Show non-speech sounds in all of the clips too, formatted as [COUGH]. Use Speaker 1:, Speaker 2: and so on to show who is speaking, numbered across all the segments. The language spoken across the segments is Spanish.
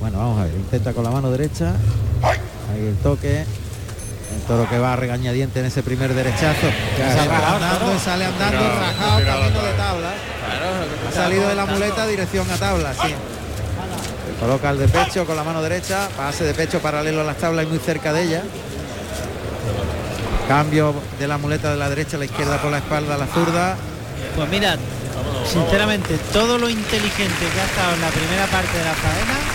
Speaker 1: Bueno, vamos a ver, intenta con la mano derecha. Ahí el toque. El toro que va a regañadiente en ese primer derechazo. sale andando, sale andando, rajado, camino de tabla. Ha salido de la muleta dirección a tabla, sí. Coloca el de pecho con la mano derecha, pase de pecho paralelo a las tablas y muy cerca de ella. Cambio de la muleta de la derecha a la izquierda con la espalda a la zurda.
Speaker 2: Pues mira, sinceramente, todo lo inteligente que ha estado en la primera parte de la faena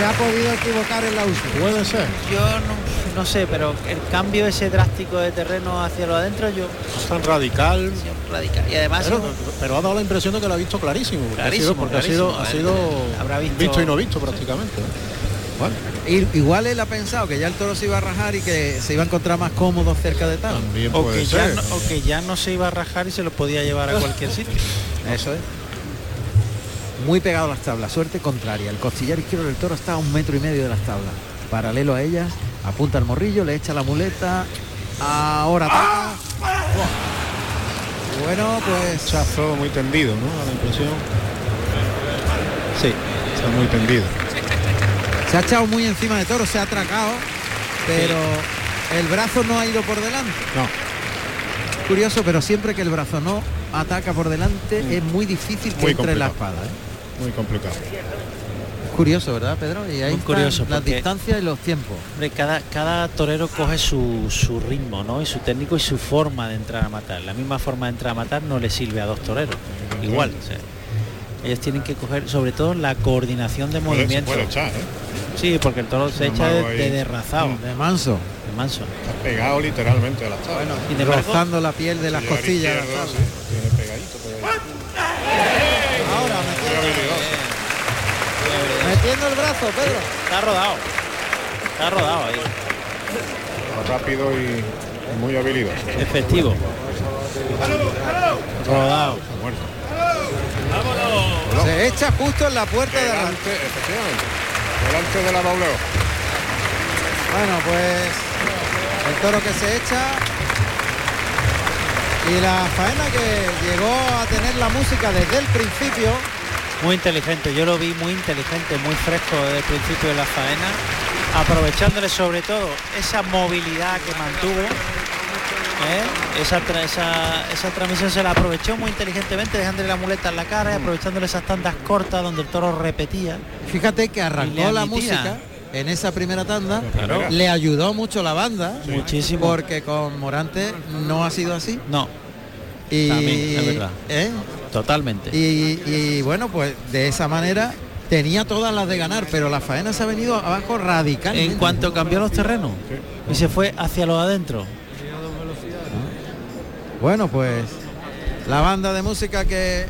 Speaker 1: se ha podido equivocar en la uso.
Speaker 3: Puede ser.
Speaker 2: Yo no, no sé, pero el cambio ese drástico de terreno hacia lo adentro, yo
Speaker 3: No es tan radical.
Speaker 2: sí, radical. Y además
Speaker 3: Pero, pero ha dado la impresión de que lo ha visto clarísimo. porque ha
Speaker 2: Clarísimo,
Speaker 3: sido- Porque ha sido, ha
Speaker 2: clarísimo.
Speaker 3: sido
Speaker 2: Habrá visto-
Speaker 3: y no visto prácticamente. Bueno,
Speaker 1: Igual él ha pensado que ya el toro se iba a rajar y que se iba a encontrar más cómodo cerca de tal.
Speaker 2: o que, ya no, o que ya no se iba a rajar y se lo podía llevar a cualquier sitio. [LAUGHS]
Speaker 1: Eso es. Muy pegado a las tablas, suerte contraria. El costillar izquierdo del toro está a un metro y medio de las tablas. Paralelo a ellas, apunta al morrillo, le echa la muleta. Ahora ataca. Bueno, pues
Speaker 3: Chazo muy tendido, ¿no? La impresión. Sí, está muy tendido.
Speaker 1: se ha echado muy encima de toro, se ha atracado, pero el brazo no ha ido por delante.
Speaker 3: No,
Speaker 1: Curioso, pero siempre que el brazo no ataca por delante es muy difícil que
Speaker 3: Muy
Speaker 1: entre la espada. ¿eh?
Speaker 3: Muy complicado.
Speaker 1: Curioso, ¿verdad, Pedro? Y ahí
Speaker 2: Muy curioso,
Speaker 1: las distancias y los tiempos.
Speaker 2: Hombre, cada, cada torero coge su, su ritmo, ¿no? Y su técnico y su forma de entrar a matar. La misma forma de entrar a matar no le sirve a dos toreros. Igual. o sea, ellos tienen que coger, sobre todo, la coordinación de
Speaker 3: Puede, se
Speaker 2: movimiento.
Speaker 3: puede echar, ¿eh?
Speaker 2: Sí, porque el toro se echa de, de derrazado,
Speaker 1: De manso.
Speaker 2: de manso.
Speaker 3: Está pegado literalmente a las tablas.
Speaker 2: Sin embargo,
Speaker 1: rozando la piel de las costillas. de la tabla.
Speaker 3: tiene pegadito, pegadito.
Speaker 1: Metiendo, el brazo, Pedro.
Speaker 2: está rodado. Está rodado ahí.
Speaker 3: Rápido y muy habilidoso.
Speaker 2: Efectivo. Rodado.
Speaker 3: Muerto.
Speaker 1: Se echa justo en la puerta de la...
Speaker 3: Delante, efectivamente. Delante de la Bauleo.
Speaker 1: Bueno, pues el toro que se echa y la faena que llegó a tener la música desde el principio.
Speaker 2: Muy inteligente, yo lo vi muy inteligente, muy fresco desde el principio de la faena, aprovechándole sobre todo esa movilidad que mantuvo. ¿eh? Esa, tra- esa, esa transmisión se la aprovechó muy inteligentemente, dejándole la muleta en la cara y aprovechándole esas tandas cortas donde el toro repetía.
Speaker 1: Fíjate que arrancó la música en esa primera tanda.
Speaker 3: Claro.
Speaker 1: Le ayudó mucho la banda.
Speaker 2: Muchísimo.
Speaker 1: Porque con Morante no ha sido así.
Speaker 2: No,
Speaker 1: Y,
Speaker 2: También, es verdad.
Speaker 1: ¿eh?
Speaker 2: Totalmente.
Speaker 1: y, y bueno, pues de esa manera tenía todas las de ganar, pero la faena se ha venido abajo radicalmente.
Speaker 2: En cuanto cambió los terrenos y se fue hacia los adentro.
Speaker 1: Bueno, pues la banda de música que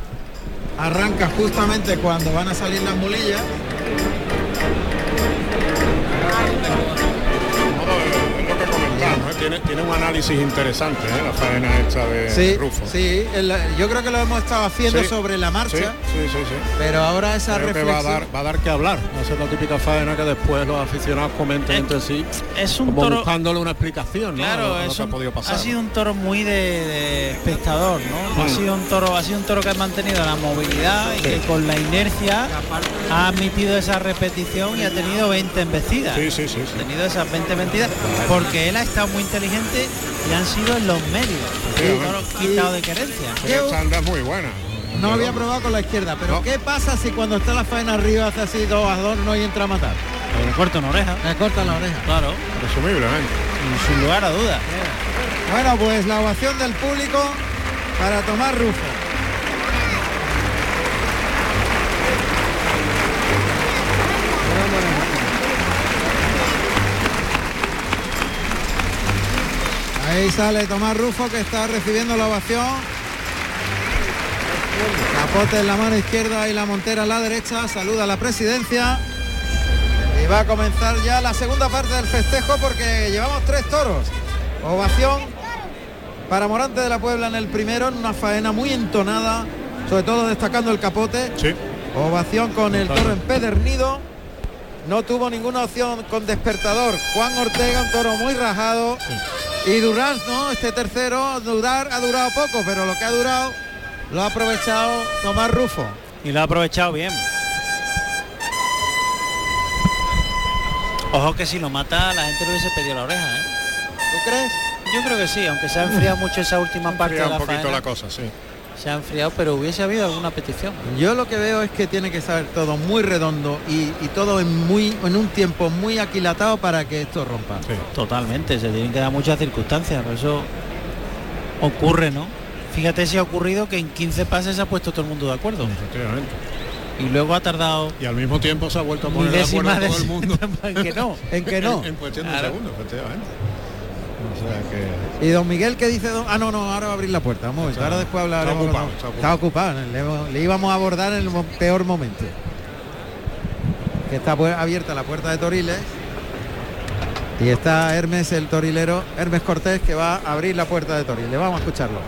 Speaker 1: arranca justamente cuando van a salir las mulillas.
Speaker 3: Análisis interesante, ¿eh? la faena esta de
Speaker 1: Sí,
Speaker 3: Rufo.
Speaker 1: sí, el- yo creo que lo hemos estado haciendo
Speaker 3: Sí,
Speaker 1: sobre la
Speaker 3: Sí,
Speaker 1: marcha,
Speaker 3: sí, sí, sí.
Speaker 1: pero ahora esa
Speaker 3: Creo que va a,
Speaker 1: reflexión...
Speaker 3: dar, va a dar que hablar. Va a ser la típica faena que después los aficionados comenten
Speaker 2: Es-
Speaker 3: entre sí,
Speaker 2: Es un
Speaker 3: como
Speaker 2: toro.
Speaker 3: buscándole una explicación, ¿no? a
Speaker 2: Claro,
Speaker 3: lo
Speaker 2: es
Speaker 3: que ha podido pasar.
Speaker 2: ha sido un toro muy de, de espectador, ¿no? Ha
Speaker 3: Mm.
Speaker 2: sido un toro, ha sido un toro que ha mantenido la movilidad y que con la inercia ha admitido esa repetición y ha tenido 20 embestidas.
Speaker 3: Sí, sí, sí, sí.
Speaker 2: Ha tenido esas 20 embestidas porque él ha estado muy inteligente y han sido en los medios.
Speaker 3: Sí,
Speaker 2: quitado de querencia.
Speaker 3: Es muy buena.
Speaker 1: No había probado con la izquierda, pero
Speaker 3: No.
Speaker 1: ¿qué pasa si cuando está la faena arriba hace así dos a dos no y entra a matar?
Speaker 2: Le corta una oreja.
Speaker 1: Le corta la oreja.
Speaker 2: Claro,
Speaker 3: Presumiblemente.
Speaker 2: sin lugar a duda.
Speaker 1: Bueno, pues la ovación del público para Tomás Rufo. Ahí sale Tomás Rufo que está recibiendo la ovación. Capote en la mano izquierda y la montera en la derecha. Saluda a la presidencia. Y va a comenzar ya la segunda parte del festejo porque llevamos tres toros. Ovación para Morante de la Puebla en el primero, en una faena muy entonada, sobre todo destacando el capote.
Speaker 3: Sí.
Speaker 1: Ovación con el toro empedernido. No tuvo ninguna opción con despertador. Juan Ortega, un toro muy rajado. Y Durán, ¿no? Este tercero, Dudar ha durado poco, pero lo que ha durado lo ha aprovechado Tomás Rufo.
Speaker 2: Y lo ha aprovechado bien. Ojo que si lo mata la gente le hubiese pedido la oreja, ¿eh?
Speaker 1: ¿Tú crees?
Speaker 2: Yo creo que sí, aunque se ha enfriado mucho esa última parte de
Speaker 3: un
Speaker 2: la
Speaker 3: poquito
Speaker 2: faena,
Speaker 3: la cosa, sí.
Speaker 2: Se ha enfriado, pero hubiese habido alguna petición.
Speaker 1: Yo lo que veo es que tiene que saber todo muy redondo y, y todo en muy en un tiempo muy aquilatado para que esto rompa.
Speaker 3: sí.
Speaker 2: Totalmente, se tienen que dar muchas circunstancias, por eso ocurre, ¿no? Fíjate si ha ocurrido que en 15 pases se ha puesto todo el mundo de acuerdo.
Speaker 3: Efectivamente.
Speaker 2: Y luego ha tardado
Speaker 3: Y al mismo tiempo se ha vuelto a poner de acuerdo todo el [LAUGHS] mundo.
Speaker 2: en que no.
Speaker 1: En que no.
Speaker 3: En, [LAUGHS] en cuestión de
Speaker 2: Claro.
Speaker 3: segundos, efectivamente. O sea que.
Speaker 1: Y don Miguel que dice don... Ah, no, no, ahora va a abrir la puerta.
Speaker 3: Está-
Speaker 1: ahora después hablaremos.
Speaker 3: está ocupado, está
Speaker 1: Está ocupado. Le, hemos- le íbamos a abordar en el peor momento. Que está abierta la puerta de Toriles. Y está Hermes, el torilero, Hermes Cortés, que va a abrir la puerta de Toriles. Vamos a escucharlo.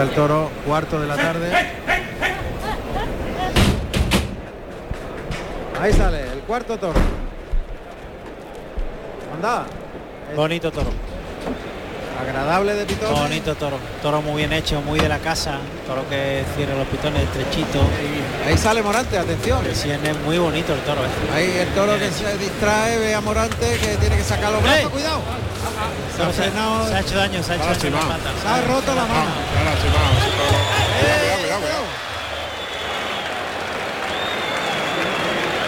Speaker 1: Está el toro, cuarto de la tarde. Ahí sale, el cuarto toro. Anda,
Speaker 2: Bonito toro,
Speaker 1: agradable de pitón.
Speaker 2: bonito toro. Toro muy bien hecho, muy de la casa. Toro que cierra los pitones estrechito.
Speaker 1: Ahí sale Morante, atención.
Speaker 2: Es muy bonito el toro. ¿eh?
Speaker 1: Ahí el toro que se distrae, ve a Morante que tiene que sacar los brazos,
Speaker 2: ¡Eh!
Speaker 1: cuidado. Se ha
Speaker 2: se,
Speaker 1: frenado,
Speaker 2: se ha hecho daño, se ha hecho daño
Speaker 1: se ha roto la mano.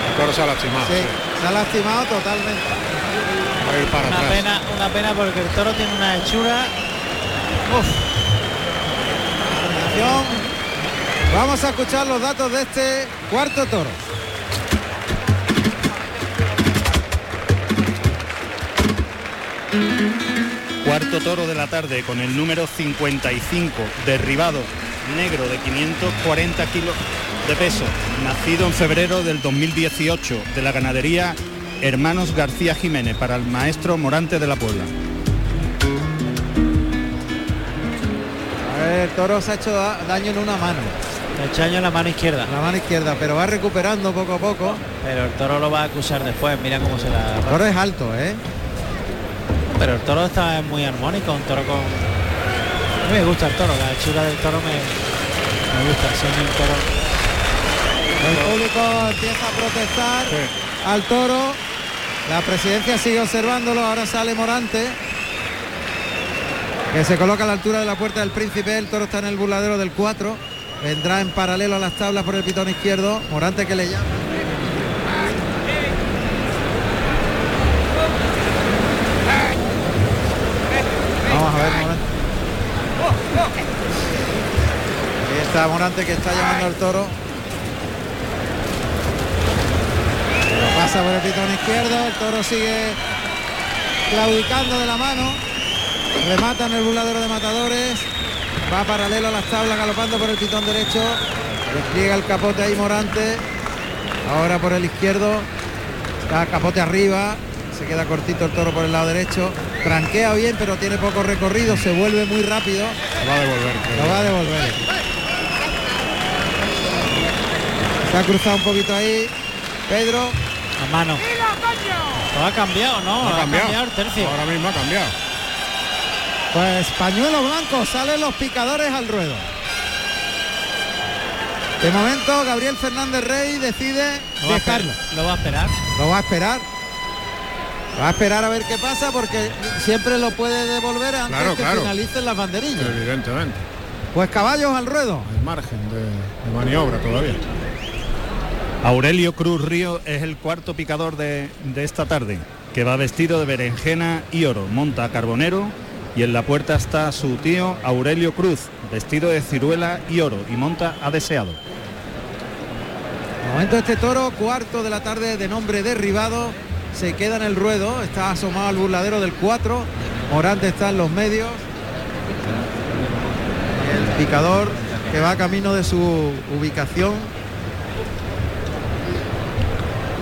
Speaker 3: El toro se ha lastimado.
Speaker 1: Sí,
Speaker 3: sí.
Speaker 1: se ha lastimado totalmente.
Speaker 3: Ir para
Speaker 2: Una
Speaker 3: atrás.
Speaker 2: pena, una pena porque el toro tiene una hechura. Uf.
Speaker 1: Vamos a escuchar los datos de este cuarto toro.
Speaker 4: Cuarto toro de la tarde con el número 55, derribado, negro de 540 kilos de peso, nacido en febrero del 2018 de la ganadería Hermanos García Jiménez para el maestro Morante de la Puebla.
Speaker 1: A ver, el toro se ha hecho da- daño en una mano,
Speaker 2: le ha hecho daño en la mano izquierda.
Speaker 1: en la mano izquierda, pero va recuperando poco a poco.
Speaker 2: Pero el toro lo va a acusar después. Mira cómo se la.
Speaker 1: El toro es alto, ¿eh?
Speaker 2: Pero el toro está muy armónico, un toro con. A mí me gusta el toro, la hechura del toro me, me gusta. Sí, el toro.
Speaker 1: El público empieza a protestar al toro. La presidencia sigue observándolo. Ahora sale Morante. Que se coloca a la altura de la puerta del príncipe. El toro está en el burladero del 4. Vendrá en paralelo a las tablas por el pitón izquierdo. Morante que le llama. Vamos a ver Morante. Ahí está Morante que está llamando al toro. Pasa por el pitón izquierdo, el toro sigue claudicando de la mano, remata en el burladero de matadores, va paralelo a las tablas galopando por el pitón derecho, despliega el capote ahí Morante, ahora por el izquierdo, está capote arriba, se queda cortito el toro por el lado derecho, tranquea bien pero tiene poco recorrido, se vuelve muy rápido,
Speaker 3: Lo va a devolver.
Speaker 1: lo va a devolver. Se ha cruzado un poquito ahí, Pedro,
Speaker 2: A mano. Lo ha cambiado, ¿no?
Speaker 3: Ha cambiado.
Speaker 2: el tercio.
Speaker 3: Ahora mismo ha cambiado.
Speaker 1: Pues pañuelo blanco, salen los picadores al ruedo. De momento Gabriel Fernández Rey decide
Speaker 2: Lo va a
Speaker 1: dejarlo.
Speaker 2: esperar. Lo va a esperar.
Speaker 1: Lo va a esperar. Va a esperar a ver qué pasa porque siempre lo puede devolver antes
Speaker 3: Claro,
Speaker 1: que
Speaker 3: claro.
Speaker 1: finalicen las banderillas.
Speaker 3: Evidentemente.
Speaker 1: Pues caballos al ruedo.
Speaker 3: Hay margen de, de maniobra todavía.
Speaker 4: Aurelio Cruz Río es el cuarto picador de, de esta tarde, que va vestido de berenjena y oro, monta a carbonero y en la puerta está su tío Aurelio Cruz, vestido de ciruela y oro y monta a deseado.
Speaker 1: De momento este toro, cuarto de la tarde de nombre derribado, se queda en el ruedo, está asomado al burladero del 4, Morante está en los medios. El picador que va camino de su ubicación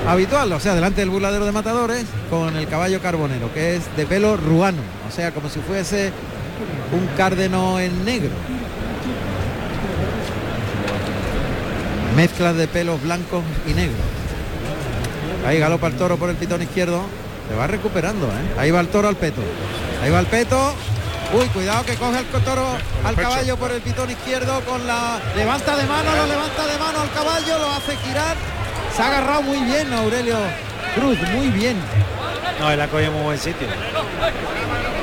Speaker 1: habitual, o sea, delante del burladero de matadores, con el caballo carbonero, que es de pelo ruano, o sea, como si fuese un cárdeno en negro. Mezclas de pelos blancos y negros. Ahí galopa el toro por el pitón izquierdo. Se va recuperando, ¿eh? Ahí va el toro al peto. Ahí va el peto. Uy, cuidado que coge el toro al caballo por el pitón izquierdo con la levanta de mano, lo levanta de mano al caballo, lo hace girar. Se ha agarrado muy bien Aurelio Cruz, muy bien.
Speaker 2: No, él ha cogido muy buen sitio.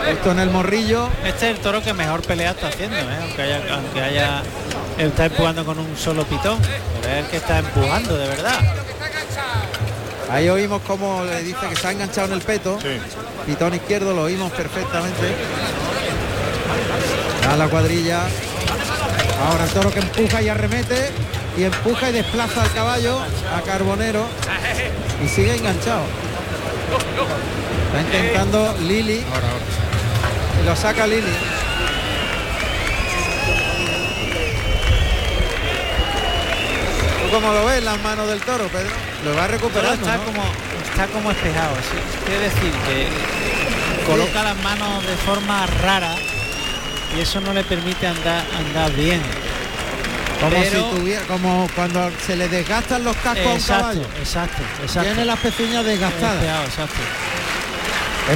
Speaker 1: Esto en el morrillo.
Speaker 2: Este es el toro que mejor pelea está haciendo, ¿eh? aunque haya, aunque haya él está empujando con un solo pitón, pero es el que está empujando de verdad.
Speaker 1: Ahí oímos como le dice que se ha enganchado en el peto. Pitón izquierdo lo oímos perfectamente. A la cuadrilla. Ahora el toro que empuja y arremete. Y empuja y desplaza al caballo a Carbonero. Y sigue enganchado. Está intentando Lili. Y lo saca Lili. ¿Tú cómo lo ves las manos del toro, Pedro? Lo va recuperando.
Speaker 2: Está como está como espejado. Quiere decir que coloca las manos de forma rara y eso no le permite andar andar bien.
Speaker 1: Como si tuviera, como cuando se le desgastan los cascos
Speaker 2: exacto,
Speaker 1: a un caballo.
Speaker 2: Exacto, exacto.
Speaker 1: Tiene las pezuñas desgastadas.
Speaker 2: Espejado, exacto.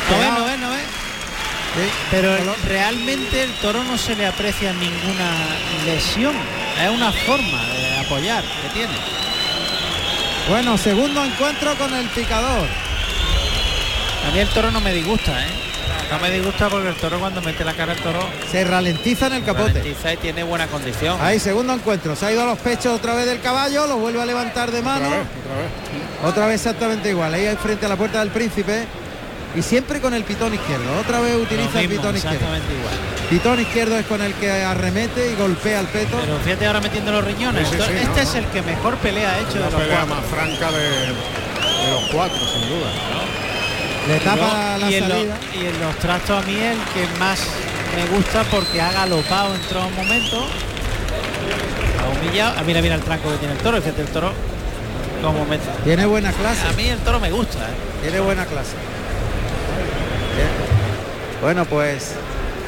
Speaker 2: No no no.
Speaker 1: Sí.
Speaker 2: Pero realmente el toro no se le aprecia ninguna lesión. Es una forma de apoyar que tiene.
Speaker 1: Bueno, segundo encuentro con el picador.
Speaker 2: A mí el toro no me disgusta, ¿eh? No me disgusta porque el toro cuando mete la cara el toro
Speaker 1: Se ralentiza en el capote.
Speaker 2: ralentiza y tiene buena condición.
Speaker 1: Ahí, segundo encuentro. Se ha ido a los pechos otra vez del caballo, lo vuelve a levantar de mano.
Speaker 3: Otra vez, otra vez.
Speaker 1: Otra vez exactamente igual. Ahí frente a la puerta del príncipe. Y siempre con el pitón izquierdo. Otra vez utiliza el pitón izquierdo.
Speaker 2: exactamente igual.
Speaker 1: Pitón izquierdo es con el que arremete y golpea el peto.
Speaker 2: Pero fíjate ahora metiendo los riñones.
Speaker 3: Sí, sí, sí,
Speaker 2: este
Speaker 3: no,
Speaker 2: es
Speaker 3: no.
Speaker 2: el que mejor pelea ha hecho de los
Speaker 3: pelea
Speaker 2: cuatro.
Speaker 3: más franca de, de los cuatro, sin duda.
Speaker 1: Le tapa la
Speaker 2: y, en los,
Speaker 1: salida.
Speaker 2: y en los trastos a mí el que más me gusta porque ha galopado en todo momento. Ha humillado. Ah, mira, mira el tranco que tiene el toro. Fíjate el toro como mete.
Speaker 1: Tiene buena clase.
Speaker 2: A mí el toro me gusta. ¿eh?
Speaker 1: Tiene buena clase. Bien. Bueno, pues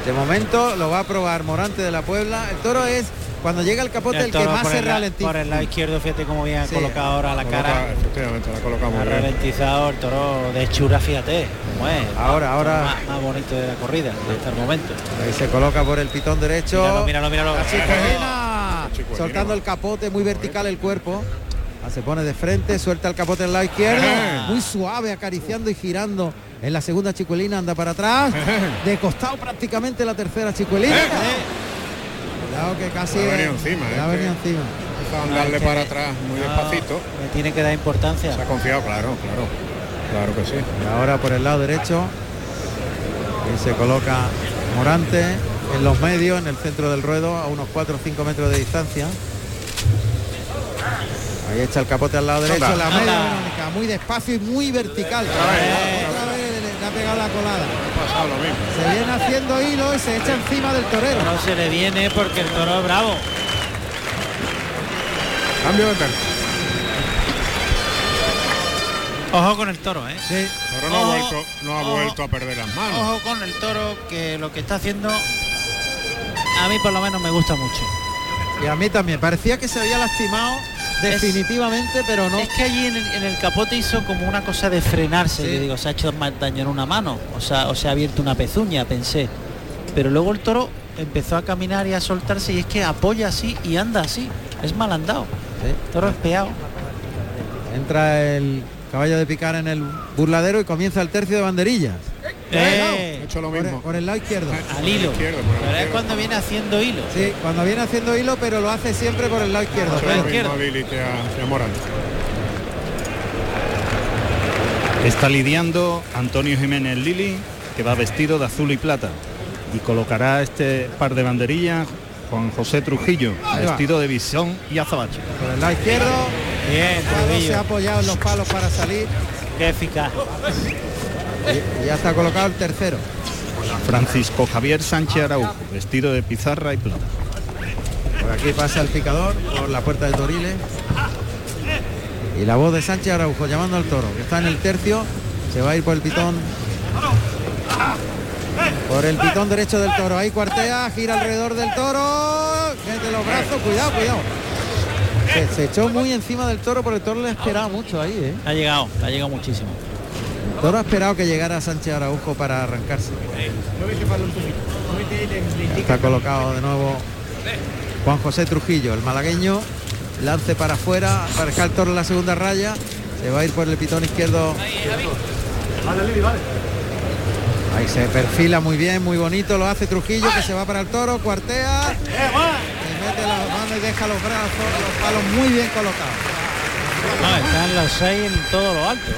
Speaker 1: de momento lo va a probar Morante de la Puebla. El toro es cuando llega el capote el, que más se
Speaker 2: el,
Speaker 1: ralentiza.
Speaker 2: por el lado izquierdo, fíjate cómo bien ha
Speaker 1: Sí.
Speaker 2: colocado ahora la
Speaker 3: Coloca-
Speaker 2: cara.
Speaker 3: efectivamente, la colocamos
Speaker 2: Ha ralentizado el toro de hechura, fíjate. Cómo es.
Speaker 1: Ahora, ahora.
Speaker 2: Más, más bonito de la corrida hasta el momento.
Speaker 1: Ahí se coloca por el pitón derecho.
Speaker 2: Míralo, míralo, míralo.
Speaker 1: Chicuelina.
Speaker 3: Chicuelina.
Speaker 1: Soltando el capote, muy vertical el cuerpo. Ah, Se pone de frente, suelta el capote al lado izquierdo. Muy suave, acariciando y girando. En la segunda chicuelina anda para atrás. De costado prácticamente la tercera chicuelina. Cuidado que casi
Speaker 3: Le ha venido
Speaker 1: eh,
Speaker 3: encima, eh, que-
Speaker 1: venido encima.
Speaker 3: A andarle para atrás muy
Speaker 2: No,
Speaker 3: despacito.
Speaker 2: le tiene que dar importancia.
Speaker 3: Se ha confiado, claro, claro. Claro que sí.
Speaker 1: Y ahora por el lado derecho. Ahí se coloca Morante en los medios, en el centro del ruedo, a unos 4 o 5 metros de distancia. Ahí echa el capote al lado derecho,
Speaker 3: Anda.
Speaker 1: la media
Speaker 2: Anda.
Speaker 1: Muy despacio y muy vertical.
Speaker 3: vez,
Speaker 1: Otra vez le, le ha pegado la colada.
Speaker 3: Ha pasado lo mismo.
Speaker 1: Se viene haciendo hilo y se echa encima del torero.
Speaker 2: No se le viene porque el toro es bravo.
Speaker 3: Cambio de tercio.
Speaker 2: Ojo con el toro, ¿eh?
Speaker 1: Sí.
Speaker 3: Pero no ha, vuelto, no ha
Speaker 2: ojo.
Speaker 3: vuelto a perder las manos.
Speaker 2: Ojo con el toro que lo que está haciendo a mí por lo menos me gusta mucho.
Speaker 1: Y a mí también. Parecía que se había lastimado definitivamente, pero no.
Speaker 2: Es que allí en el, en el capote hizo como una cosa de frenarse,
Speaker 1: Sí.
Speaker 2: que digo, se ha hecho más daño en una mano, o sea, o se ha abierto una pezuña, pensé. Pero luego el toro empezó a caminar y a soltarse y es que apoya así y anda así. Es mal andado.
Speaker 1: Sí.
Speaker 2: Toro espeado.
Speaker 1: Entra el caballo de picar en el burladero y comienza el tercio de banderillas.
Speaker 2: Eh,
Speaker 3: hecho lo
Speaker 1: Por el,
Speaker 3: mismo.
Speaker 1: por el lado izquierdo.
Speaker 2: al hilo.
Speaker 3: izquierdo,
Speaker 2: Pero es cuando viene haciendo hilo.
Speaker 1: Sí, cuando viene haciendo hilo, pero lo hace siempre por el lado izquierdo.
Speaker 3: Lili que a.
Speaker 4: Está lidiando Antonio Jiménez Lili, que va vestido de azul y plata. Y colocará este par de banderillas Juan José Trujillo,
Speaker 1: Ahí va.
Speaker 4: vestido de visón y azabache.
Speaker 1: Por el lado izquierdo.
Speaker 2: Bien,
Speaker 1: se ha
Speaker 2: Trujillo.
Speaker 1: apoyado en los palos para salir.
Speaker 2: Qué eficaz.
Speaker 1: Y, ya está colocado el tercero.
Speaker 4: Francisco Javier Sánchez Araujo, vestido de pizarra y plata.
Speaker 1: Por aquí pasa el picador por la puerta de Toriles. Y la voz de Sánchez Araujo llamando al toro, que está en el tercio. Se va a ir por el pitón. Por el pitón derecho del toro. Ahí cuartea, gira alrededor del toro. Mete los brazos, cuidado, cuidado. Se, echó muy encima del toro porque el toro le ha esperado mucho ahí, ¿eh?
Speaker 2: Ha llegado, ha llegado muchísimo.
Speaker 1: Toro ha esperado que llegara Sánchez Araujo para arrancarse. Está colocado de nuevo Juan José Trujillo, el malagueño. Lance para afuera, para el toro en la segunda raya. Se va a ir por el pitón izquierdo. Ahí se perfila muy bien, muy bonito, lo hace Trujillo que se va para el toro, cuartea. Y mete las manos y deja los brazos, los palos muy bien colocados.
Speaker 2: están los seis en todo lo alto.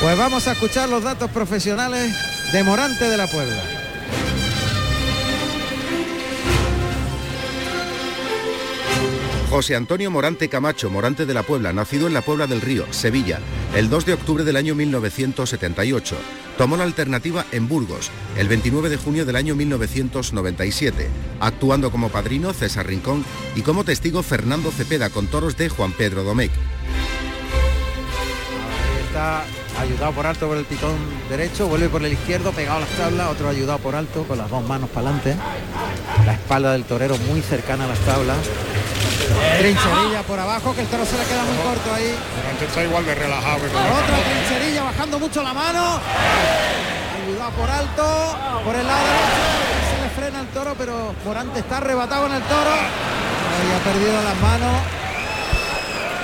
Speaker 1: Pues vamos a escuchar los datos profesionales de Morante de la Puebla.
Speaker 5: José Antonio Morante Camacho, Morante de la Puebla, nacido en la Puebla del Río, Sevilla, el 2 de octubre del año 1978. Tomó la alternativa en Burgos, el 29 de junio del año 1997, actuando como padrino César Rincón y como testigo Fernando Cepeda con toros de Juan Pedro Domecq.
Speaker 1: Está ayudado por alto por el pitón derecho, vuelve por el izquierdo, pegado a las tablas, otro ayudado por alto, con las dos manos para adelante. La espalda del torero muy cercana a las tablas. Trincherilla por abajo, que el toro se le queda muy corto ahí.
Speaker 3: está igual de relajado
Speaker 1: Otra trincherilla bajando mucho la mano. Ayudado por alto, por el lado derecho. Se le frena el toro, pero Morante está arrebatado en el toro. Ahí ha perdido las manos.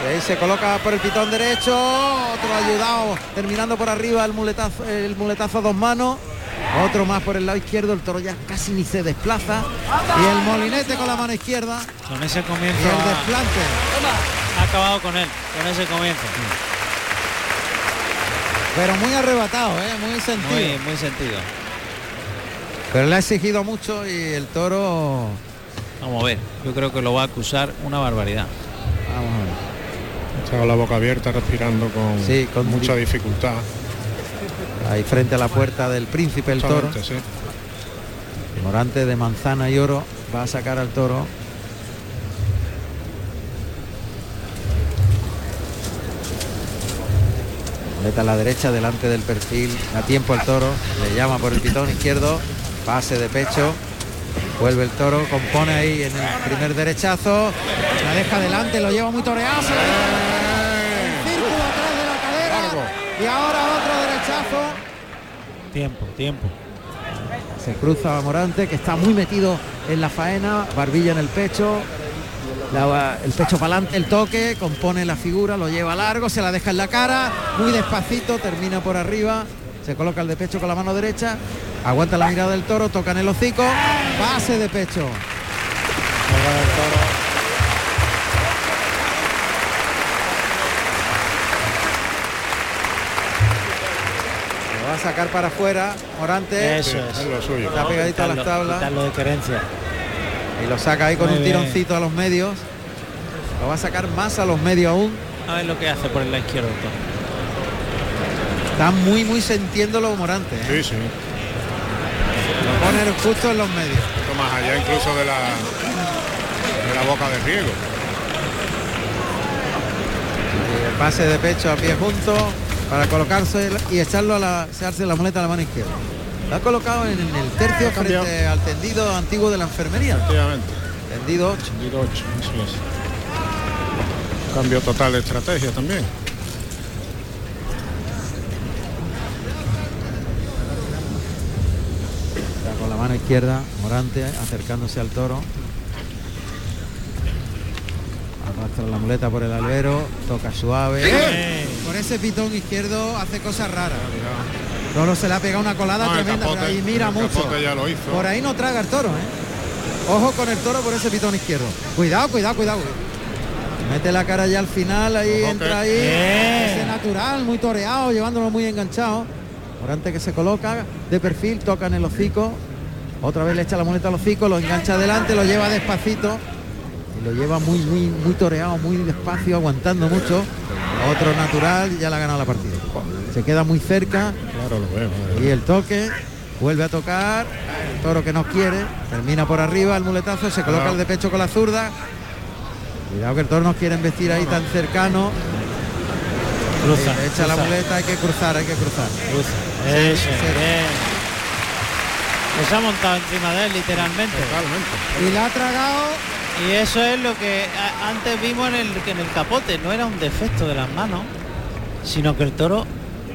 Speaker 1: Ahí se coloca por el pitón derecho. Otro ayudado, terminando por arriba el muletazo, el muletazo a dos manos. Otro más por el lado izquierdo, el toro ya casi ni se desplaza. Y el molinete con la mano izquierda.
Speaker 2: Con ese comienzo.
Speaker 1: Y el desplante.
Speaker 2: Ha acabado con él, con ese comienzo.
Speaker 1: Pero muy arrebatado, ¿eh? muy sentido.
Speaker 2: Muy, muy sentido.
Speaker 1: Pero le ha exigido mucho y el toro...
Speaker 2: Vamos a ver, yo creo que lo va a acusar una barbaridad.
Speaker 1: Vamos a ver.
Speaker 3: Está con la boca abierta, respirando con,
Speaker 1: sí, con
Speaker 3: mucha dificultad
Speaker 1: ahí frente a la puerta del príncipe el toro. Morante de manzana y oro va a sacar al toro. Meta a la derecha delante del perfil. A tiempo el toro. Le llama por el pitón izquierdo. Pase de pecho. Vuelve el toro. Compone ahí en el primer derechazo. La deja adelante. Lo lleva muy toreado. Círculo atrás de la cadera. Y ahora otro derechazo.
Speaker 2: Tiempo, tiempo.
Speaker 1: Se cruza Morante, que está muy metido en la faena, barbilla en el pecho, el pecho para adelante, el toque, compone la figura, lo lleva largo, se la deja en la cara, muy despacito, termina por arriba, se coloca el de pecho con la mano derecha, aguanta la mirada del toro, toca en el hocico, base de pecho. Sacar para afuera, Morante.
Speaker 2: Eso es.
Speaker 3: lo suyo.
Speaker 1: Está pegadito a las tablas.
Speaker 2: lo de querencia.
Speaker 1: Y lo saca ahí con un tironcito a los medios. Lo va a sacar más a los medios aún.
Speaker 2: A ver lo que hace por el lado izquierdo.
Speaker 1: Está muy, muy sintiéndolo Morante.
Speaker 3: ¿eh? Sí, sí.
Speaker 1: Lo pone justo en los medios.
Speaker 3: más allá incluso de la, de la boca de riego.
Speaker 1: Y el pase de pecho a pie junto para colocarse y echarlo a la, echarse la muleta a la mano izquierda. La ha colocado en, el tercio frente al tendido antiguo de la enfermería.
Speaker 3: Efectivamente.
Speaker 1: Tendido 8.
Speaker 3: Tendido 8, eso es. Cambio total de estrategia también.
Speaker 1: con la mano izquierda, Morante acercándose al toro. Arrastra la muleta por el albero, toca suave. Por ese pitón izquierdo hace cosas raras. no se le ha pegado una colada tremenda, ahí mira mucho. Por ahí no traga el toro, ¿eh? Ojo con el toro por ese pitón izquierdo. Cuidado, cuidado, cuidado. Mete la cara ya al final, ahí entra ahí. Ese natural, muy toreado, llevándolo muy enganchado. Morante que se coloca de perfil, toca en el hocico. Otra vez le echa la muleta al hocico, lo engancha adelante, lo lleva despacito lo lleva muy, muy, muy toreado, muy despacio, aguantando mucho. Otro natural, ya le ha ganado la partida. Se queda muy cerca.
Speaker 3: Claro, lo veo.
Speaker 1: Y el toque, vuelve a tocar. El toro que no quiere, termina por arriba el muletazo, se coloca el de pecho con la zurda. Cuidado que el toro no quiere investir ahí tan cercano.
Speaker 2: Cruza,
Speaker 1: echa la muleta, hay que cruzar, hay que cruzar.
Speaker 2: Cruza. Se ha montado encima de él literalmente.
Speaker 3: Totalmente.
Speaker 1: Y la ha tragado
Speaker 2: Y eso es lo que antes vimos en el, en el capote, no era un defecto de las manos, sino que el toro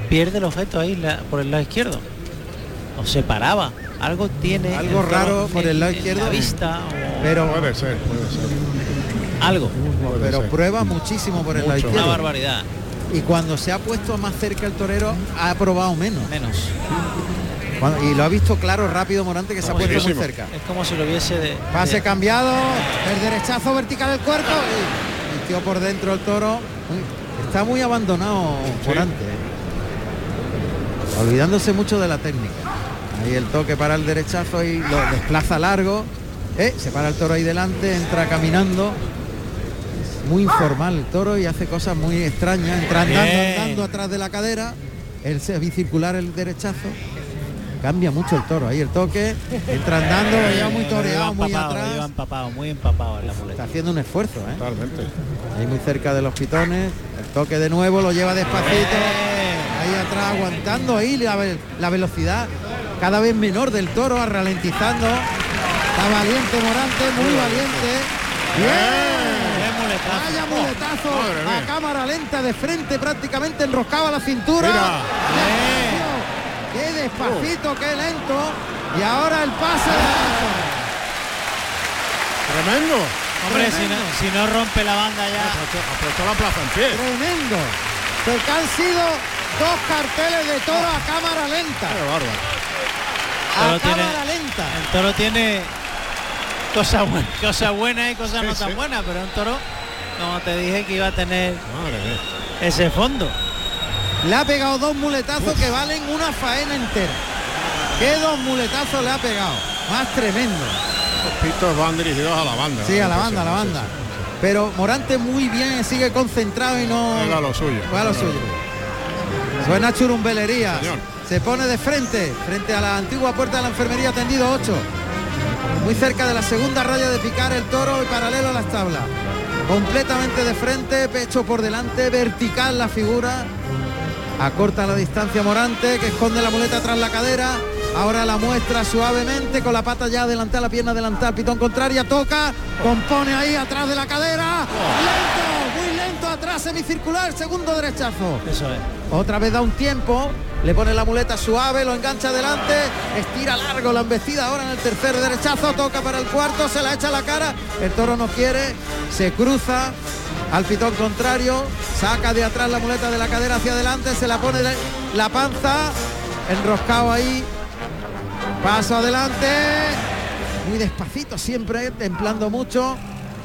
Speaker 2: pierde el objeto ahí por el lado izquierdo. O se paraba. Algo tiene.
Speaker 1: Algo raro por el lado izquierdo.
Speaker 2: La vista.
Speaker 1: Pero
Speaker 3: puede ser, puede ser.
Speaker 2: Algo.
Speaker 1: pero prueba muchísimo por el lado izquierdo.
Speaker 2: Una barbaridad.
Speaker 1: Y cuando se ha puesto más cerca el torero, ha probado menos.
Speaker 2: Menos.
Speaker 1: Y lo ha visto claro, rápido Morante, que se ha puesto muy cerca.
Speaker 2: Es como si lo hubiese de...
Speaker 1: Pase cambiado, el derechazo vertical del cuerpo. Y tío por dentro el toro. Está muy abandonado Morante. Olvidándose mucho de la técnica. Ahí el toque para el derechazo y lo desplaza largo. Eh, se para el toro ahí delante, entra caminando muy informal el toro y hace cosas muy extrañas, entra andando, atrás de la cadera, el semicircular el derechazo. Cambia mucho el toro, ahí el toque, entra andando, [LAUGHS] ya muy toreado, muy atrás.
Speaker 2: empapado, muy empapado en la muleta.
Speaker 1: Está haciendo un esfuerzo, ¿eh? Totalmente. Ahí muy cerca de los pitones, el toque de nuevo, lo lleva despacito, ahí atrás aguantando ahí la, la velocidad cada vez menor del toro, ralentizando. Está valiente Morante, muy valiente. Bien. Vaya muletazo a cámara lenta de frente, prácticamente enroscaba la cintura. Qué despacito, qué lento. Y ahora el pase
Speaker 3: Tremendo.
Speaker 2: Hombre, Si, no, rompe la banda ya.
Speaker 3: Apretó, la plaza en pie.
Speaker 1: Tremendo. Porque han sido dos carteles de toro a cámara lenta. A cámara lenta.
Speaker 2: El toro tiene cosas buenas, cosa buenas y cosas no tan buenas, pero un toro como te dije que iba a tener ese fondo.
Speaker 1: Le ha pegado dos muletazos que valen una faena entera. ¿Qué dos muletazos le ha pegado? Más tremendo.
Speaker 3: Los pitos van dirigidos a la banda.
Speaker 1: Sí, a la banda, a la banda. Pero Morante muy bien, sigue concentrado y no...
Speaker 3: a lo suyo.
Speaker 1: Va a lo suyo. Suena churumbelería. Se pone de frente, frente a la antigua puerta de la enfermería tendido 8. Muy cerca de la segunda raya de picar el toro y paralelo a las tablas completamente de frente, pecho por delante, vertical la figura, acorta la distancia Morante, que esconde la muleta tras la cadera, ahora la muestra suavemente con la pata ya adelantada, la pierna adelantada, pitón contraria, toca, compone ahí atrás de la cadera, lento, muy lento atrás, semicircular, segundo derechazo.
Speaker 2: Eso es.
Speaker 1: Otra vez da un tiempo, le pone la muleta suave, lo engancha adelante, estira largo la embestida ahora en el tercer derechazo, toca para el cuarto, se la echa a la cara, el toro no quiere, se cruza al pitón contrario, saca de atrás la muleta de la cadera hacia adelante, se la pone la panza, enroscado ahí, paso adelante, muy despacito siempre, templando mucho,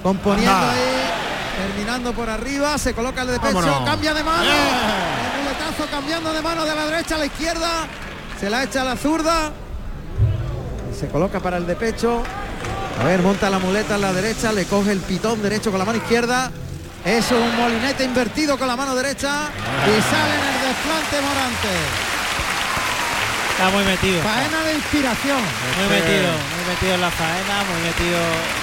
Speaker 1: componiendo ahí, terminando por arriba, se coloca el de pecho, cambia de mano. Eh cambiando de mano de la derecha a la izquierda. Se la echa a la zurda. Se coloca para el de pecho. A ver, monta la muleta en la derecha, le coge el pitón derecho con la mano izquierda. Es un molinete invertido con la mano derecha y sale en el desplante Morante.
Speaker 2: Está muy metido.
Speaker 1: Faena de inspiración.
Speaker 2: Muy metido, muy metido en la faena, muy metido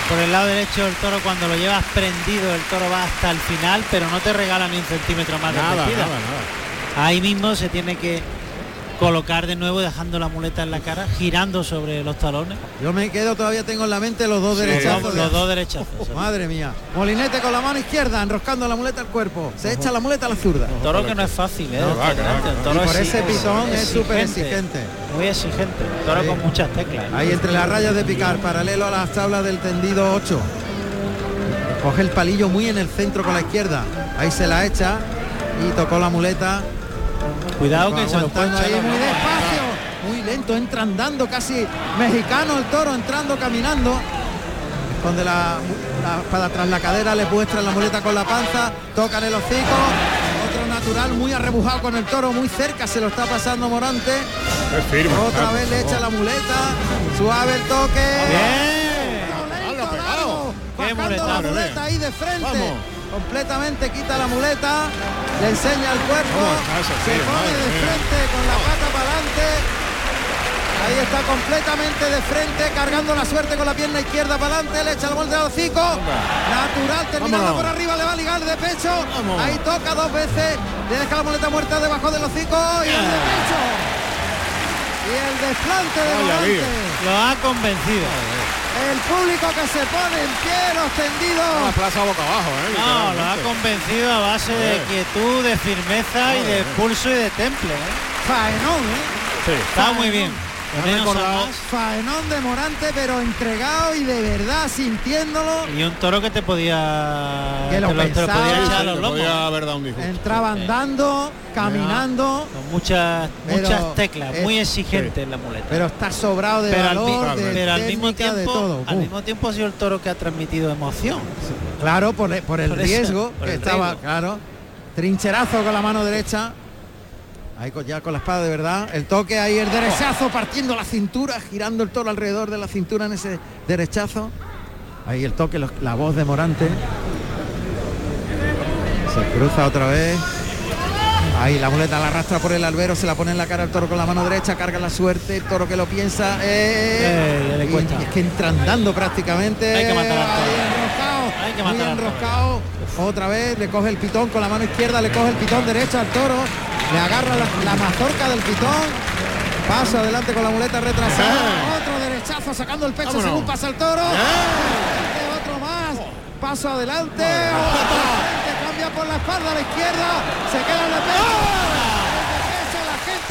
Speaker 2: por el lado derecho del toro. Cuando lo llevas prendido, el toro va hasta el final, pero no te regala ni un centímetro más de nada, Ahí mismo se tiene que colocar de nuevo dejando la muleta en la cara, girando sobre los talones.
Speaker 1: Yo me quedo, todavía tengo en la mente los dos derechazos.
Speaker 2: Los, dos derechazos.
Speaker 1: madre mía. Molinete con la mano izquierda, enroscando la muleta al cuerpo. Se echa la muleta a la zurda.
Speaker 2: Toro que no es fácil, ¿eh?
Speaker 1: por ese pitón es súper exigente.
Speaker 2: Muy exigente. Toro con muchas teclas.
Speaker 1: Ahí entre las rayas de picar, paralelo a las tablas del tendido 8. Coge el palillo muy en el centro con la izquierda. Ahí se la echa y tocó la muleta
Speaker 2: Cuidado que se lo puede
Speaker 1: ahí muy despacio, muy lento, entra andando casi mexicano el toro, entrando, caminando. Donde la, para tras la cadera le muestra la muleta con la panza, tocan el hocico, otro natural muy arrebujado con el toro, muy cerca, se lo está pasando Morante. Otra vez le echa la muleta, suave el toque.
Speaker 2: Bien.
Speaker 1: Bajando la muleta ahí de frente completamente quita la muleta, le enseña el cuerpo, se pone de frente con la pata para adelante. Ahí está completamente de frente, cargando la suerte con la pierna izquierda para adelante, le echa la vuelta al hocico. Natural, terminando por arriba, le va a ligar de pecho. Ahí toca dos veces, le deja la muleta muerta debajo del hocico y el de pecho. Y el desplante de.
Speaker 2: Lo ha convencido.
Speaker 1: El público que se pone en pie, los tendidos.
Speaker 3: La plaza boca abajo, ¿eh?
Speaker 2: No, lo ha convencido a base de quietud, de firmeza y de pulso y de temple. ¿eh?
Speaker 1: Faenón, ¿eh?
Speaker 3: Sí.
Speaker 2: Está muy bien.
Speaker 3: Recordado-.
Speaker 1: Faenón de Morante, pero entregado y de verdad sintiéndolo.
Speaker 2: Y un toro que te podía
Speaker 1: Que lo
Speaker 2: te lo, te lo
Speaker 1: pensaba.
Speaker 2: podía
Speaker 1: Sí,
Speaker 2: echar a
Speaker 3: Sí,
Speaker 2: los
Speaker 3: le
Speaker 2: lomos.
Speaker 3: podía haber dado un disgusto.
Speaker 1: Entraba andando, caminando,
Speaker 2: Con muchas
Speaker 1: Pero,
Speaker 2: muchas teclas, muy exigente en la muleta.
Speaker 1: pero está sobrado de
Speaker 2: pero al,
Speaker 1: valor, de
Speaker 2: pero al mismo
Speaker 1: de
Speaker 2: tiempo
Speaker 1: todo.
Speaker 2: al mismo tiempo ha sido el toro que ha transmitido emoción.
Speaker 1: Claro, por, el- por el
Speaker 2: Por eso,
Speaker 1: riesgo
Speaker 2: por
Speaker 1: que
Speaker 2: el
Speaker 1: estaba,
Speaker 2: riesgo.
Speaker 1: claro. Trincherazo con la mano derecha. Ahí con- ya con la espada de verdad. El toque ahí, el derechazo partiendo la cintura, girando el toro alrededor de la cintura en ese derechazo. Ahí el toque, los- la voz de Morante. Se cruza otra vez. Ahí la muleta la arrastra por el albero, se la pone en la cara al toro con la mano derecha, carga la suerte, el toro que lo piensa. eh,
Speaker 2: Eh, le
Speaker 1: y-
Speaker 2: cuesta.
Speaker 1: y es que entra andando prácticamente.
Speaker 2: Hay que matar al toro.
Speaker 1: Enroscado,
Speaker 2: Hay que matar
Speaker 1: enroscado. Otra vez le coge el pitón con la mano izquierda, le coge el pitón derecho al toro, le agarra la, la mazorca del pitón, pasa adelante con la muleta retrasada, otro derechazo sacando el pecho
Speaker 3: Vámonos.
Speaker 1: según pasa el toro. Otro más, paso adelante, otro cambia por la espalda a la izquierda, se queda en el pecho. De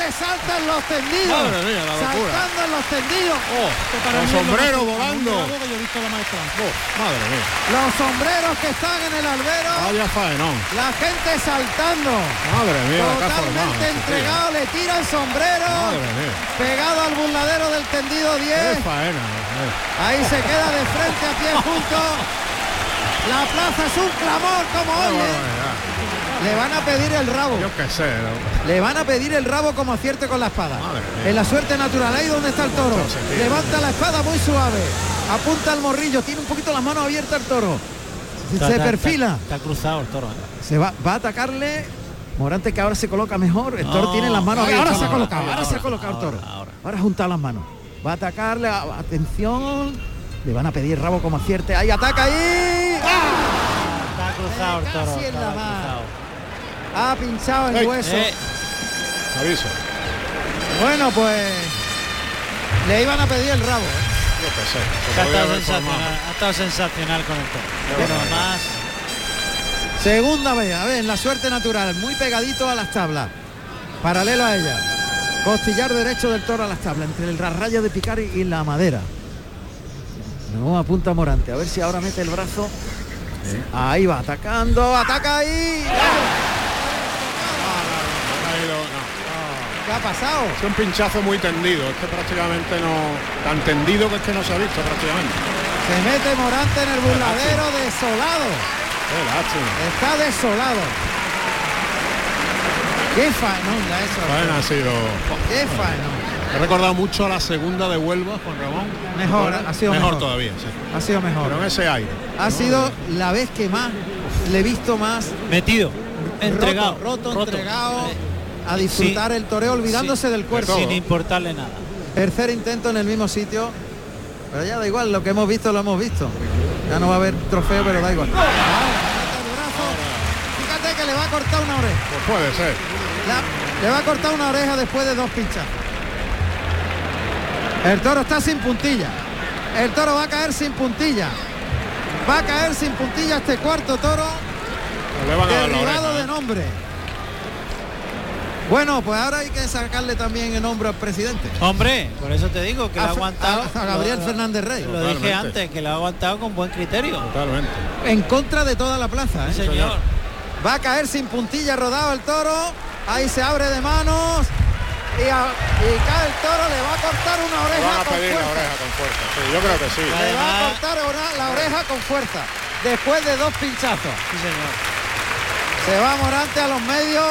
Speaker 1: pecho, La gente salta en los tendidos,
Speaker 3: Madre mía, la locura.
Speaker 1: saltando en los tendidos.
Speaker 3: Oh, con sombrero volando. Oh, madre mía.
Speaker 1: Los sombreros que están en el albero,
Speaker 3: Vaya faenón.
Speaker 1: la gente saltando.
Speaker 3: Madre mía, la.
Speaker 1: Totalmente
Speaker 3: este tío.
Speaker 1: entregado, le tira el sombrero,
Speaker 3: Madre mía.
Speaker 1: pegado al burladero del tendido
Speaker 3: Qué
Speaker 1: 10.
Speaker 3: faena. eh.
Speaker 1: Ahí se queda de frente a pie junto. [LAUGHS] La plaza es un clamor como
Speaker 3: Qué
Speaker 1: oye.
Speaker 3: barbaridad.
Speaker 1: Le van a pedir el rabo.
Speaker 3: Yo qué sé. ¿no?
Speaker 1: Le van a pedir el rabo como acierte con la espada. En la suerte natural, ahí donde está el toro. Levanta la espada muy suave. Apunta al morrillo. Tiene un poquito las manos abiertas el toro.
Speaker 2: Está-
Speaker 1: Se
Speaker 2: está-
Speaker 1: perfila.
Speaker 2: Está, está cruzado el toro. ¿eh?
Speaker 1: Se va, va a atacarle. Morante que ahora se coloca mejor. El toro
Speaker 2: No,
Speaker 1: tiene las manos. Ahora
Speaker 2: está,
Speaker 1: se ha
Speaker 2: ahora,
Speaker 1: colocado. Ahora,
Speaker 2: ahora,
Speaker 1: se ha colocado el toro.
Speaker 2: ahora, ahora.
Speaker 1: Ahora ha juntado las manos. Va a atacarle. Atención. Le van a pedir el rabo como acierte. Ahí ataca ahí. ¡Ah!
Speaker 2: Está cruzado el toro.
Speaker 1: Casi en la
Speaker 2: estaba
Speaker 1: mar.
Speaker 2: cruzado.
Speaker 1: Ha pinchado el
Speaker 3: Ey,
Speaker 1: hueso.
Speaker 2: Eh,
Speaker 3: Aviso.
Speaker 1: Bueno, pues le iban a pedir el rabo. ¿eh?
Speaker 3: Sé.
Speaker 2: ha, estado sensacional, ha estado sensacional con el toro. Pero además,
Speaker 1: Segunda vez, a ver, en la suerte natural, muy pegadito a las tablas. Paralelo a ella. Costillar derecho del toro a las tablas, entre el raya de picar y, la madera. No apunta Morante, a ver si ahora mete el brazo. Ahí va, atacando, ataca ahí
Speaker 3: caído, no.
Speaker 1: ¿Qué ha pasado?
Speaker 3: Es un pinchazo muy tendido. Es que prácticamente no. Tan tendido que es que no se ha visto prácticamente.
Speaker 1: Se mete Morante en el burladero desolado.
Speaker 3: Qué lástima.
Speaker 1: Está desolado. Qué faenón da eso.
Speaker 3: Bueno, ha sido.
Speaker 1: Qué faenón.
Speaker 3: He recordado mucho a la segunda de Huelva, Juan Ramón.
Speaker 1: Mejor, ha sido mejor.
Speaker 3: todavía, sí.
Speaker 1: Ha sido mejor.
Speaker 3: Pero en ese aire.
Speaker 1: Ha sido la vez que más le he visto más
Speaker 2: metido, entregado,
Speaker 1: roto, roto, entregado
Speaker 2: Eh,
Speaker 1: a disfrutar
Speaker 2: sí,
Speaker 1: el toreo olvidándose
Speaker 2: sí,
Speaker 1: del cuerpo.
Speaker 2: sin importarle nada.
Speaker 1: Tercer intento en el mismo sitio. Pero ya da igual, lo que hemos visto lo hemos visto. Ya no va a haber trofeo, pero da igual. Fíjate que le va a cortar una oreja.
Speaker 3: Pues puede ser.
Speaker 1: La- le va a cortar una oreja después de dos pinchas. El toro está sin puntilla. El toro va a caer sin puntilla. Va a caer sin puntilla este cuarto toro.
Speaker 3: Le van a dar la
Speaker 1: derribado
Speaker 3: oreja.
Speaker 1: de
Speaker 3: ¿eh?
Speaker 1: nombre. Bueno, pues ahora hay que sacarle también el nombre al presidente.
Speaker 2: Hombre, por eso te digo que lo
Speaker 1: A,
Speaker 2: ha aguantado.
Speaker 1: a- a Gabriel
Speaker 2: lo-
Speaker 1: Fernández Rey.
Speaker 2: Lo dije antes, que lo ha aguantado con buen criterio.
Speaker 3: Totalmente.
Speaker 1: En contra de toda la plaza. ¿eh?
Speaker 2: Señor.
Speaker 1: Va a caer sin puntilla rodado el toro. Ahí se abre de manos. Y, a- y cae el toro, le va a cortar una
Speaker 3: Le
Speaker 1: oreja
Speaker 3: van a
Speaker 1: con
Speaker 3: pedir la
Speaker 1: fuerza.
Speaker 3: oreja con fuerza. Sí, yo creo que sí.
Speaker 1: Le va a cortar una- la oreja con fuerza. Después de dos pinchazos.
Speaker 2: Sí, señor.
Speaker 1: Se va Morante a los medios.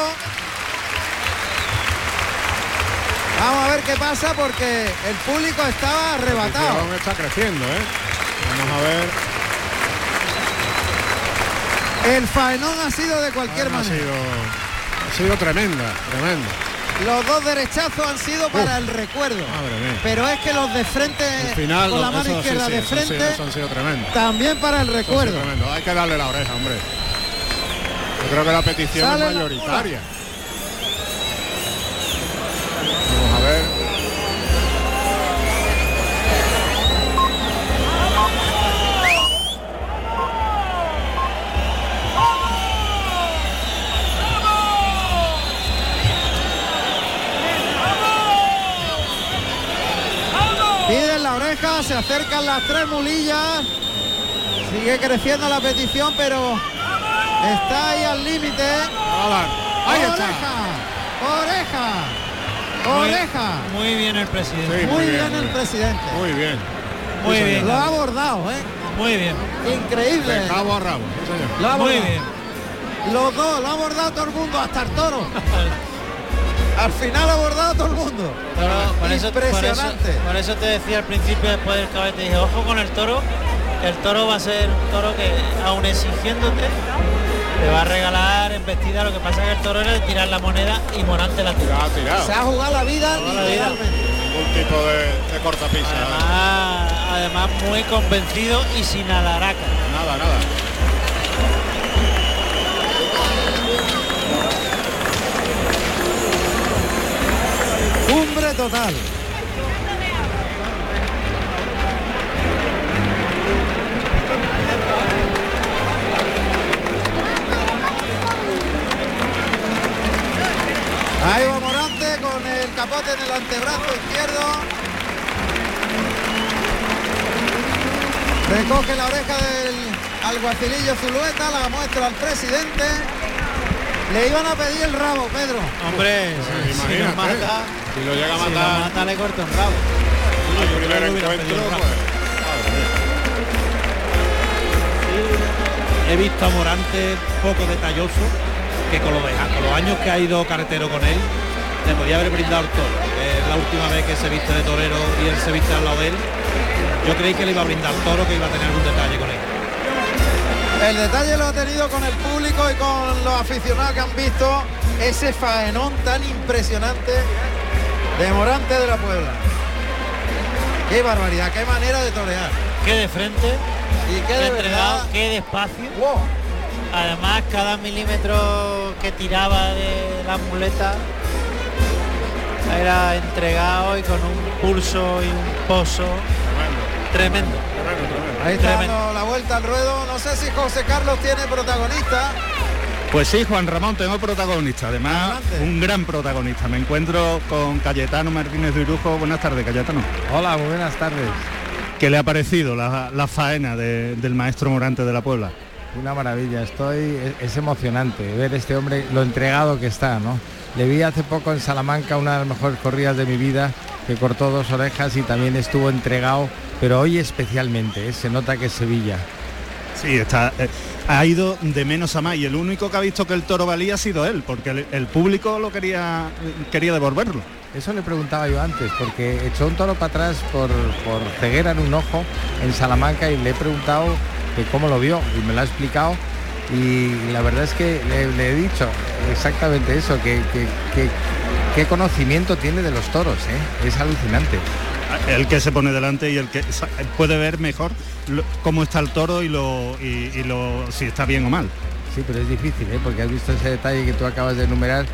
Speaker 1: Vamos a ver qué pasa porque el público estaba
Speaker 3: El
Speaker 1: arrebatado.
Speaker 3: tirón está creciendo, ¿eh? Vamos a ver.
Speaker 1: El faenón ha sido de cualquier manera.
Speaker 3: sido, ha sido tremenda, tremenda.
Speaker 1: Los dos derechazos han sido para el recuerdo. Pero es que los de frente
Speaker 3: Al final,
Speaker 1: con la mano
Speaker 3: sí,
Speaker 1: izquierda
Speaker 3: sí,
Speaker 1: de
Speaker 3: sí,
Speaker 1: frente
Speaker 3: han sido tremendos.
Speaker 1: también para el recuerdo.
Speaker 3: Hay que darle la oreja, hombre. Yo creo que la petición
Speaker 1: Sale
Speaker 3: es mayoritaria.
Speaker 1: Se acercan las tres mulillas. Sigue creciendo la petición, pero está ahí al límite.
Speaker 3: Ahí
Speaker 1: oreja,
Speaker 3: está.
Speaker 1: oreja,
Speaker 2: Muy-
Speaker 1: oreja.
Speaker 2: Muy bien el presidente.
Speaker 3: Sí,
Speaker 1: Muy
Speaker 3: muy
Speaker 1: bien
Speaker 3: bien,
Speaker 1: el
Speaker 3: muy
Speaker 1: presidente.
Speaker 3: Muy bien.
Speaker 2: Muy
Speaker 3: Sí,
Speaker 2: bien.
Speaker 1: Lo ha abordado, ¿eh?
Speaker 2: Muy bien.
Speaker 1: Increíble.
Speaker 3: Cabo a rabo. sí, señor.
Speaker 1: Lo ha
Speaker 2: Muy
Speaker 1: abordado.
Speaker 2: bien.
Speaker 1: Los dos, lo ha abordado todo el mundo, hasta el toro. [LAUGHS] Al final ha abordado todo el mundo.
Speaker 2: Toro, por, eso, por, eso,
Speaker 1: Impresionante.
Speaker 2: por eso te decía al principio después del cabete, dije, ojo con el toro, que el toro va a ser un toro que aun exigiéndote, te va a regalar embestida, lo que pasa es que el toro era de tirar la moneda y Morante la
Speaker 3: tirado.
Speaker 1: Se ha jugado la vida.
Speaker 3: Ningún tipo de, de cortapisa.
Speaker 2: Además, además muy convencido y sin alaraca.
Speaker 3: Nada, nada.
Speaker 1: Cumbre total. Ahí va Morante con el capote en el antebrazo izquierdo. Recoge la oreja del alguacilillo Zulueta, la muestra al presidente. Le iban a pedir el rabo, Pedro.
Speaker 2: Hombre,
Speaker 3: Imagínate.
Speaker 2: mata,
Speaker 3: Si lo llega a
Speaker 2: si nos
Speaker 3: matar
Speaker 2: mata le corta un rabo.
Speaker 3: al
Speaker 2: yo
Speaker 3: primer
Speaker 2: creo que hubiera
Speaker 3: encuentro,
Speaker 2: pedido
Speaker 3: pues.
Speaker 6: He visto a Morante poco detalloso, que con los, con los años que ha ido carretero con él, le podía haber brindado el toro. Es la última vez que se viste de torero y él se viste al lado de él. Yo creí que le iba a brindar el toro, que iba a tener algún detalle con él.
Speaker 1: El detalle lo ha tenido con el público y con los aficionados que han visto ese faenón tan impresionante de Morante de la Puebla. Qué barbaridad, qué manera de torear.
Speaker 2: Qué de frente,
Speaker 1: Y qué de
Speaker 2: entregado,
Speaker 1: verdad.
Speaker 2: qué despacio.
Speaker 1: Wow.
Speaker 2: Además, cada milímetro que tiraba de la muleta era entregado y con un pulso y un pozo tremendo.
Speaker 3: Tremendo, tremendo.
Speaker 1: Ahí está
Speaker 2: Tremendo.
Speaker 1: dando la vuelta al ruedo. No sé si José Carlos tiene protagonista.
Speaker 4: Pues sí, Juan Ramón, tengo protagonista, además
Speaker 1: Adelante.
Speaker 4: un gran protagonista. Me encuentro con Cayetano Martínez de Irujo. Buenas tardes, Cayetano.
Speaker 7: Hola, muy buenas tardes.
Speaker 4: ¿Qué le ha parecido la, la faena de- del maestro Morante de la Puebla?
Speaker 7: Una maravilla, estoy, es, es emocionante ver este hombre, lo entregado que está, ¿no? Le vi hace poco en Salamanca una de las mejores corridas de mi vida, que cortó dos orejas y también estuvo entregado, pero hoy especialmente, ¿eh? se nota que es Sevilla.
Speaker 4: Sí, está, eh, ha ido de menos a más y el único que ha visto que el toro valía ha sido él, porque el, público lo quería, quería devolverlo.
Speaker 7: Eso le preguntaba yo antes, porque echó un toro para atrás por, por ceguera en un ojo en Salamanca y le he preguntado que cómo lo vio y me lo ha explicado y la verdad es que le, he dicho exactamente eso, que- qué conocimiento tiene de los toros, ¿eh? es alucinante.
Speaker 4: El que se pone delante y el que puede ver mejor lo- cómo está el toro y, lo, y, y lo, si está bien o mal.
Speaker 7: Sí, pero es difícil, ¿eh? porque has visto ese detalle que tú acabas de enumerar,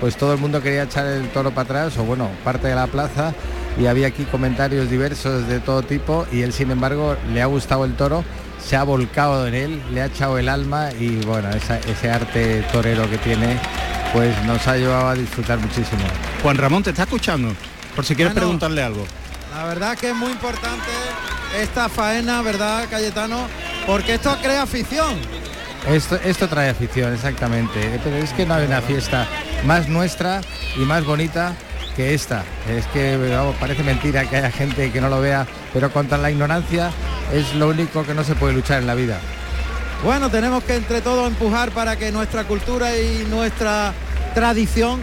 Speaker 7: pues todo el mundo quería echar el toro para atrás, o bueno, parte de la plaza, y había aquí comentarios diversos de todo tipo, y él sin embargo le ha gustado el toro, se ha volcado en él, le ha echado el alma, y bueno, esa- ese arte torero que tiene, pues nos ha llevado a disfrutar muchísimo.
Speaker 4: Juan Ramón te está escuchando, por si quieres
Speaker 1: Bueno.
Speaker 4: preguntarle algo.
Speaker 1: La verdad que es muy importante esta faena, ¿verdad, Cayetano? Porque esto crea afición.
Speaker 7: Esto, esto trae afición, exactamente. Pero es que no hay una fiesta más nuestra y más bonita que esta. Es que vamos, parece mentira que haya gente que no lo vea, pero contra la ignorancia es lo único que no se puede luchar en la vida.
Speaker 1: Bueno, tenemos que entre todos empujar para que nuestra cultura y nuestra tradición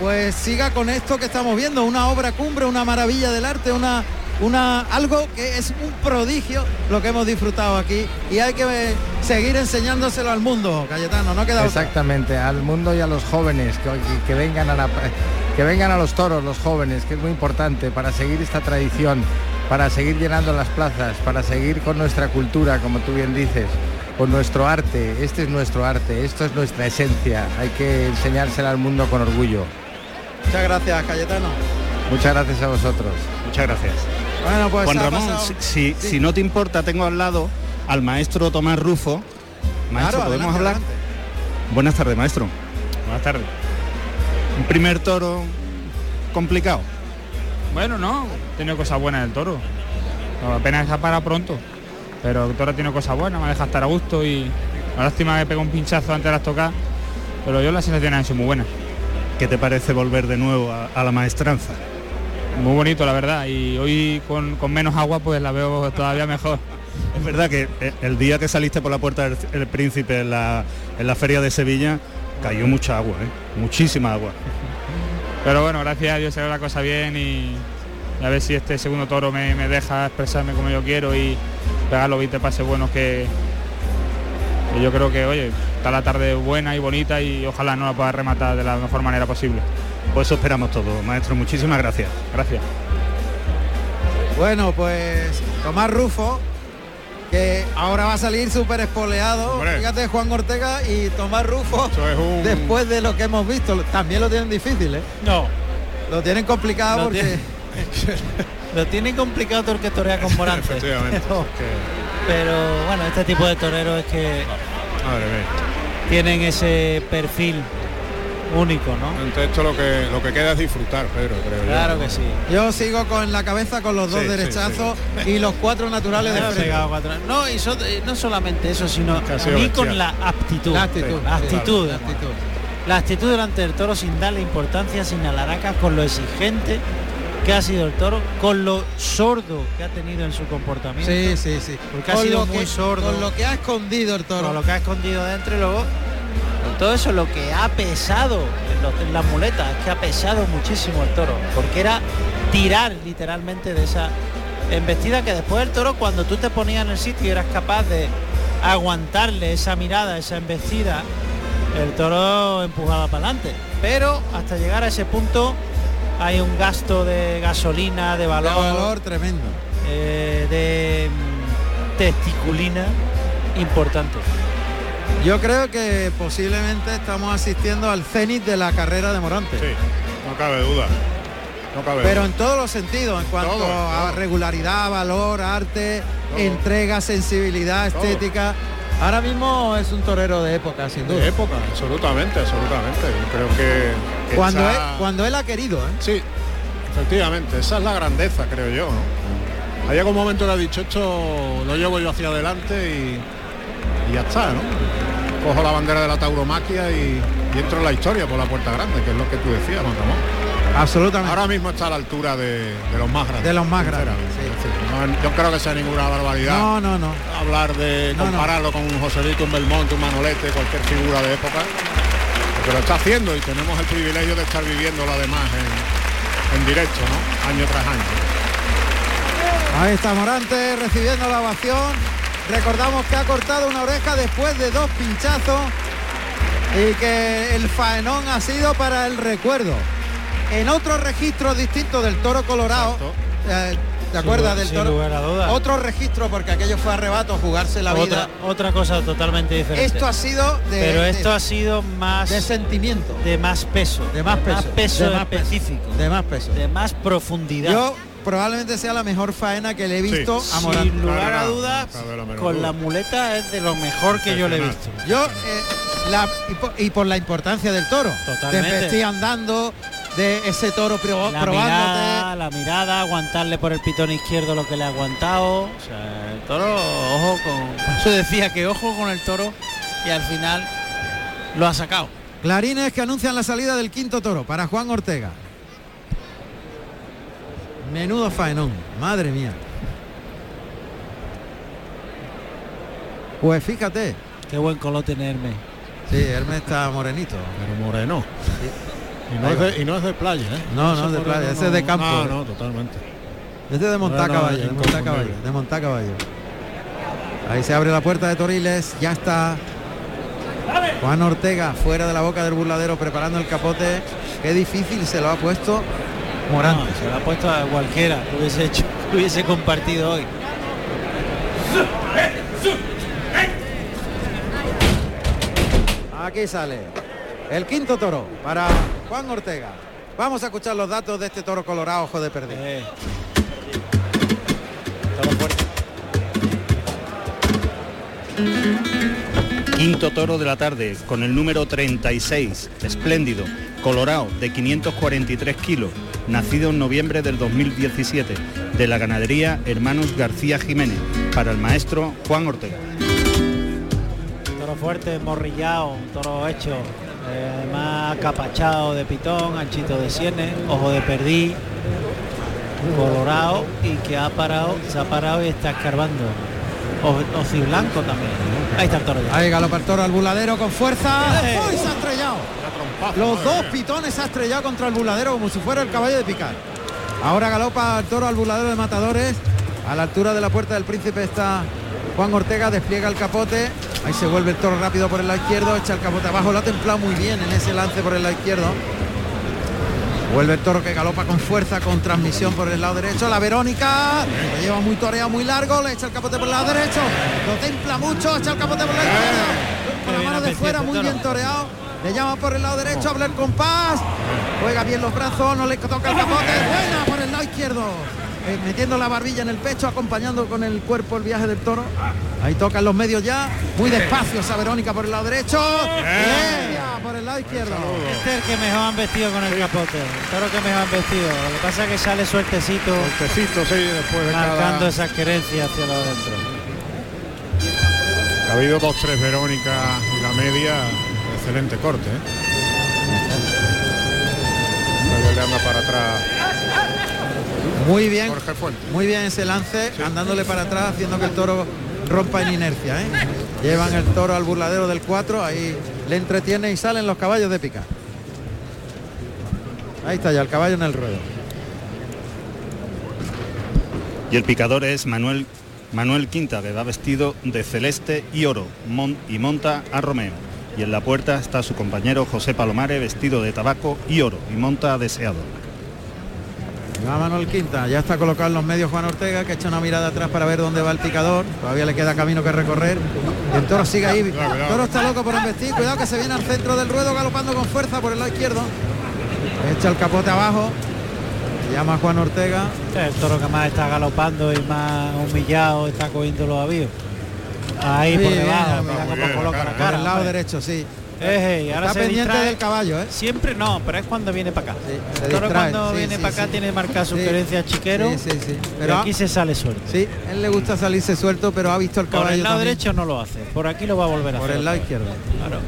Speaker 1: pues siga con esto que estamos viendo, una obra cumbre, una maravilla del arte, una, una algo que es un prodigio lo que hemos disfrutado aquí y hay que eh, seguir enseñándoselo al mundo, Cayetano, no queda.
Speaker 7: Exactamente, al mundo y a los jóvenes, que vengan a la- que vengan a los toros los jóvenes, que es muy importante para seguir esta tradición, para seguir llenando las plazas, para seguir con nuestra cultura, como tú bien dices, con nuestro arte. Este es nuestro arte, esto es nuestra esencia. Hay que enseñársela al mundo con orgullo.
Speaker 1: Muchas gracias, Cayetano.
Speaker 7: Muchas gracias a vosotros.
Speaker 4: Muchas gracias.
Speaker 1: Bueno, pues
Speaker 4: Juan Ramón, si, si- si no te importa, tengo al lado al maestro Tomás Rufo. Maestro,
Speaker 1: Claro,
Speaker 4: ¿podemos
Speaker 1: adelante,
Speaker 4: hablar?
Speaker 1: adelante.
Speaker 4: Buenas tardes, maestro.
Speaker 8: Buenas tardes.
Speaker 4: Un primer toro complicado.
Speaker 8: Bueno, no, he tenido cosas buenas del toro. apenas ha parado pronto, pero el toro tiene cosas buenas, me deja estar a gusto y la lástima que pegó un pinchazo antes de las tocadas, pero yo las sensaciones han sido muy buenas.
Speaker 4: ¿Qué te parece volver de nuevo a, a la maestranza?
Speaker 8: Muy bonito, la verdad, y hoy con, con menos agua pues la veo todavía mejor.
Speaker 4: Es verdad que eh, el día que saliste por la puerta del el príncipe en la, en la feria de Sevilla cayó mucha agua, ¿eh? muchísima agua.
Speaker 8: Pero bueno, gracias a Dios se ve la cosa bien y, y a ver si este segundo toro me, me deja expresarme como yo quiero y pegar los 20 pases buenos que, yo creo que, oye, está la tarde buena y bonita y ojalá no la pueda rematar de la mejor manera posible.
Speaker 4: Pues eso esperamos todo, maestro. Muchísimas gracias.
Speaker 8: Gracias.
Speaker 1: Bueno, pues Tomás Rufo, que ahora va a salir súper espoleado.
Speaker 3: Hombre.
Speaker 1: Fíjate, Juan Ortega y Tomás Rufo,
Speaker 3: Eso es un-
Speaker 1: después de lo que hemos visto, también lo tienen difícil, ¿eh?
Speaker 2: No,
Speaker 1: Lo tienen complicado
Speaker 2: Lo
Speaker 1: porque...
Speaker 2: tiene- lo tiene complicado todo el que torea con [LAUGHS] Morante. Pero,
Speaker 3: Es que-
Speaker 2: pero, bueno, este tipo de toreros es que
Speaker 3: madre mía.
Speaker 2: tienen ese perfil único, ¿no?
Speaker 3: Entonces esto lo que lo que queda es disfrutar, Pedro, creo yo,
Speaker 2: Claro
Speaker 3: ¿no?
Speaker 2: que sí.
Speaker 1: Yo sigo con la cabeza con los dos
Speaker 3: Sí, sí,
Speaker 1: derechazos y los cuatro naturales de
Speaker 2: cuatro. No, y so- eh, no solamente eso, sino mí con la aptitud.
Speaker 1: La actitud.
Speaker 2: La actitud.
Speaker 1: la actitud.
Speaker 2: La actitud delante del toro sin darle importancia, sin alaracas, con lo exigente que ha sido el toro, con lo sordo que ha tenido en su comportamiento.
Speaker 1: Sí, sí, sí.
Speaker 2: Porque ha sido muy
Speaker 1: que,
Speaker 2: sordo.
Speaker 1: Con lo que ha escondido el toro.
Speaker 2: Con lo que ha escondido dentro y luego con todo eso lo que ha pesado en, los- en las muletas, es que ha pesado muchísimo el toro, porque era tirar literalmente de esa embestida que después el toro cuando tú te ponías en el sitio y eras capaz de aguantarle esa mirada, esa embestida, el toro empujaba para adelante. Pero hasta llegar a ese punto hay un gasto de gasolina, de
Speaker 1: De
Speaker 2: valor,
Speaker 1: valor tremendo.
Speaker 2: eh, de mm, testiculina importante.
Speaker 1: Yo creo que posiblemente estamos asistiendo al cenit de la carrera de Morante.
Speaker 3: Sí, no cabe duda. No cabe
Speaker 1: Pero
Speaker 3: duda.
Speaker 1: en todos los sentidos, en cuanto
Speaker 3: Todo,
Speaker 1: a
Speaker 3: todo.
Speaker 1: regularidad, valor, arte,
Speaker 3: Todo.
Speaker 1: entrega, sensibilidad,
Speaker 3: Todo.
Speaker 1: estética. Ahora mismo es un torero de época, sin duda.
Speaker 3: de época, absolutamente, absolutamente. Yo creo que,
Speaker 1: Cuando, él, cuando él ha querido, ¿eh?
Speaker 3: Sí, efectivamente, esa es la grandeza, creo yo. ¿no? Ha llegado un momento que ha dicho esto lo llevo yo hacia adelante y, y ya está, ¿no? Cojo la bandera de la tauromaquia y, y entro en la historia por la puerta grande, que es lo que tú decías, Juan Ramón.
Speaker 1: Absolutamente.
Speaker 3: Ahora mismo está a la altura de, de los más grandes.
Speaker 1: De los más grandes,
Speaker 3: no- yo creo que sea ninguna barbaridad
Speaker 1: no, no, no.
Speaker 3: hablar de
Speaker 1: No, no.
Speaker 3: compararlo con un Joselito, un Belmonte, un Manolete, cualquier figura de época, porque lo está haciendo y tenemos el privilegio de estar viviéndolo además en, en directo, ¿no? Año tras año.
Speaker 1: Ahí está Morante recibiendo la ovación. Recordamos que ha cortado una oreja después de dos pinchazos y que el faenón ha sido para el recuerdo. En otro registro distinto del toro colorado, eh, ¿te acuerdas del
Speaker 2: sin
Speaker 1: toro?
Speaker 2: lugar a dudas.
Speaker 1: Otro registro porque aquello fue arrebato, jugarse la vida.
Speaker 2: Otra, otra cosa totalmente diferente.
Speaker 1: Esto ha sido de,
Speaker 2: Pero
Speaker 1: de-
Speaker 2: esto ha sido más
Speaker 1: de sentimiento,
Speaker 2: de más peso,
Speaker 1: de más peso,
Speaker 2: peso
Speaker 1: de más peso,
Speaker 2: específico,
Speaker 1: de más peso.
Speaker 2: de más profundidad.
Speaker 1: Yo probablemente sea la mejor faena que le he
Speaker 3: Sí.
Speaker 1: visto a Morante.
Speaker 2: Sin lugar a dudas, con la muleta es de lo mejor que yo le he visto.
Speaker 1: Yo, eh, la, y, por, y por la importancia del toro.
Speaker 2: Totalmente.
Speaker 1: De vestir andando, de ese toro probo-
Speaker 2: La
Speaker 1: probándote.
Speaker 2: mirada, la mirada, aguantarle por el pitón izquierdo lo que le ha aguantado. O sea, el toro, ojo con. Eso decía que ojo con el toro y al final lo ha sacado.
Speaker 1: Clarines que anuncian la salida del quinto toro para Juan Ortega. Menudo faenón, madre mía. Pues fíjate,
Speaker 2: Qué buen color tenerme.
Speaker 1: sí, Hermes está morenito.
Speaker 3: Pero moreno. Y no,
Speaker 1: Ahí
Speaker 3: es de, y no es de playa, ¿eh?
Speaker 1: No,
Speaker 3: Ese
Speaker 1: no es de playa, ese es de campo.
Speaker 3: No, no, totalmente.
Speaker 1: Este es de montar
Speaker 3: No, no,
Speaker 1: caballo,
Speaker 3: es
Speaker 1: de montar
Speaker 3: inconfundible.
Speaker 1: caballo, de montar caballo. Ahí se abre la puerta de Toriles, ya está Juan Ortega fuera de la boca del burladero preparando el capote. Qué difícil se lo ha puesto Morante.
Speaker 2: No, se lo ha puesto a cualquiera que hubiese hecho, que hubiese compartido hoy.
Speaker 1: Aquí sale el quinto toro para Juan Ortega. Vamos a escuchar los datos de este toro colorado, ojo de perdido.
Speaker 2: Eh. Toro fuerte.
Speaker 4: Quinto toro de la tarde con el número 36, espléndido, Colorado, de 543 kilos, nacido en noviembre del 2017, de la ganadería Hermanos García Jiménez, para el maestro Juan Ortega.
Speaker 2: Toro fuerte, morrillado, toro hecho, eh, más capachado de pitón, anchito de sienes, ojo de perdí, colorado y que ha parado, se ha parado y está escarbando. O, blanco también. Ahí está el toro.
Speaker 1: Ahí galopa el toro al buladero con fuerza.
Speaker 2: ¡Eh!
Speaker 1: ¡Uy, se ha estrellado! Los dos pitones se ha estrellado contra el buladero como si fuera el caballo de picar. Ahora galopa el toro al buladero de matadores. A la altura de la puerta del príncipe está Juan Ortega, despliega el capote. Ahí se vuelve el toro rápido por el lado izquierdo, echa el capote abajo, lo ha templado muy bien en ese lance por el lado izquierdo. Vuelve el toro que galopa con fuerza, con transmisión por el lado derecho. La Verónica lo lleva muy toreado, muy largo, le echa el capote por el lado derecho. Lo templa mucho, echa el capote por el lado izquierdo. Con la mano de fuera, muy bien toreado. Le llama por el lado derecho, habla el compás. Juega bien los brazos, no le toca el capote. Buena por el lado izquierdo. Eh, metiendo la barbilla en el pecho, acompañando con el cuerpo el viaje del toro. Ahí tocan los medios ya. Muy despacio esa Verónica por el lado derecho. Por el lado izquierdo.
Speaker 2: Este es el que mejor han vestido con el capote. El toro que mejor han vestido. Lo que pasa es que sale suertecito.
Speaker 3: Suertecito, sí, después de
Speaker 2: marcando
Speaker 3: cada...
Speaker 2: esas querencias hacia lo adentro.
Speaker 3: Ha habido dos, tres Verónica y la media. Excelente corte. ¿eh? Le anda para atrás.
Speaker 1: Muy bien,
Speaker 3: Jorge Fuente.
Speaker 1: muy bien ese lance, andándole para atrás, haciendo que el toro rompa en inercia. ¿eh? Llevan el toro al burladero del 4, ahí le entretiene y salen los caballos de picar. Ahí está ya el caballo en el ruedo.
Speaker 4: Y el picador es Manuel, Manuel Quinta, que va vestido de celeste y oro mon- y monta a Romeo. Y en la puerta está su compañero José Palomares, vestido de tabaco y oro, y monta a Deseado.
Speaker 1: Va Manuel Quinta, ya está colocado en los medios Juan Ortega, que echa una mirada atrás para ver dónde va el picador. Todavía le queda camino que recorrer. El toro sigue ahí. El toro está loco por embestir. Cuidado que se viene al centro del ruedo galopando con fuerza por el lado izquierdo. Echa el capote abajo. Llama a Juan Ortega.
Speaker 2: El toro que más está galopando y más humillado, está cogiendo los avíos. Ahí por
Speaker 1: Sí,
Speaker 2: debajo,
Speaker 1: Por el lado derecho, sí.
Speaker 2: Ahora
Speaker 1: Está
Speaker 2: se
Speaker 1: pendiente
Speaker 2: distrae.
Speaker 1: del caballo, ¿eh?
Speaker 2: Siempre no, pero es cuando viene para acá.
Speaker 1: se
Speaker 2: toro
Speaker 1: distrae,
Speaker 2: cuando
Speaker 1: sí,
Speaker 2: viene
Speaker 1: sí,
Speaker 2: para acá
Speaker 1: sí.
Speaker 2: tiene marcada su
Speaker 1: Sí.
Speaker 2: querencia chiquero.
Speaker 1: Sí, sí, sí.
Speaker 2: Pero aquí se sale suelto.
Speaker 1: Sí, él le gusta salirse suelto, pero ha visto el
Speaker 2: Por
Speaker 1: caballo
Speaker 2: el lado
Speaker 1: también.
Speaker 2: derecho no lo hace. Por aquí lo va a volver a
Speaker 1: Por
Speaker 2: hacer.
Speaker 1: el lado izquierdo.
Speaker 2: Claro.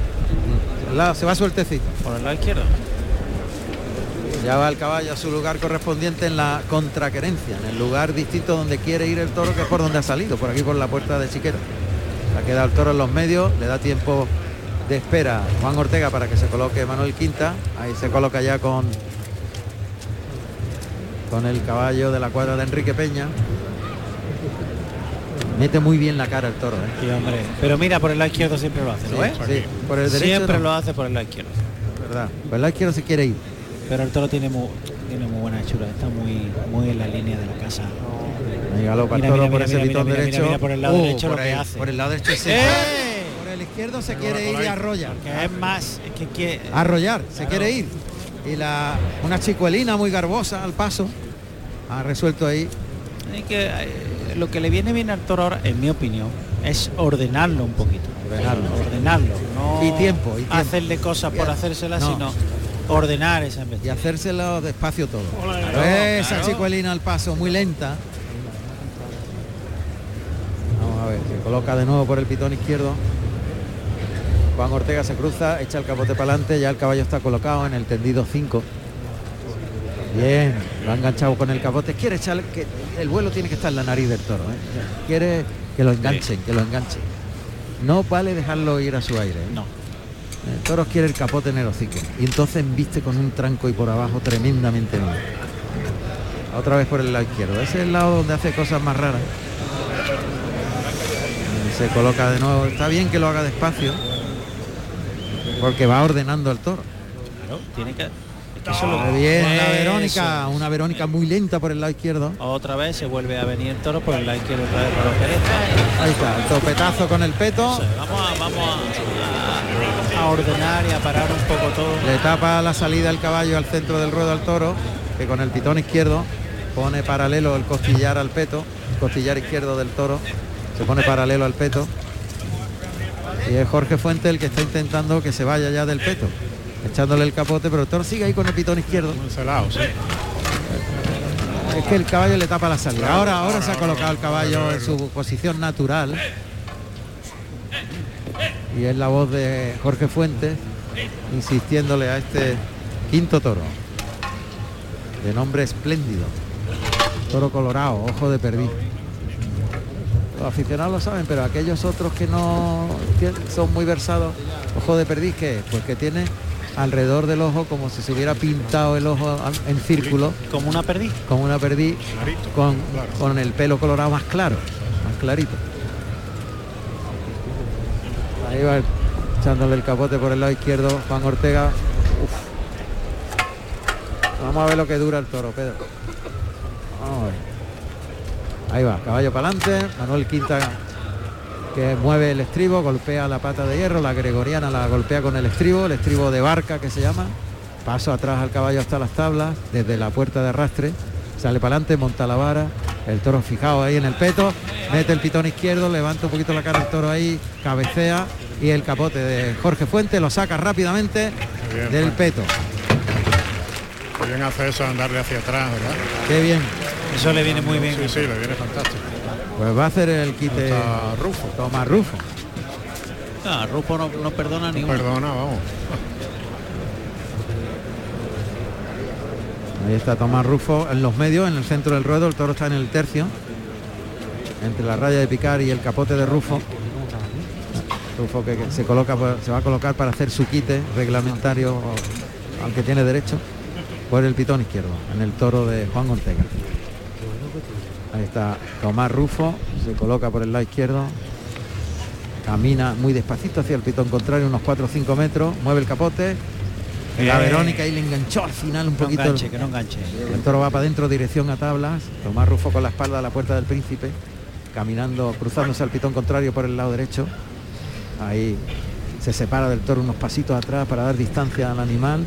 Speaker 1: Lado- se va sueltecito.
Speaker 2: Por el lado izquierdo.
Speaker 1: Ya va el caballo a su lugar correspondiente en la contraquerencia, en el lugar distinto donde quiere ir el toro, que es por donde ha salido, por aquí por la puerta de Chiquero. Ha quedado el toro en los medios, le da tiempo de espera Juan Ortega para que se coloque Manuel Quinta. Ahí se coloca ya con con el caballo de la cuadra de Enrique Peña. Mete muy bien la cara el toro, ¿eh?
Speaker 2: Sí, hombre. Pero mira, por el lado izquierdo siempre lo hace, ¿lo ves?
Speaker 1: Sí, por el derecho
Speaker 2: Siempre
Speaker 1: no.
Speaker 2: lo hace por el lado izquierdo.
Speaker 1: verdad. Por el lado izquierdo se quiere ir.
Speaker 2: Pero el toro tiene muy, tiene muy buena hechura, está muy, muy en la línea de la casa.
Speaker 1: Por
Speaker 2: mira,
Speaker 1: ese
Speaker 2: mira,
Speaker 1: pitón
Speaker 2: mira, mira,
Speaker 1: derecho.
Speaker 2: mira por el lado
Speaker 1: Uh,
Speaker 2: derecho lo
Speaker 1: por
Speaker 2: que
Speaker 1: el-
Speaker 2: hace.
Speaker 1: Por el lado derecho se
Speaker 2: ¡Eh!
Speaker 1: Por el izquierdo se quiere ir y arrolla.
Speaker 2: Que es más, que, que
Speaker 1: Arrollar, se quiere ir. Y la una chicuelina muy garbosa al paso. Ha resuelto ahí.
Speaker 2: que eh, lo que le viene bien al toro ahora, en mi opinión, es ordenarlo un poquito.
Speaker 1: Ordenarlo.
Speaker 2: Ordenarlo. No
Speaker 1: Y tiempo, y tiempo.
Speaker 2: hacerle cosas por
Speaker 1: Y-
Speaker 2: hacérselas,
Speaker 1: no.
Speaker 2: sino ordenar esa
Speaker 1: Y hacérselo despacio todo.
Speaker 2: Claro,
Speaker 1: Esa
Speaker 2: claro.
Speaker 1: chicuelina al paso, muy lenta. Se coloca de nuevo por el pitón izquierdo. Juan Ortega se cruza, echa el capote para adelante, ya el caballo está colocado en el tendido 5. Bien, lo ha enganchado con el capote. Quiere echar que el vuelo tiene que estar en la nariz del toro. ¿eh? Quiere que lo enganchen, que lo enganchen. No vale dejarlo ir a su aire. ¿eh?
Speaker 2: No.
Speaker 1: El toro quiere el capote en el hocico. Y entonces viste con un tranco y por abajo tremendamente bien. Otra vez por el lado izquierdo. Ese es el lado donde hace cosas más raras. Se coloca de nuevo. Está bien que lo haga despacio. Porque va ordenando el toro.
Speaker 2: Claro, tiene que, es que
Speaker 1: bien, la
Speaker 2: Eso.
Speaker 1: Verónica. Una Verónica muy lenta por el lado izquierdo.
Speaker 2: Otra vez se vuelve a venir el toro por el lado izquierdo otra vez Jerez.
Speaker 1: Ahí está, el topetazo con el peto.
Speaker 2: Vamos, a, vamos a, a- a ordenar y a parar un poco todo.
Speaker 1: Le tapa la salida el caballo al centro del ruedo al toro, que con el pitón izquierdo pone paralelo el costillar al peto, el costillar izquierdo del toro, se pone paralelo al peto. Y es Jorge Fuente el que está intentando que se vaya ya del peto. echándole el capote, pero el toro sigue ahí con el pitón izquierdo.
Speaker 3: Encelado, sí.
Speaker 1: Es que el caballo le tapa la salida. Ahora, ahora se ha colocado el caballo en su posición natural. Y es la voz de Jorge Fuentes insistiéndole a este quinto toro. De nombre espléndido. Toro colorado, ojo de perdiz. Los aficionados lo saben, pero aquellos otros que no son muy versados, ojo de perdiz, que Pues que tiene alrededor del ojo como si se hubiera pintado el ojo a- en círculo,
Speaker 2: Como una perdiz.
Speaker 1: como una perdiz,
Speaker 3: Clarito,
Speaker 1: con,
Speaker 3: claro.
Speaker 1: con el pelo colorado más claro, más clarito. Ahí va echándole el capote por el lado izquierdo, Juan Ortega. Uf. Vamos a ver lo que dura el toro, Pedro. Vamos a ver. Ahí va, caballo para adelante, Manuel Quinta que mueve el estribo, golpea la pata de hierro, la gregoriana la golpea con el estribo, el estribo de barca que se llama. Paso atrás al caballo hasta las tablas, desde la puerta de arrastre, sale para adelante, monta la vara, el toro fijado ahí en el peto, mete el pitón izquierdo, levanta un poquito la cara el toro ahí, cabecea y el capote de Jorge Fuente lo saca rápidamente
Speaker 3: bien,
Speaker 1: del peto.
Speaker 3: Qué bien hace eso andarle hacia atrás, ¿verdad?
Speaker 1: Qué bien.
Speaker 2: Eso le viene muy bien.
Speaker 3: Sí, sí, le viene fantástico.
Speaker 1: Pues va a hacer el quite
Speaker 3: Está Rufo.
Speaker 1: Tomás Rufo.
Speaker 2: Ah, Rufo no, no perdona ni uno.
Speaker 3: Perdona, vamos.
Speaker 1: Ahí está Tomás Rufo en los medios, en el centro del ruedo, el toro está en el tercio, entre la raya de picar y el capote de Rufo. Rufo que, que se coloca por- se va a colocar para hacer su quite reglamentario, o- aunque tiene derecho, por el pitón izquierdo, en el toro de Juan Ortega. Ahí está Tomás Rufo, se coloca por el lado izquierdo, camina muy despacito hacia el pitón contrario, unos 4 o 5 metros, mueve el capote. La
Speaker 2: Bien.
Speaker 1: Verónica y le enganchó al final un
Speaker 2: no
Speaker 1: poquito. el-
Speaker 2: enganche, que no enganche.
Speaker 1: el toro va para adentro, dirección a tablas. Tomás Rufo con la espalda a la puerta del príncipe, caminando, cruzándose al pitón contrario por el lado derecho. Ahí se separa del toro unos pasitos atrás para dar distancia al animal.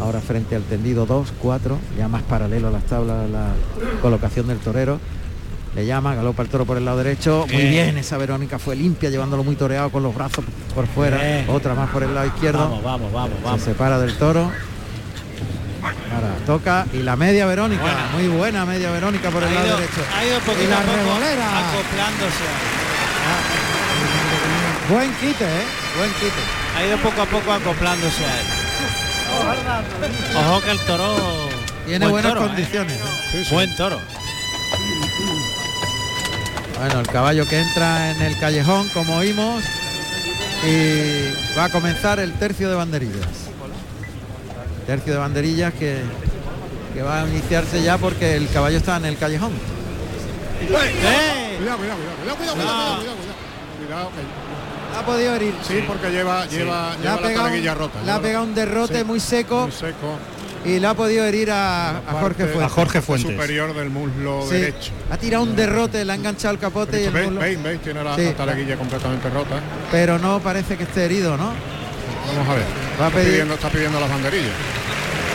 Speaker 1: Ahora frente al tendido 2, 4, ya más paralelo a las tablas la colocación del torero. Le llama, galopa el toro por el lado derecho. Muy
Speaker 2: Bien.
Speaker 1: bien, esa Verónica fue limpia, llevándolo muy toreado con los brazos por fuera.
Speaker 2: Bien.
Speaker 1: Otra más por el lado izquierdo.
Speaker 2: Vamos, vamos, vamos,
Speaker 1: Se
Speaker 2: vamos.
Speaker 1: separa del toro. Ahora toca y la media Verónica,
Speaker 2: Buena.
Speaker 1: muy buena media Verónica por el
Speaker 2: Ha
Speaker 1: lado
Speaker 2: ido,
Speaker 1: derecho.
Speaker 2: ha ido poquito
Speaker 1: y la
Speaker 2: a poco
Speaker 1: revolera.
Speaker 2: acoplándose.
Speaker 1: Buen quite, ¿eh? Buen quite.
Speaker 2: Ha ido poco a poco acoplándose a él. Ojo que el toro
Speaker 1: Tiene
Speaker 2: buen
Speaker 1: buenas
Speaker 2: toro, ¿eh?
Speaker 1: condiciones. ¿eh?
Speaker 2: Buen toro.
Speaker 1: Bueno, el caballo que entra en el callejón, como oímos, y va a comenzar el tercio de banderillas. Tercio de banderillas que, que va a iniciarse ya porque el caballo está en el callejón.
Speaker 3: Cuidado, cuidado, cuidado, cuidado, cuidado, cuidado, cuidado, cuidado. Cuidado, que-
Speaker 1: Ha podido herir.
Speaker 3: Sí, porque lleva, lleva, la
Speaker 1: pegado,
Speaker 3: rota.
Speaker 1: le ha pegado un derrote muy seco
Speaker 3: muy seco.
Speaker 1: Y le ha podido herir a, a Jorge Fuentes.
Speaker 4: A Jorge Fuentes.
Speaker 3: superior del muslo
Speaker 1: Sí,
Speaker 3: derecho.
Speaker 1: ha tirado un derrote, le ha enganchado el capote y el
Speaker 3: ¿Veis,
Speaker 1: muslo,
Speaker 3: veis, veis? Tiene la,
Speaker 1: Sí.
Speaker 3: la taleguilla completamente rota.
Speaker 1: pero no parece que esté herido, ¿no?
Speaker 3: Vamos a ver.
Speaker 1: Va a
Speaker 3: está,
Speaker 1: pedir-
Speaker 3: pidiendo, está pidiendo las banderillas.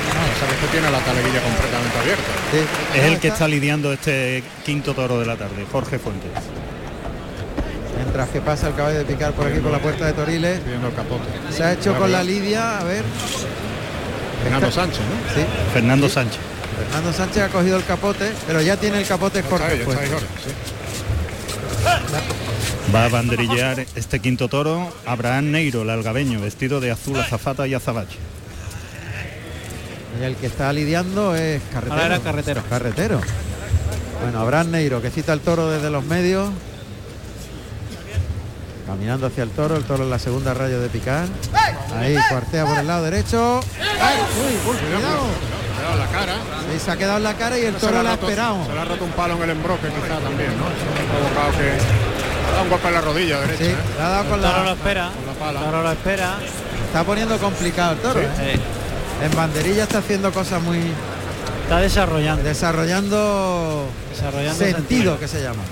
Speaker 3: Ah, o sea, que este tiene la taleguilla completamente abierta.
Speaker 1: Sí.
Speaker 4: Es el que está lidiando este quinto toro de la tarde, Jorge Fuentes.
Speaker 1: Mientras que pasa el caballo de picar por aquí por la puerta de Toriles,
Speaker 3: Pidiendo el capote.
Speaker 1: se ha hecho con la lidia, a ver,
Speaker 3: Fernando Sánchez, ¿no?
Speaker 1: sí.
Speaker 4: Fernando Sánchez.
Speaker 1: Fernando Sánchez ha cogido el capote, pero ya tiene el capote
Speaker 3: ahí,
Speaker 1: Fuentes.
Speaker 3: Jorge, sí.
Speaker 4: Va a banderillear este quinto toro Abraham Neiro, el algabeño, vestido de azul azafata y azabache.
Speaker 1: Y el que está lidiando es carretero.
Speaker 2: Ahora era carretero.
Speaker 1: Carretero. Bueno, Abraham Neiro que cita el toro desde los medios. Caminando hacia el toro, el toro en la segunda raya de picar. Ahí cuartea por el lado derecho. ¡Ay! ¡Uy!
Speaker 3: Cuidado, la cara.
Speaker 1: Sí, se ha quedado en la cara y el toro
Speaker 3: le
Speaker 1: ha esperado.
Speaker 3: Se le ha roto un palo en el embroque quizá también, ¿no? Ha provocado que... Ha dado un golpe en la rodilla derecha,
Speaker 1: Sí,
Speaker 3: ¿eh?
Speaker 1: le ha dado con
Speaker 2: El toro lo
Speaker 1: la...
Speaker 2: espera.
Speaker 3: Con la pala.
Speaker 2: El toro lo espera.
Speaker 1: Está poniendo complicado el toro.
Speaker 3: Sí.
Speaker 1: ¿eh? En banderilla está haciendo cosas muy...
Speaker 2: está desarrollando.
Speaker 1: Desarrollando
Speaker 2: Desarrollando
Speaker 1: sentido que se llama.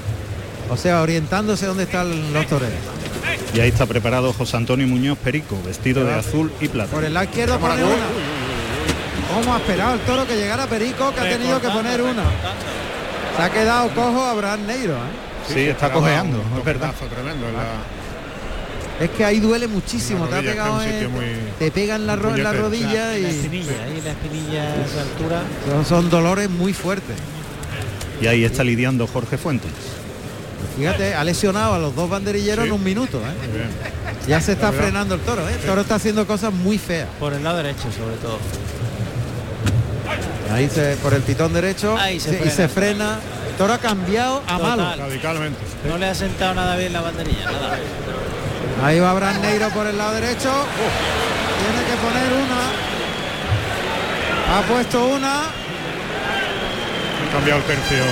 Speaker 1: O sea, orientándose dónde están los toreros.
Speaker 4: Y ahí está preparado José Antonio Muñoz Perico, vestido de azul y plata.
Speaker 1: Por el lado izquierdo pone una. ¿Cómo ha esperado el toro que llegara Perico que ha tenido que poner una? Se ha quedado cojo Abraham Neiro. ¿eh?
Speaker 4: Sí, está cojeando,
Speaker 3: un
Speaker 4: es verdad.
Speaker 3: tremendo en la,
Speaker 1: Es que ahí duele muchísimo, te ha pegado en-
Speaker 3: muy-
Speaker 1: te pega en la, ro- en la
Speaker 3: puñetero.
Speaker 1: rodilla
Speaker 2: la
Speaker 1: y
Speaker 2: espinilla, ahí la espinilla a esa altura.
Speaker 1: son, son dolores muy fuertes.
Speaker 4: Y ahí está lidiando Jorge Fuentes.
Speaker 1: Fíjate, ha lesionado a los dos banderilleros
Speaker 3: Sí.
Speaker 1: en un minuto, ¿eh? Ya se está frenando el toro, ¿eh? El toro está haciendo cosas muy feas.
Speaker 2: Por el lado derecho sobre todo.
Speaker 1: Ahí se, por el pitón derecho
Speaker 2: Ahí se
Speaker 1: se- y se frena. El toro ha cambiado a
Speaker 2: Total.
Speaker 1: malo.
Speaker 3: Radicalmente.
Speaker 2: No le ha sentado nada bien la banderilla, nada.
Speaker 1: Ahí va Brandneiro por el lado derecho. Tiene que poner una. Ha puesto una.
Speaker 3: Ha cambiado el tercio.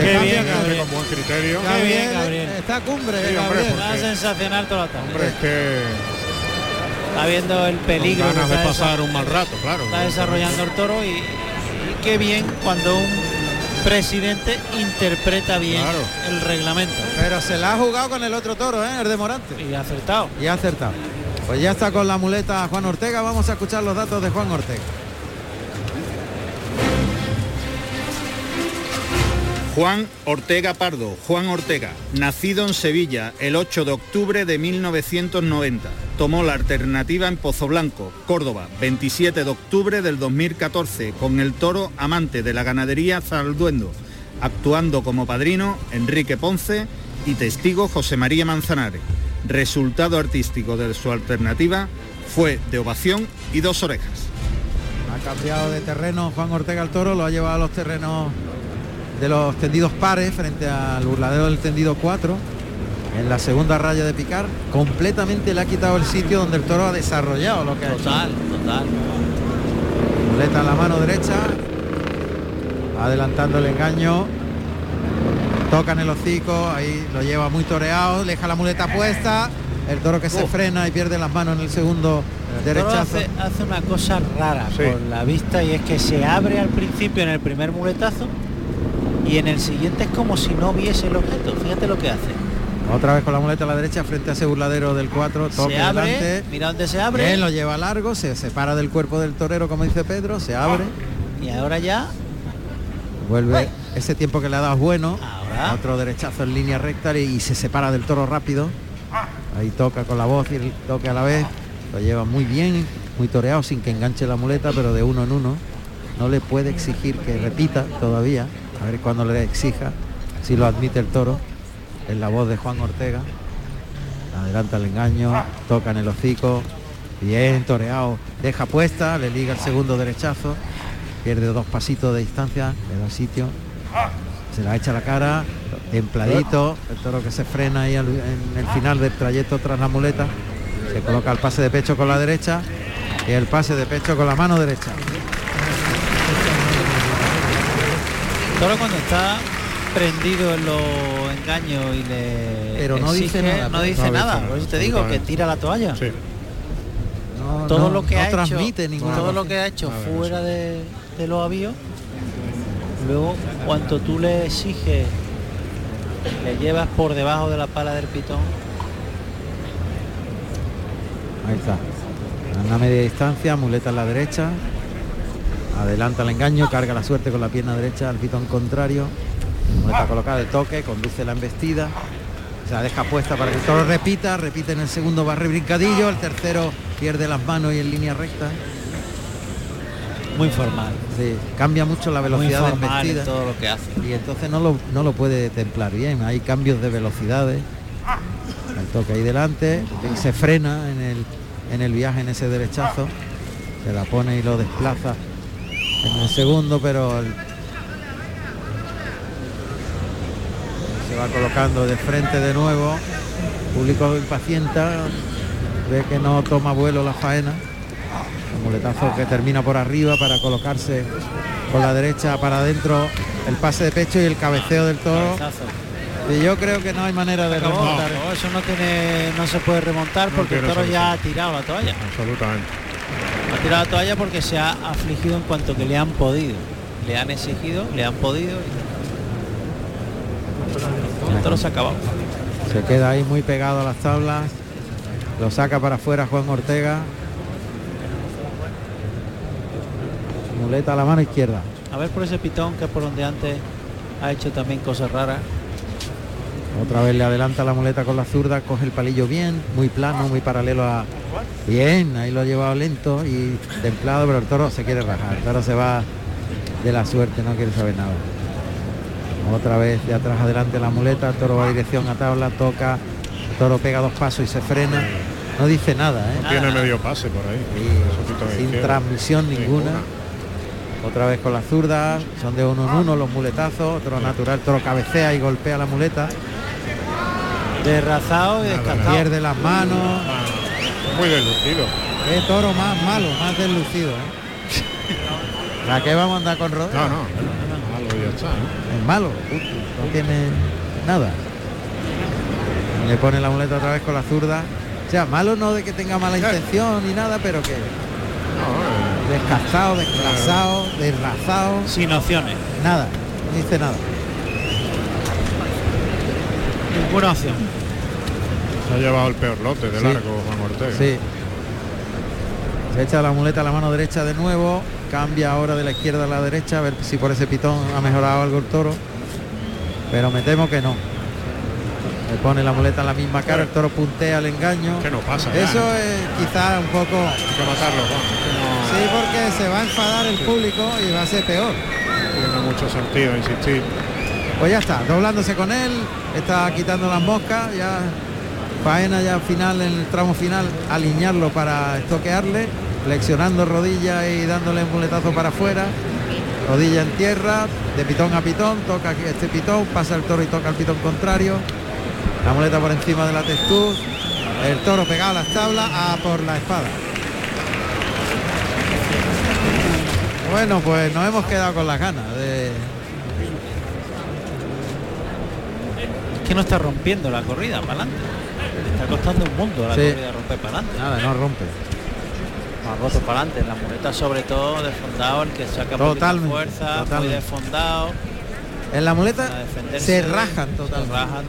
Speaker 2: Qué bien, Gabriel.
Speaker 3: con buen criterio.
Speaker 2: Qué
Speaker 1: Gabriel,
Speaker 2: bien, Gabriel.
Speaker 1: Está cumbre,
Speaker 3: Sí, hombre,
Speaker 1: Gabriel.
Speaker 3: porque-
Speaker 2: Va sensacional toda la tarde.
Speaker 3: Hombre, es que
Speaker 2: Está viendo el peligro
Speaker 3: ganas de
Speaker 2: está,
Speaker 3: pasar un mal rato, claro.
Speaker 2: está desarrollando el toro y, y qué bien cuando un presidente interpreta bien
Speaker 3: Claro.
Speaker 2: el reglamento.
Speaker 1: Pero se la ha jugado con el otro toro, ¿eh? el de Morante.
Speaker 2: Y ha acertado.
Speaker 1: Y ha acertado. Pues ya está con la muleta Juan Ortega. Vamos a escuchar los datos de Juan Ortega.
Speaker 4: Juan Ortega Pardo, Juan Ortega, nacido en Sevilla el 8 de octubre de 1990. Tomó la alternativa en Pozo Blanco, Córdoba, 27 de octubre del 2014, con el toro amante de la ganadería Zalduendo, actuando como padrino Enrique Ponce y testigo José María Manzanares. Resultado artístico de su alternativa fue de ovación y dos orejas.
Speaker 1: Ha cambiado de terreno Juan Ortega el toro, lo ha llevado a los terrenos de los tendidos pares frente al burladero del tendido 4 en la segunda raya de picar completamente le ha quitado el sitio donde el toro ha desarrollado lo que ha hecho.
Speaker 2: Total, total.
Speaker 1: muleta en la mano derecha adelantando el engaño toca en el hocico ahí lo lleva muy toreado deja la muleta puesta el toro que se frena y pierde las manos en el segundo
Speaker 2: El
Speaker 1: derechazo
Speaker 2: hace, hace una cosa rara
Speaker 3: Sí.
Speaker 2: con la vista y es que se abre al principio en el primer muletazo y en el siguiente es como si no viese el objeto. Fíjate lo que hace.
Speaker 1: otra vez con la muleta a la derecha frente a ese burladero del 4 toque
Speaker 2: se abre,
Speaker 1: delante
Speaker 2: mira dónde se abre
Speaker 1: Bien, lo lleva largo, se separa del cuerpo del torero, como dice Pedro, se abre,
Speaker 2: y ahora ya,
Speaker 1: vuelve ese tiempo que le ha dado bueno,
Speaker 2: ahora
Speaker 1: otro derechazo en línea recta y se separa del toro rápido. Ahí toca con la voz y el toque a la vez, lo lleva muy bien, muy toreado sin que enganche la muleta, pero de uno en uno. No le puede exigir que repita todavía, a ver cuando le exija, si lo admite el toro, en la voz de Juan Ortega. Adelanta el engaño, toca en el hocico, bien toreado, deja puesta, le liga el segundo derechazo, pierde dos pasitos de distancia, le da sitio, se la echa la cara, templadito, el toro que se frena ahí en el final del trayecto tras la muleta, se coloca el pase de pecho con la derecha y el pase de pecho con la mano derecha.
Speaker 2: Toro cuando está prendido en los engaños y le
Speaker 1: Pero no dice nada,
Speaker 2: no
Speaker 1: ¿no?
Speaker 2: dice
Speaker 3: No dice
Speaker 2: nada, por eso te digo que tira la toalla.
Speaker 3: Sí.
Speaker 1: No,
Speaker 2: todo
Speaker 1: no-
Speaker 2: lo que
Speaker 1: no
Speaker 2: ha hecho
Speaker 1: transmite ninguna
Speaker 2: todo lo que ha hecho fuera de, de los avíos luego cuanto tú le exiges le llevas por debajo de la pala del pitón
Speaker 1: Ahí está. A una media distancia, muleta en la derecha. Adelanta el engaño, carga la suerte con la pierna derecha al pitón contrario. Muleta colocada de toque, conduce la embestida. Se la deja puesta para que el toro repita, repite en el segundo barre brincadillo, el tercero pierde las manos y en línea recta.
Speaker 2: muy formal
Speaker 1: Sí, cambia mucho la
Speaker 2: muy
Speaker 1: velocidad de
Speaker 2: en
Speaker 1: embestida
Speaker 2: todo lo que hace
Speaker 1: y entonces no lo, no lo puede templar bien. Hay cambios de velocidades. El toque ahí delante se frena en el, en el viaje en ese derechazo. Se la pone y lo desplaza en el segundo, pero el- se va colocando de frente de nuevo. El público impacienta, ve que no toma vuelo la faena. El muletazo que termina por arriba para colocarse con la derecha para adentro el pase de pecho y el cabeceo del toro.
Speaker 2: Cabezazo.
Speaker 1: Y yo creo que no hay manera de remontar.
Speaker 2: No, eso no tiene no se puede remontar
Speaker 3: No
Speaker 2: porque el
Speaker 3: tiene
Speaker 2: toro ya ha tirado la toalla
Speaker 3: Absolutamente.
Speaker 2: Ha tirado la toalla porque se ha afligido en cuanto que le han podido le han exigido le han podido y el toro se ha acabado
Speaker 1: Se queda ahí muy pegado a las tablas. Lo saca para afuera Juan Ortega. Muleta a la mano izquierda.
Speaker 2: A ver por ese pitón que es por donde antes ha hecho también cosas raras.
Speaker 1: Otra vez le adelanta la muleta con la zurda, coge el palillo bien, muy plano, muy paralelo a... Bien, ahí lo ha llevado lento y templado, pero el toro se quiere rajar. El toro se va de la suerte, no quiere saber nada. Otra vez de atrás adelante la muleta, el toro va dirección a tabla, toca, el toro pega dos pasos y se frena. No dice nada, ¿eh?
Speaker 3: No tiene medio pase por ahí.
Speaker 1: Sin transmisión ninguna. Otra vez con la zurda, son de uno en uno los muletazos, otro natural, toro cabecea y golpea la muleta.
Speaker 2: Derrazado y descartado.
Speaker 1: Pierde las manos.
Speaker 3: Muy deslucido.
Speaker 1: Qué toro más malo, más deslucido. ¿eh? [LAUGHS] ¿La que vamos a andar con rodeo?
Speaker 3: No, no, malo ya está. ¿no?
Speaker 1: Es malo, justo, no tiene nada. Le pone la muleta otra vez con la zurda. O sea, malo no de que tenga mala [LAUGHS] intención ni nada, pero que descastado, desclasado, desrazado.
Speaker 2: Sin opciones.
Speaker 1: Nada, no dice nada.
Speaker 2: Ninguna opción.
Speaker 3: Se ha llevado el peor lote de
Speaker 1: Sí.
Speaker 3: largo Juan Ortega.
Speaker 1: Sí. Se echa la muleta a la mano derecha de nuevo. Cambia ahora de la izquierda a la derecha. A ver si por ese pitón ha mejorado algo el toro. Pero me temo que no. Le pone la muleta en la misma cara. El toro puntea el engaño.
Speaker 3: Que no pasa. ya,
Speaker 1: Eso
Speaker 3: ¿no?
Speaker 1: es quizá un poco...
Speaker 3: Hay que matarlo, Juan.
Speaker 1: Sí, porque se va a enfadar el público y va a ser peor.
Speaker 3: No tiene mucho sentido insistir.
Speaker 1: Pues ya está, doblándose con él, está quitando las moscas, ya faena ya final en el tramo final, alinearlo para estoquearle, flexionando rodilla y dándole un muletazo para afuera, rodilla en tierra, de pitón a pitón, toca este pitón, pasa el toro y toca el pitón contrario, la muleta por encima de la textura, el toro pegado a las tablas, a por la espada. Bueno, pues nos hemos quedado con las ganas de,
Speaker 2: que no está rompiendo la corrida para adelante. Está costando un mundo la
Speaker 1: Sí.
Speaker 2: corrida romper para adelante.
Speaker 1: Nada, no rompe.
Speaker 2: Roto para adelante. La muleta sobre todo desfondado, el que saca
Speaker 1: Totalmente,
Speaker 2: fuerza, muy
Speaker 1: totalmente.
Speaker 2: desfondado.
Speaker 1: En la muleta se rajan
Speaker 2: se
Speaker 1: totalmente.
Speaker 2: rajan.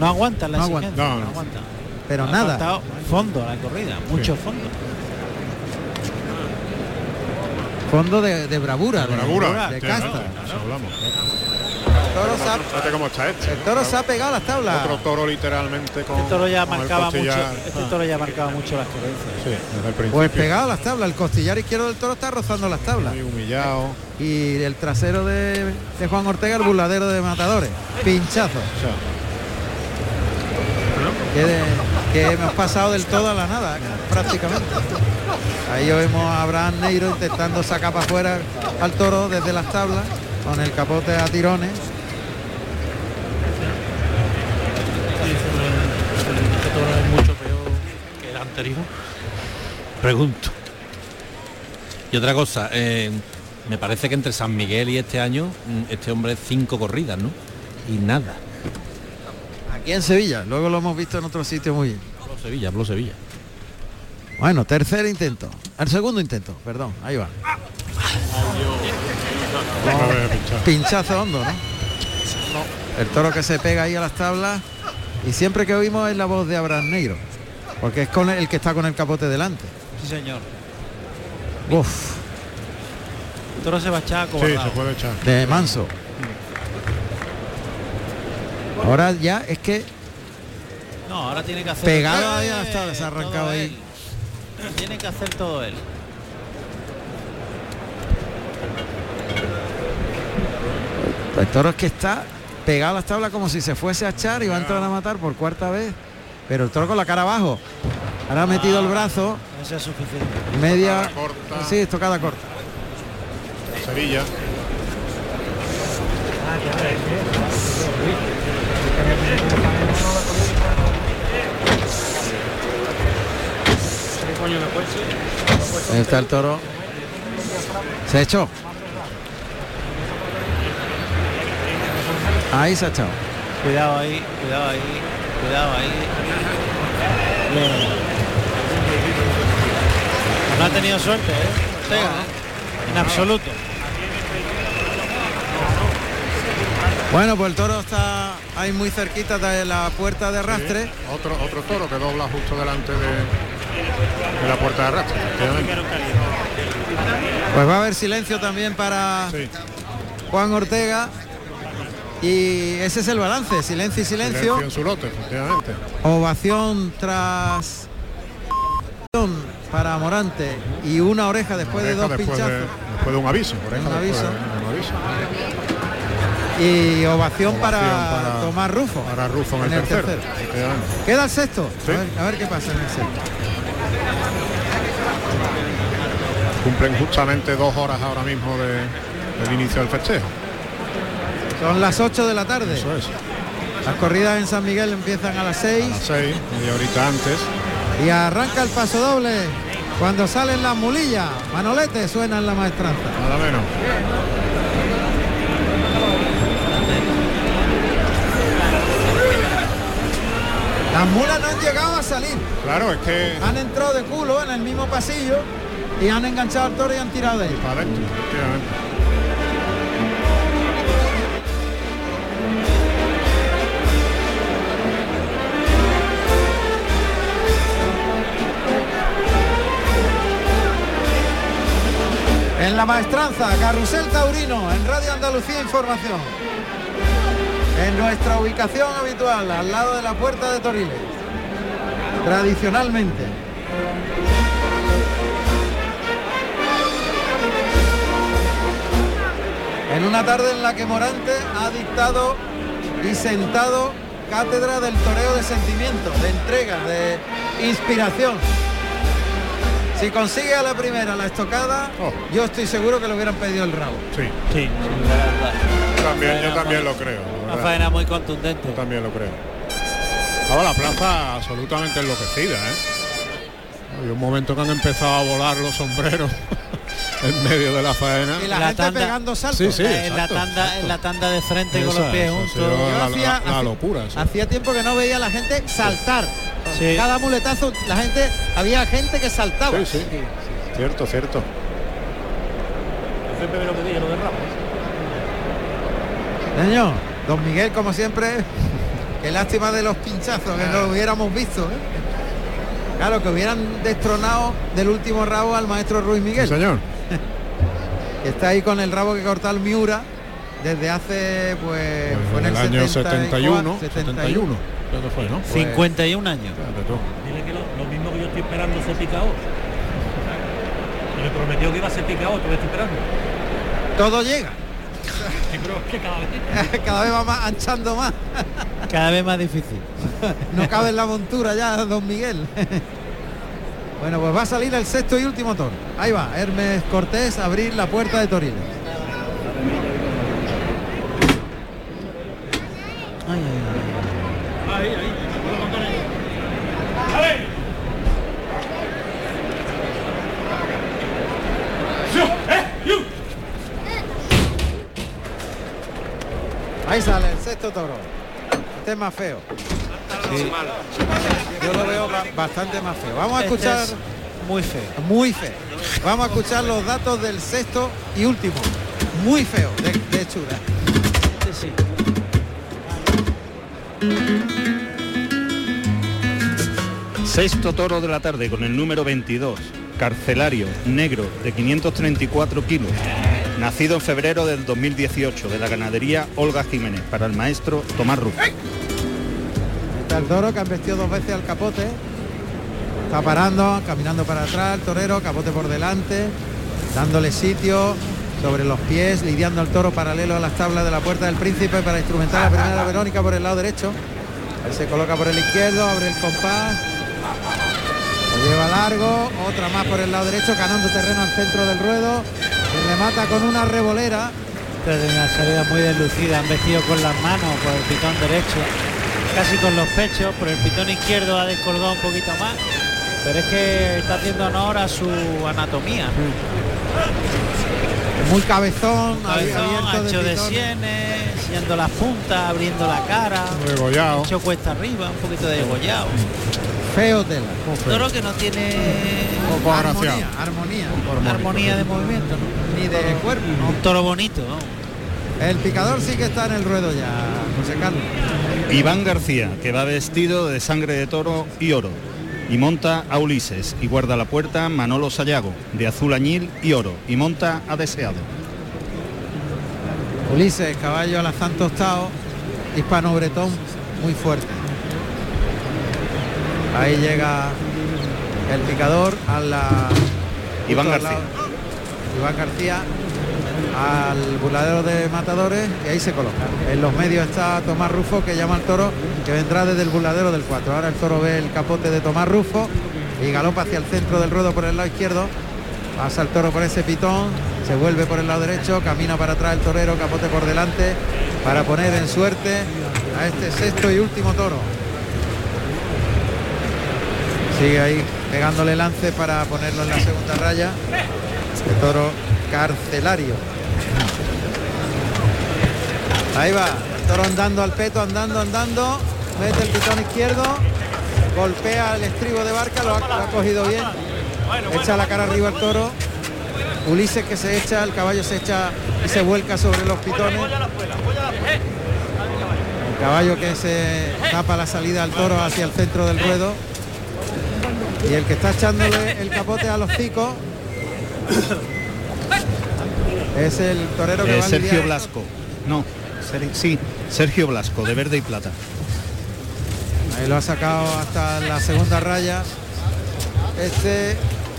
Speaker 2: No aguantan la
Speaker 1: No
Speaker 2: exigencia,
Speaker 1: aguantan.
Speaker 2: no,
Speaker 3: No, no.
Speaker 2: aguantan.
Speaker 1: Pero
Speaker 2: Ha
Speaker 1: nada.
Speaker 2: fondo a la corrida, mucho fondo.
Speaker 1: Fondo de, de bravura, de,
Speaker 3: Bravura.
Speaker 1: de casta.
Speaker 3: ¿no? Eso hablamos.
Speaker 1: El toro, se ha,
Speaker 3: Fíjate cómo está este.
Speaker 1: el toro se ha pegado a las tablas.
Speaker 3: Otro toro literalmente con.
Speaker 2: Este toro ya
Speaker 3: con
Speaker 2: marcaba mucho, este toro ya marcaba mucho las creencias.
Speaker 3: Sí, desde el principio.
Speaker 1: Pues pegado a las tablas. El costillar izquierdo del toro está rozando las tablas.
Speaker 3: Muy humillado.
Speaker 1: Y el trasero de, de Juan Ortega, el burladero de matadores. Pinchazo.
Speaker 3: O sea,
Speaker 1: Que, de- que hemos pasado del todo a la nada, prácticamente. Ahí vemos a Abraham Neiro intentando sacar para afuera al toro desde las tablas, con el capote a tirones.
Speaker 6: Este toro es mucho peor que el anterior. Pregunto.
Speaker 9: Y otra cosa, eh, me parece que entre San Miguel y este año, mm, este hombre cinco corridas, ¿no? Y nada.
Speaker 1: Aquí en Sevilla, luego lo hemos visto en otro sitio muy bien.
Speaker 9: Sevilla, habló Sevilla.
Speaker 1: Bueno, tercer intento. El segundo intento, perdón, ahí va. Pinchazo hondo, ¿no? El toro que se pega ahí a las tablas y siempre que oímos es la voz de Abraham Negro, porque es con el que está con el capote delante.
Speaker 2: Sí, señor.
Speaker 1: Uf,
Speaker 2: El toro se va a echar
Speaker 3: Sí,
Speaker 2: acobardado.
Speaker 3: se puede echar.
Speaker 1: de manso. Ahora ya es que
Speaker 2: No, ahora tiene que hacer
Speaker 1: Pegado
Speaker 2: todo
Speaker 1: ahí a las
Speaker 2: él,
Speaker 1: tablas, se ha arrancado ahí.
Speaker 2: él. Tiene que hacer todo él.
Speaker 1: el toro es que está pegado a las tablas como si se fuese a echar y va a entrar a matar por cuarta vez. Pero el toro con la cara abajo. Ahora ha metido el brazo,
Speaker 2: Eso es suficiente.
Speaker 1: media...
Speaker 3: Tocada corta.
Speaker 1: Sí, tocada corta.
Speaker 3: Sevilla.
Speaker 1: Ahí está el toro. Se echó. Ahí se ha echado.
Speaker 2: Cuidado ahí, cuidado ahí, cuidado ahí. No ha tenido suerte, ¿eh? Ortega, ¿eh? En absoluto.
Speaker 1: Bueno, pues el toro está ahí muy cerquita de la puerta de arrastre.
Speaker 3: Sí, Otro, otro toro que dobla justo delante de, de la puerta de arrastre.
Speaker 1: Pues va a haber silencio también para
Speaker 3: Sí.
Speaker 1: Juan Ortega. Y ese es el balance, silencio y silencio.
Speaker 3: Silencio en su lote, efectivamente.
Speaker 1: Ovación tras para Morante y una oreja después de
Speaker 3: Oreja
Speaker 1: dos
Speaker 3: después de,
Speaker 1: pinchazos.
Speaker 3: después de un aviso. oreja
Speaker 1: Un aviso.
Speaker 3: de un aviso.
Speaker 1: Y ovación,
Speaker 3: Ovación
Speaker 1: para,
Speaker 3: para-
Speaker 1: Tomás Rufo.
Speaker 3: Para Rufo en el,
Speaker 1: En el
Speaker 3: tercero.
Speaker 1: tercero. Queda el sexto.
Speaker 3: Sí.
Speaker 1: A, ver, a ver qué pasa en el sexto.
Speaker 3: Cumplen justamente dos horas ahora mismo de- del inicio del festejo.
Speaker 1: Son las 8 de la tarde.
Speaker 3: Eso es.
Speaker 1: Las corridas en San Miguel empiezan a las 6
Speaker 3: A las seis, media horita antes.
Speaker 1: y arranca el paso doble. Cuando salen las mulillas, Manolete suena en la maestranza.
Speaker 3: Nada menos.
Speaker 1: Las mulas no han llegado a salir.
Speaker 3: Claro, es que
Speaker 1: Han entrado de culo en el mismo pasillo y han enganchado al toro y han tirado de él.
Speaker 3: para adentro, efectivamente.
Speaker 1: En la maestranza, Carrusel Taurino, en Radio Andalucía Información. En nuestra ubicación habitual, al lado de la puerta de Toriles. Tradicionalmente. En una tarde en la que Morante ha dictado y sentado cátedra del toreo de sentimiento, de entrega, de inspiración. Si consigue a la primera la estocada,
Speaker 3: Oh.
Speaker 1: yo estoy seguro que le hubieran pedido el rabo.
Speaker 3: Sí,
Speaker 2: Sí, la verdad.
Speaker 3: también, yo también lo creo. la
Speaker 2: Una faena muy contundente.
Speaker 3: Yo también lo creo. Ahora la plaza absolutamente enloquecida, ¿eh? Hay un momento que han empezado a volar los sombreros [LAUGHS] en medio de la faena.
Speaker 1: Y la,
Speaker 2: La
Speaker 1: gente
Speaker 2: tanda-
Speaker 1: pegando saltos.
Speaker 3: Sí, sí.
Speaker 2: en, la tanda,
Speaker 3: exacto.
Speaker 2: en la tanda de frente con
Speaker 3: Esa-
Speaker 2: los pies juntos.
Speaker 1: Yo
Speaker 3: la,
Speaker 1: hacía-
Speaker 3: la- la
Speaker 1: hacía-
Speaker 3: locura. sí.
Speaker 1: Hacía tiempo que no veía a la gente saltar.
Speaker 2: Sí.
Speaker 1: Cada muletazo, la gente, había gente que saltaba.
Speaker 3: Sí, sí. Cierto, cierto.
Speaker 1: Señor, don Miguel, como siempre, [LAUGHS] qué lástima de los pinchazos, que no lo hubiéramos visto. ¿eh? Claro, que hubieran destronado del último rabo al maestro Ruiz
Speaker 3: Sí,
Speaker 1: Miguel,
Speaker 3: señor. [LAUGHS]
Speaker 1: que está ahí con el rabo que cortó el Miura desde hace, pues,
Speaker 3: Pues
Speaker 1: fue en el,
Speaker 3: el año
Speaker 1: 71,
Speaker 3: 71, 71, creo que fue, ¿no?
Speaker 2: 51 años.
Speaker 10: Dile que lo, lo mismo que yo estoy esperando ser picado. Me prometió que iba a ser picado, todavía estoy esperando.
Speaker 1: Todo llega, [LAUGHS]
Speaker 10: que cada vez [LAUGHS]
Speaker 1: cada vez va más anchando más. [LAUGHS]
Speaker 2: Cada vez más difícil.
Speaker 1: No cabe en la montura ya, don Miguel. Bueno, pues va a salir el sexto y último toro. Ahí va, Hermes Cortés abrir la puerta de Toriles. Ay, ay, ay.
Speaker 10: Ahí, ahí. ¡Eh! ¡Yo!
Speaker 1: Ahí sale el sexto toro. Este es más feo. Yo lo veo ba- bastante más feo. Vamos a
Speaker 2: Este
Speaker 1: escuchar
Speaker 2: es muy feo.
Speaker 1: muy feo. Vamos a escuchar los datos del sexto y último. Muy feo de, de hechura.
Speaker 4: Sexto toro de la tarde con el número 22, carcelario, negro, de 534 kilos, nacido en febrero del 2018 de la ganadería Olga Jiménez, para el maestro Tomás Rufo.
Speaker 1: Está el toro que han vestido dos veces al capote. Está parando, caminando para atrás, el torero, capote por delante, dándole sitio sobre los pies, lidiando al toro paralelo a las tablas de la puerta del príncipe para instrumentar la primera Verónica por el lado derecho. Él se coloca por el izquierdo, abre el compás, lo lleva largo, otra más por el lado derecho, ganando terreno al centro del ruedo, y remata con una revolera.
Speaker 2: Desde una salida muy deslucida, han vestido con las manos por el pitón derecho, casi con los pechos, por el pitón izquierdo ha descolgado un poquito más, pero es que está haciendo honor a su anatomía.
Speaker 1: Muy cabezón,
Speaker 2: Cabezón,
Speaker 1: abierto
Speaker 2: ancho de sienes, enseñando las puntas, abriendo la cara,
Speaker 3: Degollado.
Speaker 2: hecho cuesta arriba, un poquito de degollado.
Speaker 1: feo tela.
Speaker 2: Toro que no tiene
Speaker 3: Poco
Speaker 1: Armonía, armonía.
Speaker 2: armonía de movimiento, ¿no?
Speaker 1: Ni de cuerpo.
Speaker 2: Un toro bonito, ¿no?
Speaker 1: El picador sí que está en el ruedo ya, José Carlos.
Speaker 4: Iván García, que va vestido de sangre de toro y oro, y monta a Ulises, y guarda la puerta Manolo Sayago, de azul añil y oro, y monta a Deseado.
Speaker 1: Ulises, caballo alazán tostado, hispano bretón muy fuerte. Ahí llega el picador a la
Speaker 4: Iván García.
Speaker 1: Iván García al buladero de matadores y ahí se coloca. En los medios está Tomás Rufo que llama al toro que vendrá desde el buladero del 4. Ahora el toro ve el capote de Tomás Rufo y galopa hacia el centro del ruedo por el lado izquierdo. Pasa el toro por ese pitón, se vuelve por el lado derecho, camina para atrás el torero, capote por delante, para poner en suerte a este sexto y último toro. Sigue ahí pegándole lance para ponerlo en la segunda raya. El toro carcelario. Ahí va, el toro andando al peto, andando, andando. Mete el pitón izquierdo, golpea el estribo de barca, lo ha, cogido bien. Echa la cara arriba el toro. Ulises que se echa, el caballo se echa y se vuelca sobre los pitones. El caballo que se tapa la salida al toro hacia el centro del ruedo. Y el que está echándole el capote a los cicos es el torero que
Speaker 4: Eh,
Speaker 1: va a
Speaker 4: Sergio
Speaker 1: lidiar-
Speaker 4: Blasco. No, Ser- sí, Sergio Blasco, de verde y plata.
Speaker 1: Ahí lo ha sacado hasta la segunda raya. Este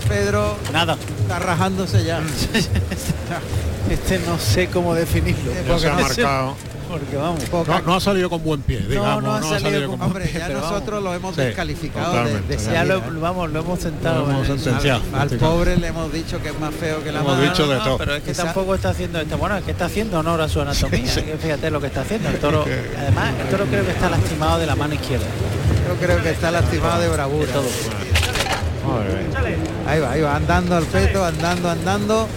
Speaker 1: Pedro
Speaker 2: Nada.
Speaker 1: está rajándose ya. [LAUGHS] [LAUGHS]
Speaker 2: Este no sé cómo definirlo.
Speaker 3: Ya se ha marcado.
Speaker 2: Porque vamos.
Speaker 3: No, no ha salido con buen pie, digamos.
Speaker 2: no ha salido con-
Speaker 1: Hombre, ya
Speaker 2: Pero vamos.
Speaker 1: nosotros lo hemos
Speaker 3: Sí,
Speaker 1: descalificado de,
Speaker 3: totalmente.
Speaker 1: de
Speaker 2: Ya lo,
Speaker 1: ¿eh?
Speaker 2: vamos, lo hemos sentado.
Speaker 3: Lo hemos
Speaker 2: en el-
Speaker 3: sentenciado.
Speaker 1: Al pobre le hemos dicho que es más feo que la
Speaker 3: Hemos dicho de
Speaker 2: No,
Speaker 3: todo.
Speaker 2: pero es que
Speaker 1: Esa-
Speaker 2: tampoco está haciendo esto. Bueno, es que está haciendo honor a su anatomía. que fíjate lo que está haciendo. El toro, además, el toro creo que está lastimado de la mano izquierda.
Speaker 1: Yo creo que está lastimado de bravura.
Speaker 2: todo.
Speaker 1: Ahí va, ahí va, andando al peto, andando, andando.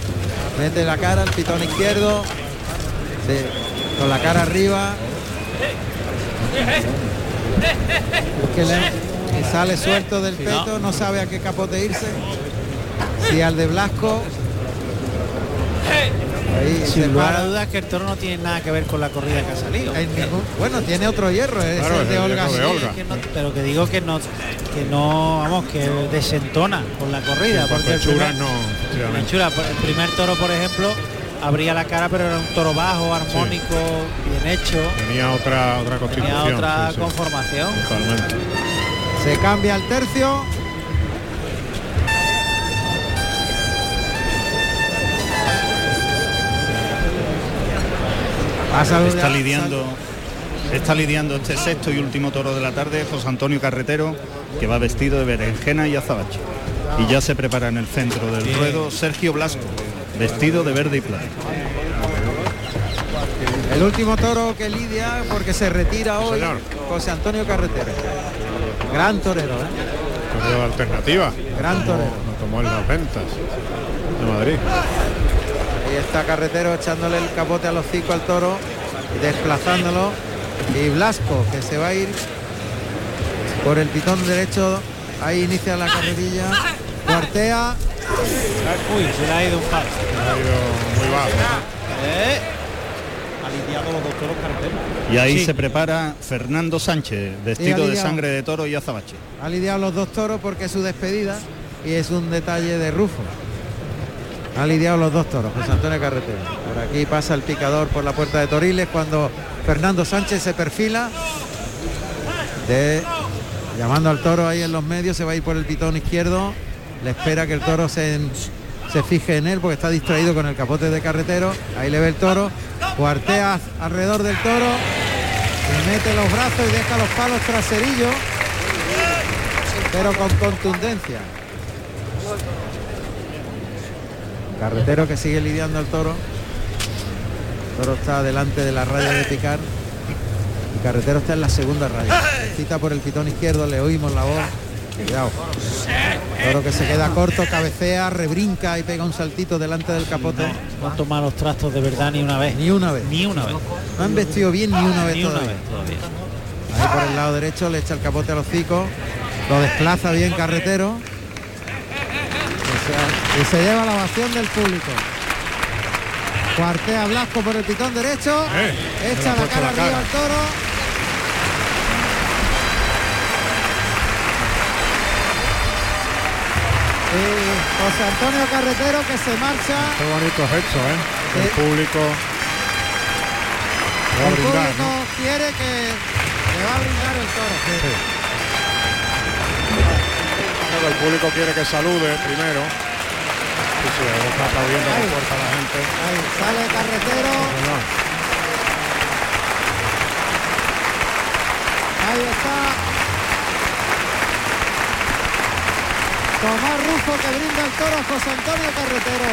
Speaker 1: Mete la cara al pitón izquierdo. Sí, con la cara arriba. Que le- y sale suelto del peto, no sabe a qué capote irse. Si al de Blasco. Ahí
Speaker 2: Sin lugar a dudas que el toro no tiene nada que ver con la corrida que ha salido.
Speaker 1: En ningún- bueno, tiene otro hierro, es
Speaker 3: Claro,
Speaker 1: el de
Speaker 3: el
Speaker 1: Olga.
Speaker 3: de
Speaker 1: Sí,
Speaker 3: Olga.
Speaker 2: Que no- pero que digo que no que no vamos que desentona con la corrida
Speaker 3: Porque
Speaker 2: porque el primer,
Speaker 3: no,
Speaker 2: el primer toro por ejemplo abría la cara pero era un toro bajo armónico bien hecho
Speaker 3: Tenía otra otra constitución.
Speaker 2: tenía otra
Speaker 3: sí, sí.
Speaker 2: conformación
Speaker 3: Totalmente.
Speaker 1: Se cambia el tercio. Saludado-
Speaker 4: Está lidiando, está lidiando este sexto y último toro de la tarde José Antonio Carretero, que va vestido de berenjena y azabache. Y ya se prepara en el centro del ruedo Sergio Blasco, vestido de verde y plata.
Speaker 1: El último toro que lidia porque se retira hoy
Speaker 3: señor.
Speaker 1: José Antonio Carretero. Gran torero, ¿eh?
Speaker 3: Torero de alternativa.
Speaker 1: Gran torero.
Speaker 3: Lo tomó en las ventas de Madrid.
Speaker 1: Ahí está Carretero echándole el capote al hocico al toro, desplazándolo. Y Blasco, que se va a ir por el pitón derecho. Ahí inicia la carrerilla. Cuartea.
Speaker 2: Uy se le ha ido un par
Speaker 3: Ha ido muy bajo.
Speaker 2: ¿Eh?
Speaker 6: Ha lidiado los dos toros carreteros.
Speaker 4: Y ahí
Speaker 2: Sí.
Speaker 4: se prepara Fernando Sánchez, vestido de sangre de toro y azabache.
Speaker 1: Ha lidiado los dos toros porque es su despedida y es un detalle de Rufo. Ha lidiado los dos toros, José Antonio Carretero. Por aquí pasa el picador por la puerta de Toriles cuando Fernando Sánchez se perfila. De, llamando al toro ahí en los medios, se va a ir por el pitón izquierdo. Le espera que el toro se, se fije en él porque está distraído con el capote de carretero. Ahí le ve el toro. Cuartea alrededor del toro. Y mete los brazos y deja los palos traserillos pero con contundencia. Carretero que sigue lidiando al toro. El toro está delante de la raya de picar. Y Carretero está en la segunda raya. Cita por el pitón izquierdo, le oímos la voz. Cuidado. Toro que se queda corto, cabecea, rebrinca y pega un saltito delante del capote.
Speaker 2: no han tomado los trastos de verdad ni una vez
Speaker 1: Ni una vez.
Speaker 2: ni una vez
Speaker 1: No han vestido bien ni una vez
Speaker 2: ni una
Speaker 1: todavía.
Speaker 2: vez todavía
Speaker 1: Ahí por el lado derecho le echa el capote a los hocicos, lo desplaza bien carretero y se, lleva la ovación del público. Cuartea Blasco por el pitón derecho,
Speaker 3: Eh,
Speaker 1: echa
Speaker 3: ha
Speaker 1: la cara
Speaker 3: la
Speaker 1: arriba
Speaker 3: cara.
Speaker 1: al toro. José Antonio Carretero que se marcha
Speaker 3: Qué bonito gesto, ¿eh? El
Speaker 1: Sí.
Speaker 3: público va a
Speaker 1: El
Speaker 3: brindar,
Speaker 1: público quiere que le va a brindar el toro.
Speaker 3: Pero el público quiere que salude primero. Sí, sí, ahí está aplaudiendo fuerza la gente.
Speaker 1: Ahí sale carretero.
Speaker 3: Señor.
Speaker 1: Ahí está. Tomás Rufo que brinda el toro a José Antonio Carretero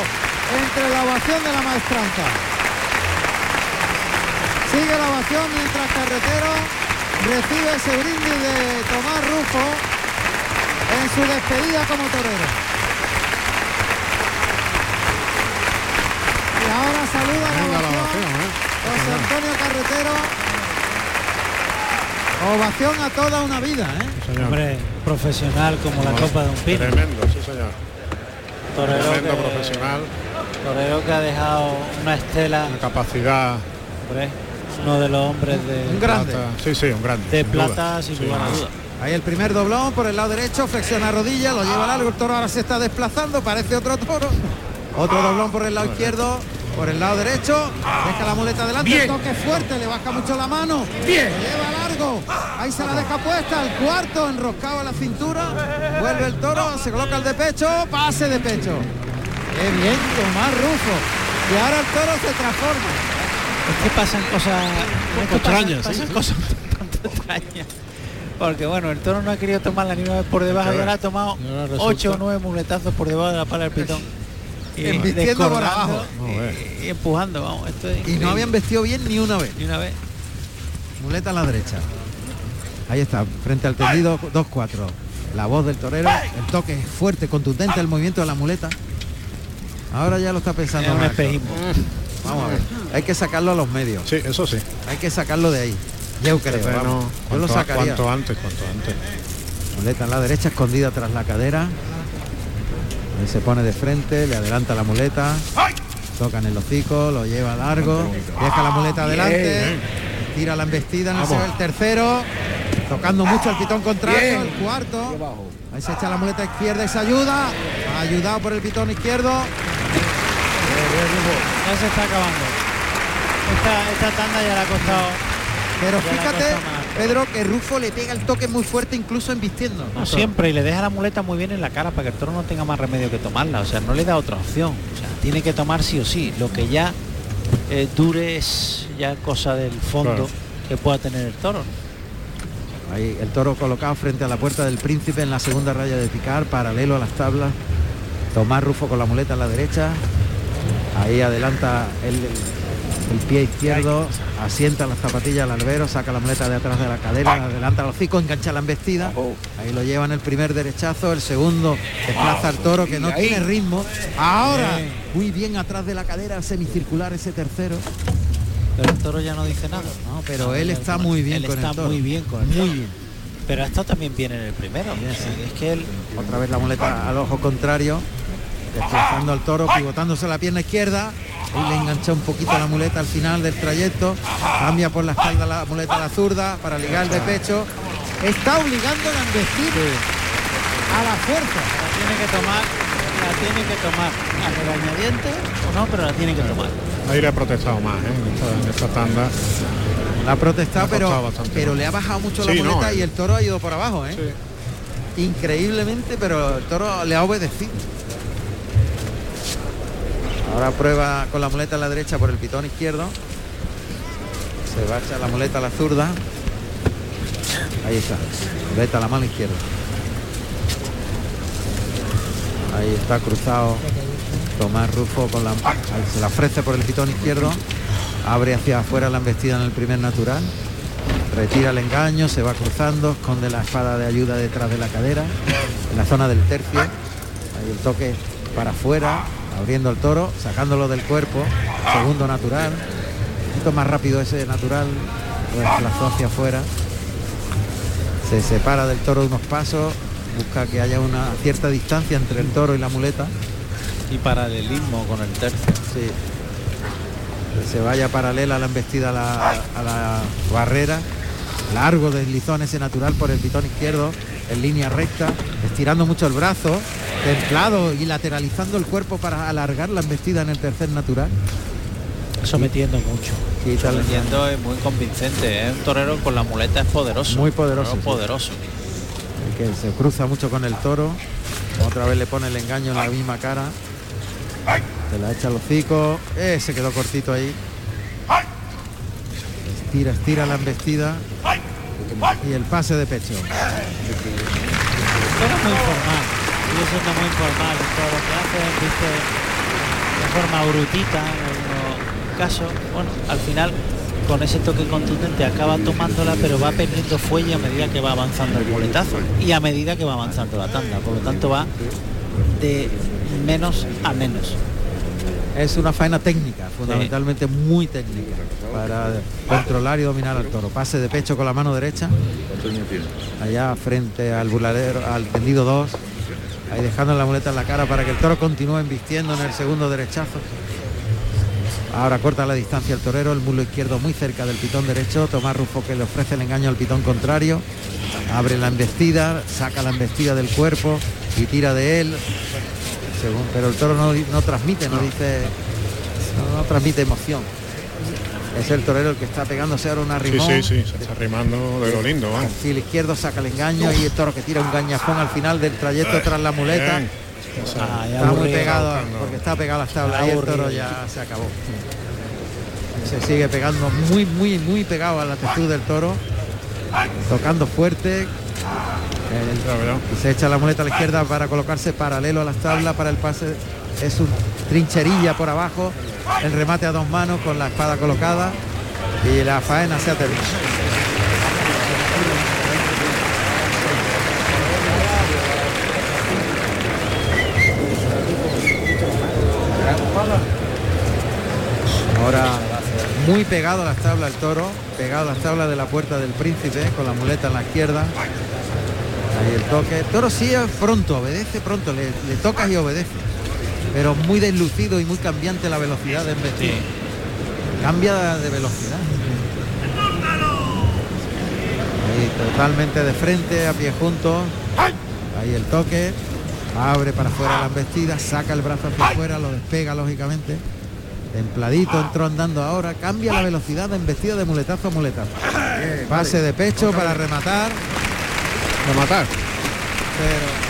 Speaker 1: entre la ovación de la maestranza. Sigue la ovación mientras Carretero recibe ese brindis de Tomás Rufo en su despedida como torero. Y ahora saluda la ovación,
Speaker 3: ¿eh?
Speaker 1: José Antonio Carretero. Ovación a toda una vida, ¿eh?
Speaker 3: Señor.
Speaker 2: Hombre, profesional como la copa de un pino.
Speaker 3: Tremendo, sí señor.
Speaker 2: Torero
Speaker 3: Tremendo
Speaker 2: que-
Speaker 3: profesional,
Speaker 2: Torero que ha dejado una estela,
Speaker 3: una capacidad
Speaker 2: hombre, uno de los hombres de,
Speaker 1: Un grande.
Speaker 3: plata. Sí, sí, un grande.
Speaker 2: de
Speaker 3: sin duda.
Speaker 2: plata sin
Speaker 3: Sí,
Speaker 2: lugar a duda.
Speaker 1: Ahí el primer doblón por el lado derecho, flexiona rodilla, lo lleva largo, el toro ahora se está desplazando, parece otro toro. Otro doblón por el lado izquierdo, por el lado derecho, deja la muleta adelante, el toque fuerte, le baja mucho la mano, Bien. lleva ahí se la deja puesta, el cuarto enroscado a la cintura, vuelve el toro, se coloca el de pecho, pase de pecho. Qué bien, Tomás Rufo. Y ahora el toro se transforma.
Speaker 2: Es que pasan cosas es que
Speaker 3: extrañas,
Speaker 2: pasan,
Speaker 3: sí,
Speaker 2: cosas extrañas. Porque bueno, el toro no ha querido tomarla ni una vez por debajo ahora ha tomado
Speaker 3: resulta-
Speaker 2: ocho o nueve muletazos por debajo de la pala del pitón. Y
Speaker 1: por abajo.
Speaker 2: Y, y empujando, vamos. Esto es
Speaker 1: Y no habían vestido bien ni una vez.
Speaker 2: ni una vez.
Speaker 1: Muleta a la derecha. Ahí está, frente al tendido 2-4. La voz del torero, el toque es fuerte, contundente el movimiento de la muleta. Ahora ya lo está pensando.
Speaker 2: Es un
Speaker 1: más.
Speaker 2: espejismo.
Speaker 1: Vamos a ver. Hay que sacarlo a los medios.
Speaker 3: Sí, eso sí.
Speaker 1: Hay que sacarlo de ahí. Yo creo.
Speaker 3: Terreno,
Speaker 1: vamos. Yo lo
Speaker 3: cuanto,
Speaker 1: sacaría.
Speaker 3: cuanto antes, cuanto antes.
Speaker 1: Muleta en la derecha, escondida tras la cadera. Ahí se pone de frente, le adelanta la muleta. Toca en el hocico, lo lleva largo. Deja la muleta adelante. Tira la embestida, no se ve el tercero. Tocando mucho el pitón contrario, el cuarto. Ahí se echa la muleta izquierda y se ayuda. Ayudado por el pitón izquierdo.
Speaker 2: Ya se está acabando. Esta, esta tanda ya le ha costado.
Speaker 1: Pero
Speaker 2: la
Speaker 1: fíjate. Pedro, que Rufo le pega el toque muy fuerte incluso embistiendo.
Speaker 2: No, siempre y le deja la muleta muy bien en la cara para que el toro no tenga más remedio que tomarla. O sea, no le da otra opción. O sea, tiene que tomar sí o sí. Lo que ya eh, dure es ya cosa del fondo
Speaker 3: Claro.
Speaker 2: que pueda tener el toro.
Speaker 1: Ahí el toro colocado frente a la puerta del príncipe en la segunda raya de picar, paralelo a las tablas. Tomás Rufo con la muleta en la derecha. Ahí adelanta el, el pie izquierdo, asienta las zapatillas al albero, saca la muleta de atrás de la cadera, adelanta el hocico, engancha la embestida. Ahí lo lleva en el primer derechazo, el segundo desplaza al toro que no tiene ritmo. Ahora, muy bien atrás de la cadera, semicircular ese tercero.
Speaker 2: Pero el toro ya no dice nada.
Speaker 1: No, pero él está muy bien
Speaker 2: Él
Speaker 1: con
Speaker 2: está
Speaker 1: el toro.
Speaker 2: muy bien con el
Speaker 1: Muy
Speaker 2: toro.
Speaker 1: bien.
Speaker 2: Pero ha estado también bien en el primero. Es que él
Speaker 1: Otra vez la muleta al ojo contrario, desplazando al toro, pivotándose la pierna izquierda. Ahí le engancha un poquito la muleta al final del trayecto. Cambia por la espalda la muleta a la zurda para ligar de pecho. Está obligando a embestir a la fuerza.
Speaker 2: la tiene que tomar, la tiene que tomar a regañadientes o no, pero la tiene que tomar.
Speaker 3: Ahí le ha protestado más, ¿eh? En esta, en esta tanda.
Speaker 1: La ha protestado, pero, pero le ha bajado mucho
Speaker 3: Sí,
Speaker 1: la
Speaker 3: no,
Speaker 1: muleta
Speaker 3: eh.
Speaker 1: y el toro ha ido por abajo, ¿eh?
Speaker 3: Sí.
Speaker 1: increíblemente, pero el toro le ha obedecido. Ahora prueba con la muleta a la derecha por el pitón izquierdo. Se va a echar la muleta a la zurda. Ahí está. Muleta a la mano izquierda. Ahí está cruzado Tomás Rufo con la se la ofrece por el pitón izquierdo. Abre hacia afuera la embestida en el primer natural. Retira el engaño, se va cruzando, esconde la espada de ayuda detrás de la cadera, en la zona del tercio. Ahí el toque para afuera, abriendo el toro, sacándolo del cuerpo. Segundo natural. Un poquito más rápido ese natural, lo desplazó hacia afuera. Se separa del toro unos pasos, busca que haya una cierta distancia entre el toro y la muleta.
Speaker 2: Y paralelismo con el tercio.
Speaker 1: Sí. Que se vaya paralela a la embestida a la, a la barrera. Largo deslizón ese natural por el pitón izquierdo, en línea recta, estirando mucho el brazo, templado y lateralizando el cuerpo para alargar la embestida en el tercer natural.
Speaker 2: sometiendo mucho.
Speaker 1: Quítale.
Speaker 2: Sometiendo es muy convincente, es un torero con la muleta es poderoso.
Speaker 1: Muy poderoso, sí.
Speaker 2: poderoso.
Speaker 1: El que se cruza mucho con el toro. Otra vez le pone el engaño en la misma cara. Se la echa al hocico. Eh, se quedó cortito ahí. Estira, estira la embestida. Y el pase de pecho.
Speaker 2: Toro muy informal, sigue siendo muy informal en todo lo que hace, viste, de forma brutita en algunos casos. Bueno, al final con ese toque contundente acaba tomándola, pero va perdiendo fuelle a medida que va avanzando el muletazo y a medida que va avanzando la tanda. Por lo tanto va de menos a menos.
Speaker 1: Es una faena técnica, fundamentalmente muy técnica, para controlar y dominar al toro. Pase de pecho con la mano derecha, allá frente al buladero, al tendido 2, ahí dejando la muleta en la cara para que el toro continúe embistiendo en el segundo derechazo. Ahora corta la distancia el torero, el mulo izquierdo muy cerca del pitón derecho, Tomás Rufo que le ofrece el engaño al pitón contrario, abre la embestida, saca la embestida del cuerpo y tira de él, según, pero el toro no, no transmite, no dice, no, no transmite emoción. Es el torero el que está pegándose ahora una
Speaker 3: Sí,
Speaker 1: rimón.
Speaker 3: sí, sí, se está rimando de lo lindo, vamos.
Speaker 1: Sí, el izquierdo saca el engaño y el toro que tira un gañafón al final del trayecto tras la muleta.
Speaker 3: Bien.
Speaker 2: Ah,
Speaker 1: Está muy pegado
Speaker 3: buscando.
Speaker 1: porque está pegado a las tablas y el toro ya se acabó. Se sigue pegando muy, muy, muy pegado a la textura del toro. Tocando fuerte. Se echa la muleta a la izquierda para colocarse paralelo a las tablas para el pase. Es un trincherilla por abajo. El remate a dos manos con la espada colocada. Y la faena se ha terminado. Ahora muy pegado a las tablas el toro, pegado a las tablas de la puerta del príncipe con la muleta en la izquierda. Ahí el toque. El toro sí pronto, obedece pronto, le, le tocas y obedece. Pero muy deslucido y muy cambiante la velocidad de embestida. Cambia de velocidad. Ahí totalmente de frente, a pie juntos. Ahí el toque. Abre para afuera la embestida, saca el brazo hacia afuera, lo despega lógicamente. Templadito entró andando ahora, cambia la velocidad de embestida de muletazo a muletazo. Pase de pecho para rematar,
Speaker 3: De matar.
Speaker 1: pero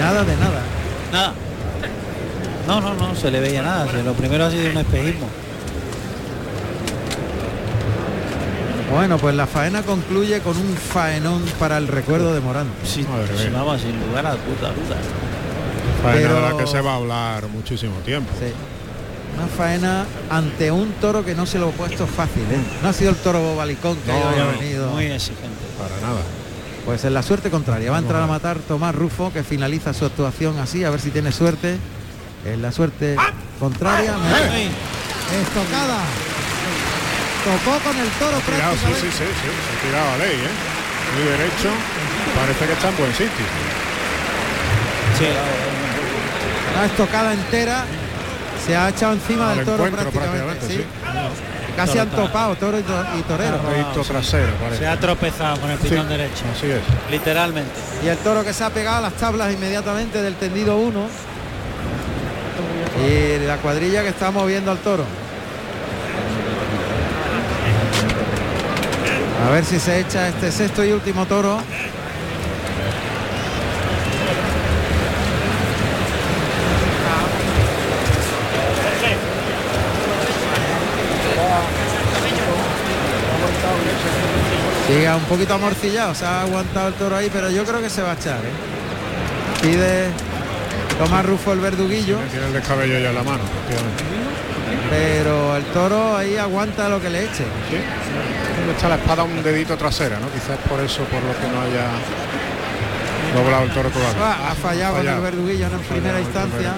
Speaker 1: nada de nada.
Speaker 2: Nada. No, no, no, se le veía nada. Lo primero ha sido un espejismo.
Speaker 1: Bueno, pues la faena concluye con un faenón para el recuerdo de Morán.
Speaker 2: Sí, vamos, sin lugar a duda.
Speaker 3: Faena de la que se va a hablar muchísimo tiempo.
Speaker 1: Sí. Una faena ante un toro que no se lo ha puesto fácil. ¿eh? No ha sido el toro bobalicón que
Speaker 3: No,
Speaker 1: hoy ha
Speaker 3: no,
Speaker 1: venido.
Speaker 2: Muy exigente.
Speaker 3: Para nada.
Speaker 1: Pues en la suerte contraria. Va a entrar a matar Tomás Rufo, que finaliza su actuación así, a ver si tiene suerte. En la suerte contraria.
Speaker 2: Ay,
Speaker 1: Estocada. Tocó con el toro
Speaker 3: Tirado, sí, sí, sí, sí. Se ha tirado a ley, ¿eh? Muy derecho. Parece que está en buen sitio.
Speaker 2: sí,
Speaker 1: Una estocada entera. Se ha echado encima
Speaker 3: Al
Speaker 1: del toro prácticamente.
Speaker 3: prácticamente,
Speaker 1: sí. Casi han topado toro y, to- y torero.
Speaker 3: Trasero,
Speaker 2: se ha tropezado con el pitón
Speaker 3: Sí,
Speaker 2: derecho.
Speaker 3: Así es.
Speaker 2: Literalmente.
Speaker 1: Y el toro que se ha pegado a las tablas inmediatamente del tendido 1. Y la cuadrilla que está moviendo al toro. A ver si se echa este sexto y último toro. Un poquito amorcillado, se ha aguantado el toro ahí, pero yo creo que se va a echar. ¿eh? Pide Tomás Rufo el verduguillo,
Speaker 3: Tiene el descabello ya en la mano,
Speaker 1: pero el toro ahí aguanta lo que le eche.
Speaker 3: Sí. Le echa la espada un dedito trasera, ¿no? Quizás por eso, por lo que no haya doblado el toro todavía.
Speaker 1: Ah, ha fallado con el verduguillo en primera instancia.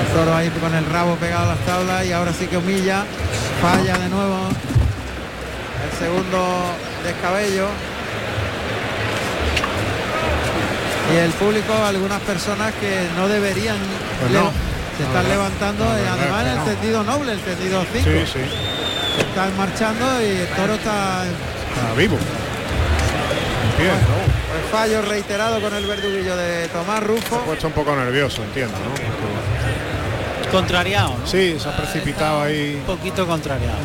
Speaker 1: El toro ahí con el rabo pegado a las tablas y ahora sí que humilla. Falla de nuevo. Segundo descabello. Y el público, algunas personas que no deberían
Speaker 3: Pues no.
Speaker 1: se están
Speaker 3: verdad-
Speaker 1: levantando
Speaker 3: verdad
Speaker 1: además el tendido noble, el tendido 5.
Speaker 3: Sí, sí.
Speaker 1: Están marchando y el toro está
Speaker 3: Está vivo. En pie, ¿no?
Speaker 1: pues fallo reiterado con el verduguillo de Tomás
Speaker 3: Se ha
Speaker 1: Rufo.
Speaker 3: puesto un poco nervioso, entiendo, ¿no? Porque
Speaker 2: Contrariado, ¿no?
Speaker 3: Sí, se ha precipitado ahí.
Speaker 2: Un poquito contrariado.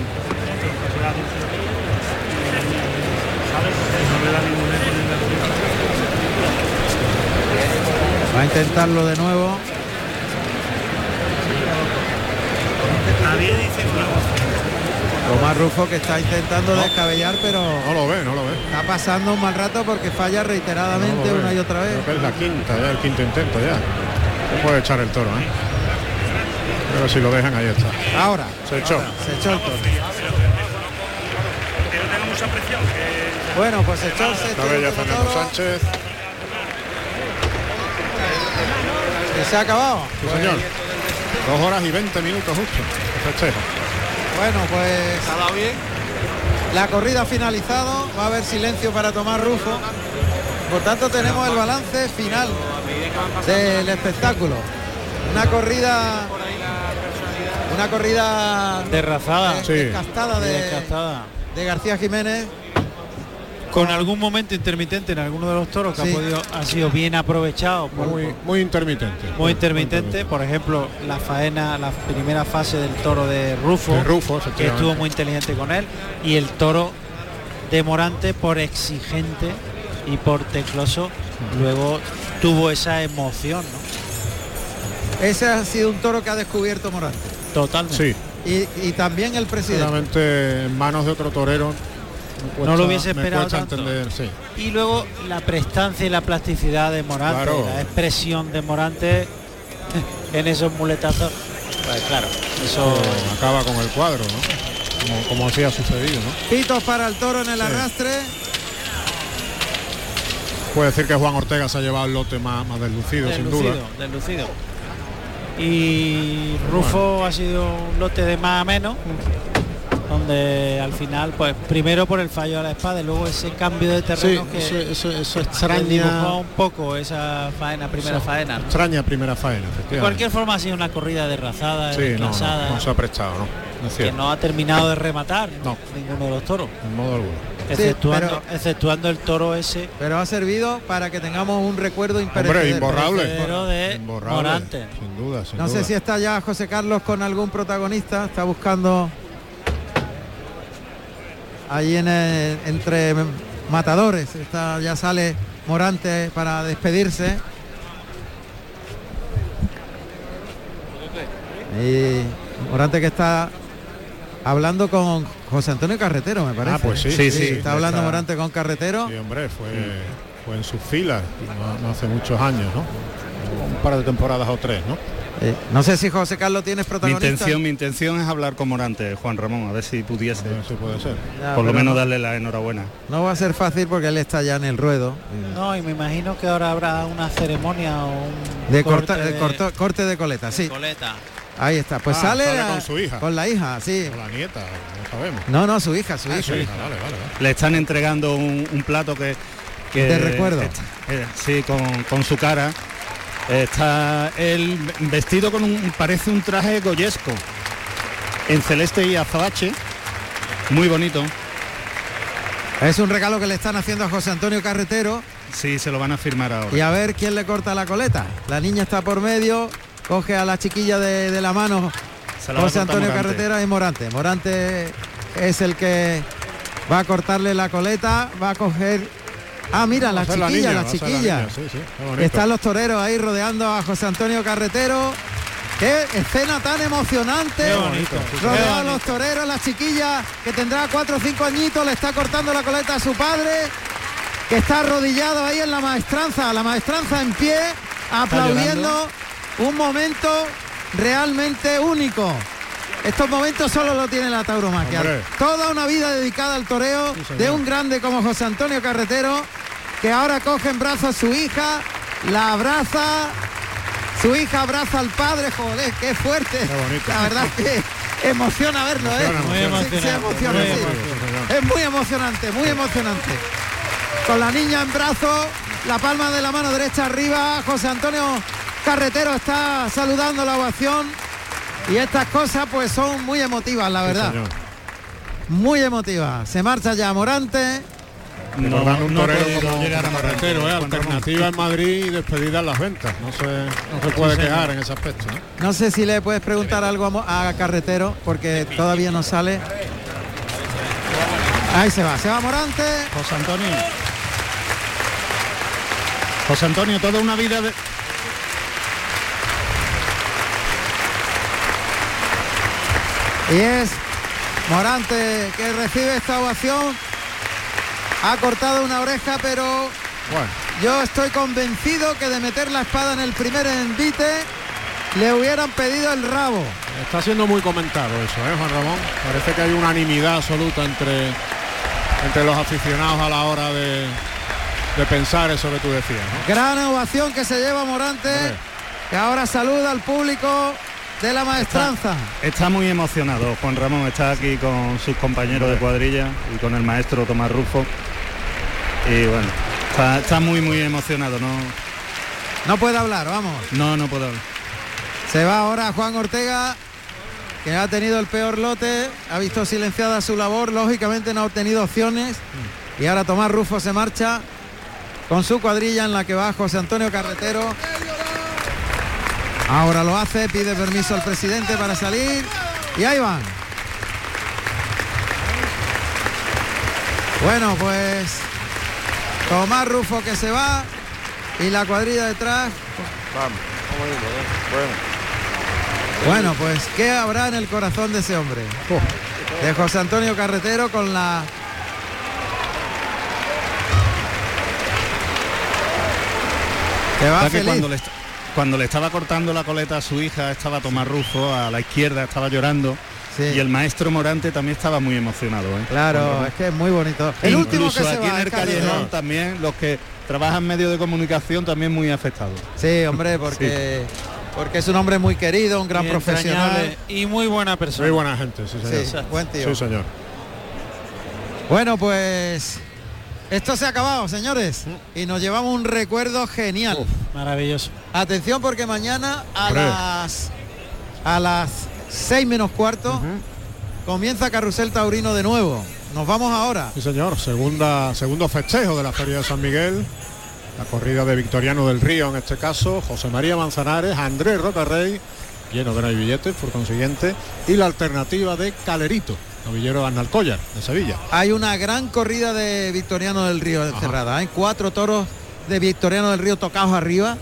Speaker 1: Va a intentarlo de nuevo. Tomás Rufo que está intentando descabellar, pero
Speaker 3: No lo ve, no lo ve.
Speaker 1: está pasando un mal rato porque falla reiteradamente
Speaker 3: No
Speaker 1: una y otra vez.
Speaker 3: Creo que es la quinta, ya el quinto intento ya. No puede echar el toro, ¿eh? Pero si lo dejan ahí está.
Speaker 1: Ahora,
Speaker 3: Se echó.
Speaker 1: ahora, se echó el toro.
Speaker 10: Que
Speaker 1: Bueno, pues se echó el sexto
Speaker 3: La bella
Speaker 1: y último
Speaker 3: Fernando Sánchez.
Speaker 1: y se ha acabado.
Speaker 3: Sí,
Speaker 1: Pues,
Speaker 3: señor. Dos horas y 20 minutos justo. de festejo.
Speaker 1: Bueno, pues la corrida ha finalizado, va a haber silencio para Tomás Rufo. Por tanto tenemos el balance final del espectáculo. Una corrida una corrida
Speaker 2: Derrazada.
Speaker 1: de-
Speaker 3: Sí.
Speaker 1: descastada de, García Jiménez.
Speaker 2: Con algún momento intermitente en alguno de los toros que
Speaker 1: Sí.
Speaker 2: ha, podido, ha sido bien aprovechado por,
Speaker 3: Muy, muy intermitente.
Speaker 2: muy intermitente, por ejemplo, la faena, la primera fase del toro de Rufo,
Speaker 3: De Rufo,
Speaker 2: que estuvo muy inteligente con él, y el toro de Morante por exigente y por tecloso, luego tuvo esa emoción, ¿no?
Speaker 1: Ese ha sido un toro que ha descubierto Morante.
Speaker 2: Totalmente.
Speaker 3: Sí,
Speaker 1: Y, y también el presidente.
Speaker 3: en manos de otro torero.
Speaker 2: No lo hubiese esperado tanto.
Speaker 3: entender, sí.
Speaker 2: Y luego la prestancia y la plasticidad de Morante,
Speaker 3: Claro.
Speaker 2: la expresión de Morante [LAUGHS] en esos muletazos. Pues claro, eso
Speaker 3: Eh, acaba con el cuadro, ¿no? Como, como así ha sucedido, ¿no?
Speaker 1: Pitos para el toro en el arrastre.
Speaker 3: Puede decir que Juan Ortega se ha llevado el lote más, más deslucido, sin duda.
Speaker 2: deslucido. Y Rufo ha sido un lote de más a menos, donde al final, pues primero por el fallo a la espada y luego ese cambio de
Speaker 3: Sí,
Speaker 2: terreno que
Speaker 3: eso, eso, eso extraña,
Speaker 2: un poco esa faena, primera
Speaker 3: eso
Speaker 2: faena. ¿no?
Speaker 3: extraña primera faena.
Speaker 2: De cualquier forma ha sido una corrida derrazada,
Speaker 3: sí, no, no,
Speaker 2: desclasada,
Speaker 3: no se ha prestado, ¿no? Es
Speaker 2: que no ha terminado de rematar
Speaker 3: No.
Speaker 2: ninguno de los toros,
Speaker 3: en modo alguno.
Speaker 2: Exceptuando,
Speaker 1: pero-
Speaker 2: exceptuando el toro ese
Speaker 1: Pero ha servido para que tengamos un recuerdo
Speaker 3: Hombre,
Speaker 1: imperecedero.
Speaker 3: imborrable.
Speaker 2: Pero de
Speaker 3: Imborrable,
Speaker 2: Morante.
Speaker 3: Sin duda, sin
Speaker 1: No sé si está ya José Carlos con algún protagonista, está buscando ahí en el- entre matadores, está, ya sale Morante para despedirse. Y Morante que está hablando con José Antonio Carretero, me parece.
Speaker 3: Ah, pues sí,
Speaker 4: Sí, sí,
Speaker 1: está hablando
Speaker 3: está-
Speaker 1: Morante con Carretero.
Speaker 3: Sí, hombre, fue, fue en sus filas, no, no hace muchos años, ¿no? Un par de temporadas o tres, ¿no?
Speaker 1: Eh, no sé si José Carlos tienes
Speaker 4: Mi
Speaker 1: protagonista.
Speaker 4: intención, mi intención es hablar con Morante, Juan Ramón, a ver si pudiese,
Speaker 3: A ver si puede ser.
Speaker 1: Ya,
Speaker 4: por lo menos
Speaker 1: no-
Speaker 4: darle la enhorabuena.
Speaker 1: No va a ser fácil porque él está ya en el ruedo.
Speaker 2: No, y me imagino que ahora habrá una ceremonia o un
Speaker 1: De,
Speaker 2: corte
Speaker 1: corta- de
Speaker 2: de
Speaker 1: corto- corte de coleta, sí.
Speaker 2: coleta.
Speaker 1: Ahí está. Pues
Speaker 3: Ah,
Speaker 1: sale,
Speaker 3: con su hija.
Speaker 1: Con la hija, sí.
Speaker 3: O la nieta, no sabemos.
Speaker 1: No, no, su hija, su
Speaker 3: Ah,
Speaker 1: hija.
Speaker 3: su hija, vale, vale, vale.
Speaker 4: Le están entregando un, un plato que, que-
Speaker 1: De recuerdo.
Speaker 4: eh, sí, con, con su cara. Está él vestido con un, parece un traje goyesco, en celeste y azabache, muy bonito.
Speaker 1: Es un regalo que le están haciendo a José Antonio Carretero
Speaker 4: Sí, se lo van a firmar ahora.
Speaker 1: y a ver quién le corta la coleta. La niña está por medio, coge a la chiquilla de, de la mano
Speaker 4: la
Speaker 1: José Antonio
Speaker 4: Morante.
Speaker 1: Carretera y Morante. Morante es el que va a cortarle la coleta, va a coger... Ah, mira, la chiquilla,
Speaker 3: niña,
Speaker 1: la chiquilla.
Speaker 3: niña, sí, sí, qué bonito.
Speaker 1: Están los toreros ahí rodeando a José Antonio Carretero. Qué escena tan emocionante.
Speaker 2: Qué bonito. Qué
Speaker 1: a los toreros, la chiquilla que tendrá cuatro o cinco añitos, le está cortando la coleta a su padre, que está arrodillado ahí en la maestranza, la maestranza en pie, aplaudiendo un momento realmente único. Estos momentos solo lo tiene la tauromaquia.
Speaker 3: Hombre.
Speaker 1: Toda una vida dedicada al toreo
Speaker 3: Sí,
Speaker 1: de un grande como José Antonio Carretero, que ahora coge en brazos a su hija, la abraza, su hija abraza al padre, joder, qué fuerte.
Speaker 3: Qué bonito.
Speaker 1: La verdad es que emociona verlo, ¿eh?
Speaker 3: Emociona,
Speaker 2: Muy emocionante.
Speaker 1: emociona,
Speaker 2: muy
Speaker 1: sí.
Speaker 2: emocionante.
Speaker 1: Es muy emocionante, muy emocionante. Con la niña en brazos, la palma de la mano derecha arriba, José Antonio Carretero está saludando la ovación y estas cosas pues son muy emotivas, la verdad. Muy emotivas. Se marcha ya Morante.
Speaker 3: Un
Speaker 4: no he
Speaker 3: torero
Speaker 4: podido
Speaker 3: como,
Speaker 4: llegar a
Speaker 3: carretero, ¿eh? Alternativa en Madrid y despedida en las ventas. No se, no se puede quejar en ese aspecto. ¿no?
Speaker 1: No sé si le puedes preguntar algo a, a Carretero, porque todavía no sale. Ahí se va, se va Morante.
Speaker 4: José Antonio. José Antonio, toda una vida de...
Speaker 1: Y es Morante que recibe esta ovación. Ha cortado una oreja, pero
Speaker 3: Bueno,
Speaker 1: yo estoy convencido que de meter la espada en el primer envite le hubieran pedido el rabo.
Speaker 3: está siendo muy comentado eso, ¿eh, Juan Ramón? Parece que hay unanimidad absoluta entre, entre los aficionados a la hora de, de pensar eso que tú decías. ¿no?
Speaker 1: Gran ovación que se lleva Morante, que ahora saluda al público de la maestranza.
Speaker 4: Está muy emocionado, Juan Ramón está aquí con sus compañeros de cuadrilla y con el maestro Tomás Rufo. Y bueno, está, está muy muy emocionado, no,
Speaker 1: No puede hablar, vamos.
Speaker 4: no, no puedo hablar.
Speaker 1: Se va ahora Juan Ortega, que ha tenido el peor lote, ha visto silenciada su labor, lógicamente no ha obtenido opciones. Y ahora Tomás Rufo se marcha con su cuadrilla en la que va José Antonio Carretero. Ahora lo hace, pide permiso al presidente para salir. Y ahí van. Bueno, pues Tomás Rufo que se va y la cuadrilla detrás. Bueno, pues ¿qué habrá en el corazón de ese hombre? De José Antonio Carretero con la... Que va
Speaker 4: ¿Sabes que
Speaker 1: feliz.
Speaker 4: cuando le, est- cuando le estaba cortando la coleta a su hija estaba Tomás Rufo, a la izquierda estaba llorando.
Speaker 1: Sí.
Speaker 4: Y el maestro Morante también estaba muy emocionado. ¿eh?
Speaker 1: Claro, es que es muy bonito. El último que
Speaker 4: Incluso
Speaker 1: se
Speaker 4: aquí
Speaker 1: va
Speaker 4: en el callejón también los que trabajan en medios de comunicación también muy afectados.
Speaker 1: Sí, hombre, porque porque es un hombre muy querido, un gran
Speaker 2: Y
Speaker 1: profesional.
Speaker 2: y muy buena persona.
Speaker 3: Muy buena gente, sí señor.
Speaker 1: Sí, buen tío.
Speaker 3: Sí, señor.
Speaker 1: Bueno, pues esto se ha acabado, señores, y nos llevamos un recuerdo genial.
Speaker 2: Maravilloso.
Speaker 1: Atención porque mañana a las a las 6 menos cuarto comienza Carrusel Taurino de nuevo. Nos vamos ahora.
Speaker 3: Sí, señor. Segunda, segundo festejo de la Feria de San Miguel. La corrida de Victoriano del Río, en este caso, José María Manzanares, Andrés Rocarrey, lleno que no hay billetes, por consiguiente, y la alternativa de Calerito, novillero Arnalcollar, de Sevilla.
Speaker 1: Hay una gran corrida de Victoriano del Río encerrada. Hay cuatro toros de Victoriano del Río tocados arriba,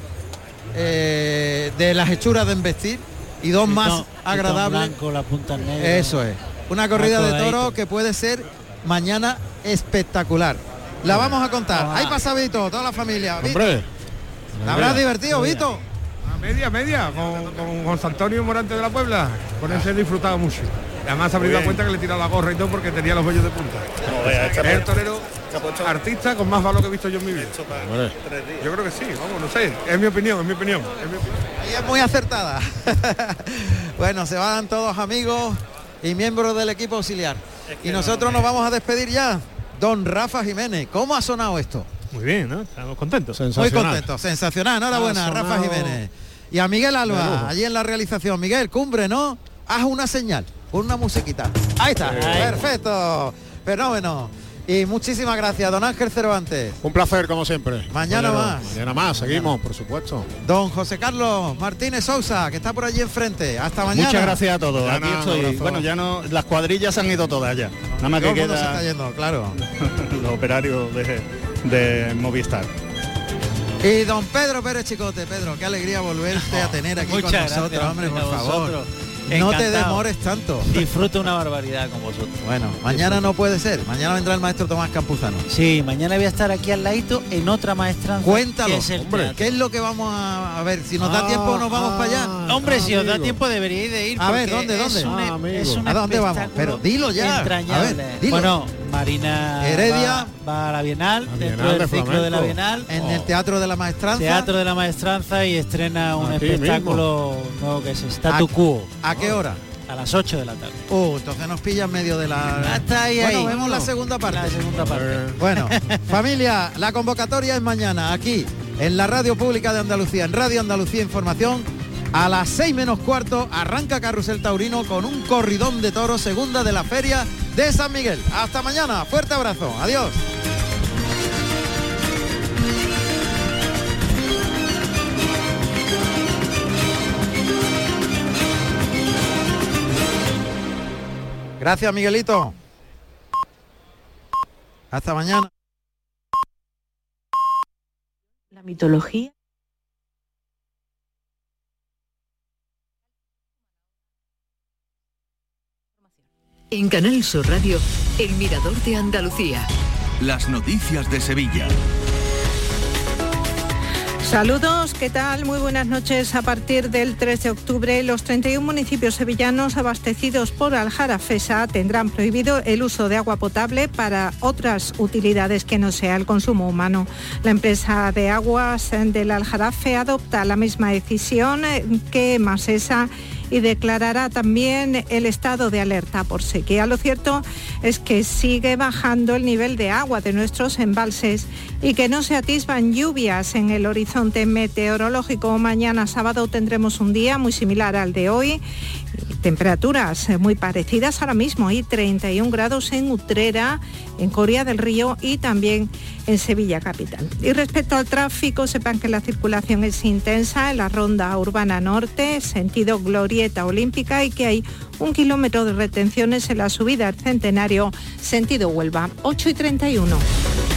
Speaker 1: eh, de las hechuras de embestir y dos más agradables.
Speaker 2: blanco, la punta negra.
Speaker 1: Eso es. Una corrida de toros que puede ser mañana espectacular. La vamos a contar. Ahí pasa Vito, toda la familia. Vito,
Speaker 3: Hombre,
Speaker 1: ¿la habrás divertido, Vito?
Speaker 10: A media, media, con, con José Antonio Morante de la Puebla. Con ese he disfrutado mucho. Además se ha dado cuenta que le he tirado la gorra y todo porque tenía los vellos de punta. Es el torero artista con más valor que he visto yo en mi vida. Yo creo que sí, vamos, no sé. Es mi opinión, es mi opinión. es mi opinión.
Speaker 1: Ahí es muy acertada. [LAUGHS] bueno, se van todos amigos y miembros del equipo auxiliar. Y nosotros nos vamos a despedir ya. Don Rafa Jiménez, ¿cómo ha sonado esto?
Speaker 10: Muy bien, ¿no? Estamos contentos.
Speaker 1: Muy
Speaker 3: Sensacional.
Speaker 1: contento, sensacional, enhorabuena,
Speaker 3: Ha
Speaker 1: Rafa Jiménez. Y a Miguel Alba, allí en la realización. Miguel, cumbre, ¿no? Haz una señal, una musiquita. Ahí está, perfecto, fenómeno. Y muchísimas gracias, don Ángel Cervantes,
Speaker 3: Un placer, como siempre.
Speaker 1: Mañana más.
Speaker 3: Mañana más, seguimos, por supuesto.
Speaker 1: don José Carlos Martínez Sousa, que está por allí enfrente. Hasta mañana.
Speaker 4: Muchas gracias a todos.
Speaker 3: Mañana,
Speaker 4: Aquí estoy. Bueno, ya no, las cuadrillas se han ido todas ya. Nada más que
Speaker 1: se está
Speaker 4: queda
Speaker 1: yendo, claro. [LAUGHS]
Speaker 4: los operarios de, de Movistar.
Speaker 1: Y don Pedro Pérez Chicote, Pedro, qué alegría volverte a tener aquí [LAUGHS] con nosotros,
Speaker 2: gracias,
Speaker 1: hombre, por favor. No te demores tanto.
Speaker 2: Disfruto una barbaridad con vosotros.
Speaker 1: Bueno, mañana no puede ser. Mañana vendrá el maestro Tomás Campuzano.
Speaker 2: Sí, mañana voy a estar aquí al ladito en otra maestranza.
Speaker 1: Cuéntalo,
Speaker 2: que es el
Speaker 3: hombre.
Speaker 1: ¿Qué es lo que vamos a, a ver? Si nos da tiempo, nos vamos para allá.
Speaker 2: Hombre, si os da tiempo deberíais de ir.
Speaker 1: A ver, ¿dónde, dónde?
Speaker 2: Es un,
Speaker 3: Ah,
Speaker 2: es un
Speaker 1: ¿A dónde vamos? Pero dilo ya.
Speaker 2: entrañable.
Speaker 1: A ver, dilo.
Speaker 2: Bueno, Marina
Speaker 1: Heredia.
Speaker 2: va, va a la Bienal,
Speaker 3: La
Speaker 2: dentro del
Speaker 3: de
Speaker 2: ciclo de la. Bienal.
Speaker 1: En el Teatro de la Maestranza.
Speaker 2: Teatro de la Maestranza y estrena un
Speaker 3: Aquí
Speaker 2: espectáculo nuevo que es Statu
Speaker 1: ¿A-
Speaker 2: Quo
Speaker 1: ¿A qué hora?
Speaker 2: a las 8 de la tarde.
Speaker 1: Uh, entonces nos pilla en medio de la...
Speaker 2: Hasta ahí,
Speaker 1: bueno,
Speaker 2: ahí.
Speaker 1: vemos la segunda parte.
Speaker 2: La segunda parte.
Speaker 1: Bueno, [LAUGHS] familia, la convocatoria es mañana aquí en la Radio Pública de Andalucía, en Radio Andalucía Información. A las 6 menos cuarto arranca Carrusel Taurino con un corridón de toros segunda de la feria de San Miguel. Hasta mañana, fuerte abrazo, adiós. Gracias, Miguelito. Hasta mañana.
Speaker 11: La mitología.
Speaker 12: En Canal Sur Radio, El Mirador de Andalucía.
Speaker 13: Las noticias de Sevilla.
Speaker 14: Saludos, ¿qué tal? Muy buenas noches. A partir del 3 de octubre, los 31 municipios sevillanos abastecidos por Aljarafesa tendrán prohibido el uso de agua potable para otras utilidades que no sea el consumo humano. La empresa de aguas del Aljarafe adopta la misma decisión que Masesa y declarará también el estado de alerta por sequía. Lo cierto es que sigue bajando el nivel de agua de nuestros embalses y que no se atisban lluvias en el horizonte meteorológico. Mañana sábado tendremos un día muy similar al de hoy. Temperaturas muy parecidas ahora mismo y 31 grados en Utrera, en Corea del Río y también en Sevilla capital. Y respecto al tráfico, sepan que la circulación es intensa en la ronda urbana norte, sentido Glorieta Olímpica y que hay un kilómetro de retenciones en la subida al Centenario, sentido Huelva, 8 y 31.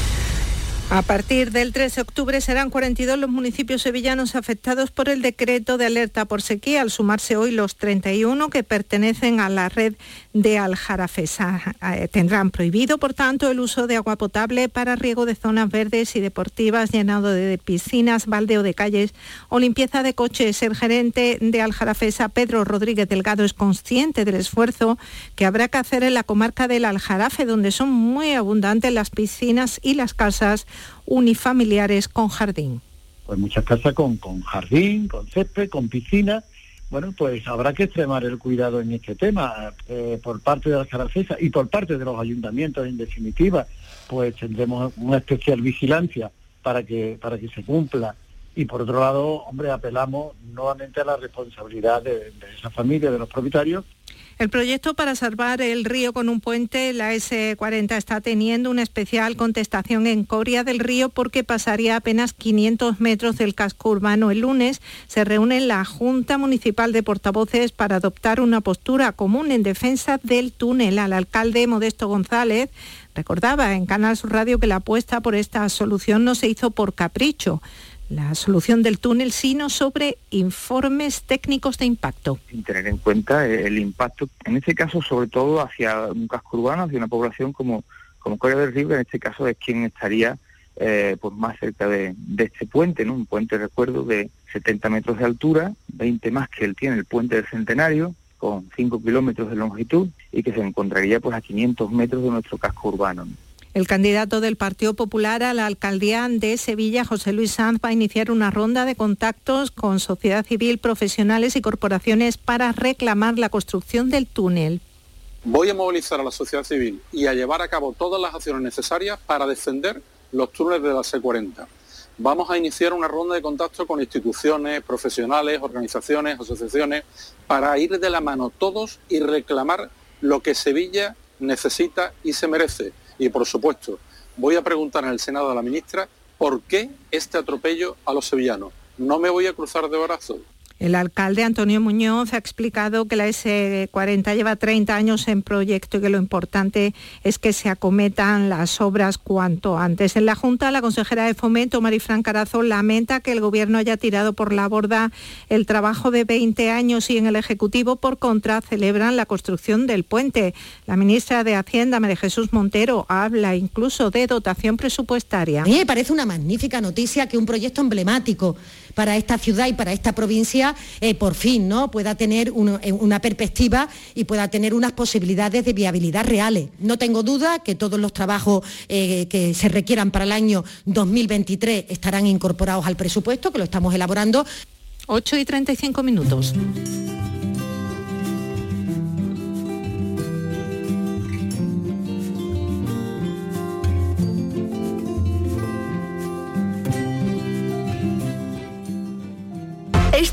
Speaker 14: A partir del 3 de octubre serán 42 los municipios sevillanos afectados por el decreto de alerta por sequía, al sumarse hoy los 31 que pertenecen a la red de Aljarafesa. Eh, tendrán prohibido, por tanto, el uso de agua potable para riego de zonas verdes y deportivas, llenado de piscinas, baldeo de calles o limpieza de coches. El gerente de Aljarafesa, Pedro Rodríguez Delgado, es consciente del esfuerzo que habrá que hacer en la comarca del Aljarafe, donde son muy abundantes las piscinas y las casas unifamiliares con jardín.
Speaker 15: Pues muchas casas con, con jardín, con césped, con piscina. Bueno, pues habrá que extremar el cuidado en este tema eh, por parte de la Caracesa y por parte de los ayuntamientos en definitiva, pues tendremos una especial vigilancia para que, para que se cumpla. Y por otro lado, hombre, apelamos nuevamente a la responsabilidad de esa familia, de los propietarios,
Speaker 14: el proyecto para salvar el río con un puente, la S40, está teniendo una especial contestación en Coria del Río porque pasaría apenas 500 metros del casco urbano. El lunes se reúne la Junta Municipal de Portavoces para adoptar una postura común en defensa del túnel. Al alcalde Modesto González recordaba en Canal Sur Radio que la apuesta por esta solución no se hizo por capricho la solución del túnel, sino sobre informes técnicos de impacto.
Speaker 16: Tener en cuenta el impacto, en este caso sobre todo hacia un casco urbano, hacia una población como, como Corea del Río, en este caso es quien estaría eh, pues más cerca de, este puente, ¿no? un puente, recuerdo, de 70 metros de altura, 20 más que él tiene el puente del Centenario, con 5 kilómetros de longitud y que se encontraría pues a 500 metros de nuestro casco urbano.
Speaker 14: El candidato del Partido Popular a la alcaldía de Sevilla, José Luis Sanz, va a iniciar una ronda de contactos con sociedad civil, profesionales y corporaciones para reclamar la construcción del túnel.
Speaker 17: Voy a movilizar a la sociedad civil y a llevar a cabo todas las acciones necesarias para defender los túneles de la C40. Vamos a iniciar una ronda de contacto con instituciones, profesionales, organizaciones, asociaciones, para ir de la mano todos y reclamar lo que Sevilla necesita y se merece y por supuesto, voy a preguntar en el Senado a la ministra por qué este atropello a los sevillanos. No me voy a cruzar de brazos.
Speaker 14: El alcalde Antonio Muñoz ha explicado que la S40 lleva 30 años en proyecto y que lo importante es que se acometan las obras cuanto antes. En la Junta, la consejera de Fomento, Marifran Carazo, lamenta que el Gobierno haya tirado por la borda el trabajo de 20 años y en el Ejecutivo, por contra, celebran la construcción del puente. La ministra de Hacienda, María Jesús Montero, habla incluso de dotación presupuestaria.
Speaker 18: Me parece una magnífica noticia que un proyecto emblemático para esta ciudad y para esta provincia eh, por fin ¿no? pueda tener eh, una perspectiva y pueda tener unas posibilidades de viabilidad reales. No tengo duda que todos los trabajos eh, que se requieran para el año 2023 estarán incorporados al presupuesto, que lo estamos elaborando.
Speaker 14: 8 y 35 minutos.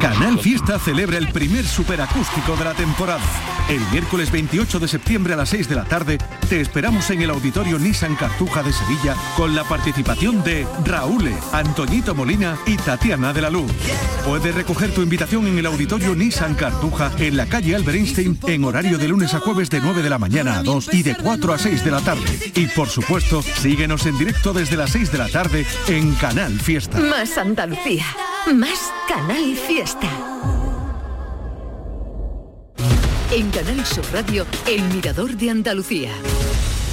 Speaker 19: Canal Fiesta celebra el primer superacústico de la temporada. El miércoles 28 de septiembre a las 6 de la tarde te esperamos en el auditorio Nissan Cartuja de Sevilla con la participación de Raúl, Antoñito Molina y Tatiana de la Luz. Puedes recoger tu invitación en el auditorio Nissan Cartuja en la calle Albert Einstein en horario de lunes a jueves de 9 de la mañana a 2 y de 4 a 6 de la tarde. Y por supuesto, síguenos en directo desde las 6 de la tarde en Canal Fiesta.
Speaker 12: Más Andalucía, más Canal Fiesta. En Canal Sur Radio, El Mirador de Andalucía.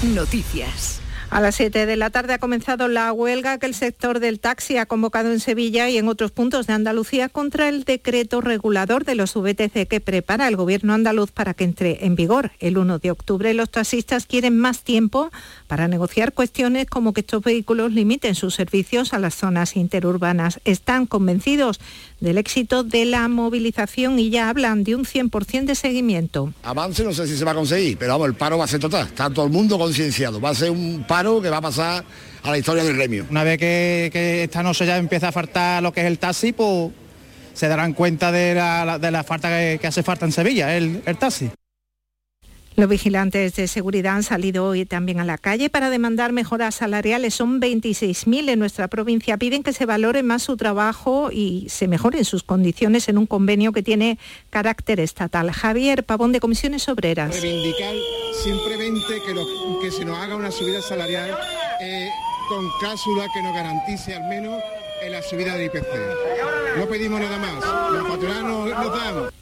Speaker 12: Noticias.
Speaker 14: A las 7 de la tarde ha comenzado la huelga que el sector del taxi ha convocado en Sevilla y en otros puntos de Andalucía contra el decreto regulador de los VTC que prepara el gobierno andaluz para que entre en vigor el 1 de octubre. Los taxistas quieren más tiempo para negociar cuestiones como que estos vehículos limiten sus servicios a las zonas interurbanas. Están convencidos del éxito de la movilización y ya hablan de un 100% de seguimiento.
Speaker 20: Avance no sé si se va a conseguir, pero vamos, el paro va a ser total. Está todo el mundo concienciado. Va a ser un paro que va a pasar a la historia del gremio.
Speaker 21: Una vez que, esta noche ya empieza a faltar lo que es el taxi, pues se darán cuenta de la, falta que, hace falta en Sevilla, el taxi.
Speaker 14: Los vigilantes de seguridad han salido hoy también a la calle para demandar mejoras salariales. Son 26.000 en nuestra provincia. Piden que se valore más su trabajo y se mejoren sus condiciones en un convenio que tiene carácter estatal. Javier Pavón de Comisiones Obreras.
Speaker 22: Reivindicar simplemente que, se nos haga una subida salarial eh, con cláusula que nos garantice al menos la subida del IPC. No pedimos nada más. Los patronales nos dan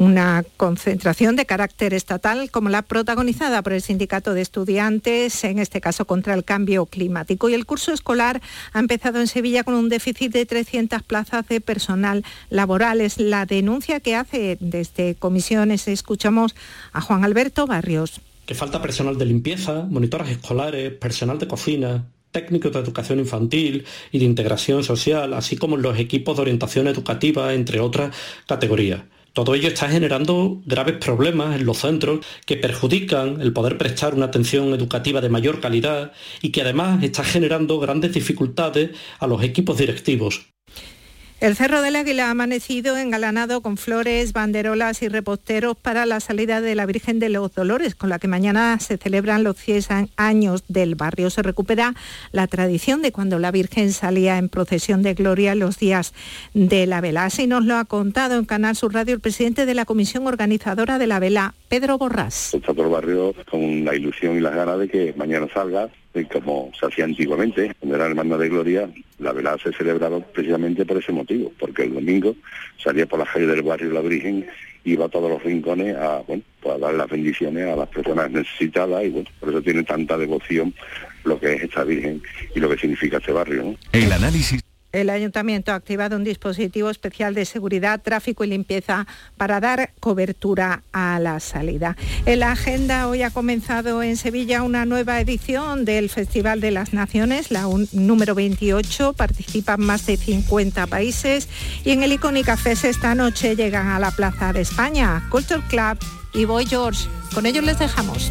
Speaker 14: una concentración de carácter estatal como la protagonizada por el Sindicato de Estudiantes, en este caso contra el cambio climático. Y el curso escolar ha empezado en Sevilla con un déficit de 300 plazas de personal laboral. Es la denuncia que hace desde comisiones. Escuchamos a Juan Alberto Barrios.
Speaker 23: Que falta personal de limpieza, monitoras escolares, personal de cocina, técnicos de educación infantil y de integración social, así como los equipos de orientación educativa, entre otras categorías. Todo ello está generando graves problemas en los centros que perjudican el poder prestar una atención educativa de mayor calidad y que además está generando grandes dificultades a los equipos directivos.
Speaker 14: El Cerro del Águila ha amanecido engalanado con flores, banderolas y reposteros para la salida de la Virgen de los Dolores, con la que mañana se celebran los 100 años del barrio. Se recupera la tradición de cuando la Virgen salía en procesión de gloria los días de la vela. Así nos lo ha contado en Canal Sur Radio el presidente de la comisión organizadora de la vela, Pedro Borrás.
Speaker 24: Está todo el barrio con la ilusión y las ganas de que mañana salga como se hacía antiguamente, en la Hermandad de Gloria, la velada se celebraba precisamente por ese motivo, porque el domingo salía por la calle del barrio La Virgen, iba a todos los rincones a, bueno, pues a dar las bendiciones a las personas necesitadas y bueno, por eso tiene tanta devoción lo que es esta Virgen y lo que significa este barrio.
Speaker 19: El análisis
Speaker 14: el ayuntamiento ha activado un dispositivo especial de seguridad, tráfico y limpieza para dar cobertura a la salida. En la agenda hoy ha comenzado en Sevilla una nueva edición del Festival de las Naciones, la número 28. Participan más de 50 países y en el Icónica Fest esta noche llegan a la Plaza de España, Culture Club y Boy George. Con ellos les dejamos.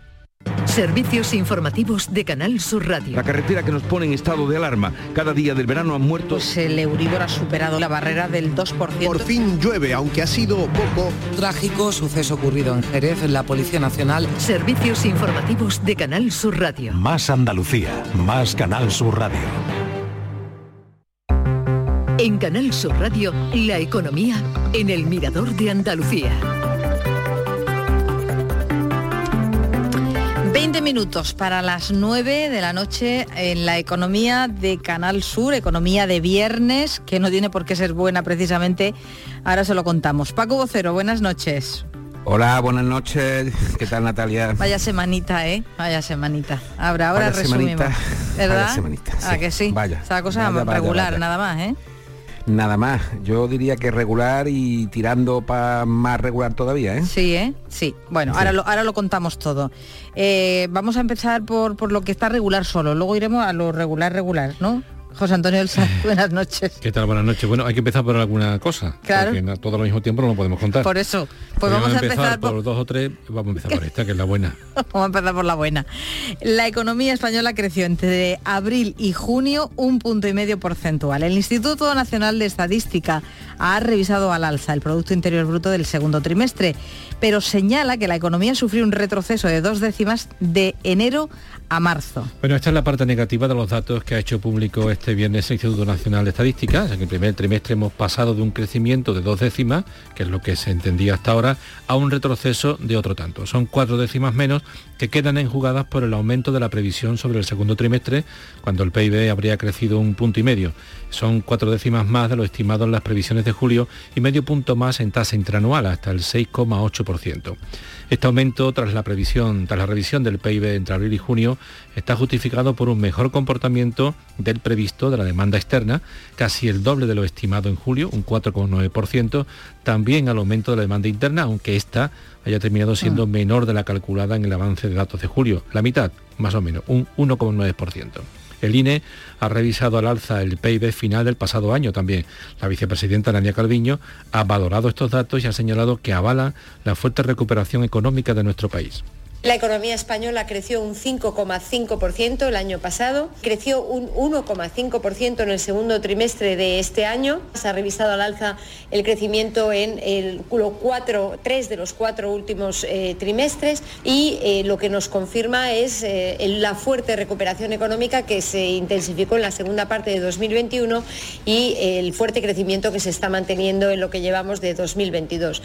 Speaker 12: Servicios informativos de Canal Sur Radio.
Speaker 25: La carretera que nos pone en estado de alarma. Cada día del verano han muerto.
Speaker 26: Pues el Euribor ha superado la barrera del 2%.
Speaker 27: Por fin llueve, aunque ha sido poco.
Speaker 26: Trágico suceso ocurrido en Jerez, la Policía Nacional.
Speaker 12: Servicios informativos de Canal Sur Radio.
Speaker 28: Más Andalucía, más Canal Sur Radio.
Speaker 12: En Canal Sur Radio, la economía en el Mirador de Andalucía.
Speaker 26: 20 minutos para las 9 de la noche en la economía de Canal Sur, economía de viernes, que no tiene por qué ser buena precisamente. Ahora se lo contamos. Paco Vocero, buenas noches.
Speaker 25: Hola, buenas noches. [LAUGHS] ¿Qué tal, Natalia?
Speaker 26: Vaya semanita, ¿eh? Vaya semanita. Ahora, ahora
Speaker 25: Vaya
Speaker 26: resumimos.
Speaker 25: semanita,
Speaker 26: ¿Verdad?
Speaker 25: vaya semanita,
Speaker 26: Ah, que sí.
Speaker 25: Vaya,
Speaker 26: Esa cosa
Speaker 25: vaya, vaya,
Speaker 26: regular,
Speaker 25: vaya.
Speaker 26: nada más, ¿eh?
Speaker 25: Nada más. Yo diría que regular y tirando para más regular todavía, ¿eh?
Speaker 26: Sí, ¿eh? Sí. Bueno, Ahora, lo, ahora lo contamos todo. Eh, vamos a empezar por, por lo que está regular solo, luego iremos a lo regular regular, ¿no? José Antonio del Sal, [LAUGHS] buenas noches.
Speaker 29: ¿Qué tal? Buenas noches. Bueno, hay que empezar por alguna cosa.
Speaker 26: Claro.
Speaker 29: Porque todo al mismo tiempo no lo podemos contar.
Speaker 26: Por eso, pues vamos a empezar por,
Speaker 29: por dos o tres. Vamos a empezar por esta, que es la buena. [LAUGHS]
Speaker 26: Vamos a empezar por la buena. La economía española creció entre abril y junio un punto y medio porcentual. El Instituto Nacional de Estadística ha revisado al alza el Producto Interior Bruto del segundo trimestre, pero señala que la economía sufrió un retroceso de dos décimas de enero a marzo.
Speaker 29: Bueno, esta es la parte negativa de los datos que ha hecho público este viernes el Instituto Nacional de Estadística. En el primer trimestre hemos pasado de un crecimiento de dos décimas, que es lo que se entendía hasta ahora, a un retroceso de otro tanto. Son cuatro décimas menos que quedan enjugadas por el aumento de la previsión sobre el segundo trimestre, cuando el PIB habría crecido un punto y medio. Son cuatro décimas más de lo estimado en las previsiones de julio y medio punto más en tasa interanual, hasta el 6,8%. Este aumento, tras la previsión, tras la revisión del PIB entre abril y junio, está justificado por un mejor comportamiento del previsto de la demanda externa, casi el doble de lo estimado en julio, un 4,9%, también al aumento de la demanda interna, aunque esta haya terminado siendo menor de la calculada en el avance de datos de julio, la mitad, más o menos, un 1,9%. El INE ha revisado al alza el PIB final del pasado año también. La vicepresidenta Nadia Calviño ha valorado estos datos y ha señalado que avalan la fuerte recuperación económica de nuestro país.
Speaker 30: La economía española creció un 5,5% el año pasado, creció un 1,5% en el segundo trimestre de este año. Se ha revisado al alza el crecimiento en el lo cuatro, tres de los cuatro últimos eh, trimestres y eh, lo que nos confirma es eh, la fuerte recuperación económica que se intensificó en la segunda parte de 2021 y el fuerte crecimiento que se está manteniendo en lo que llevamos de 2022.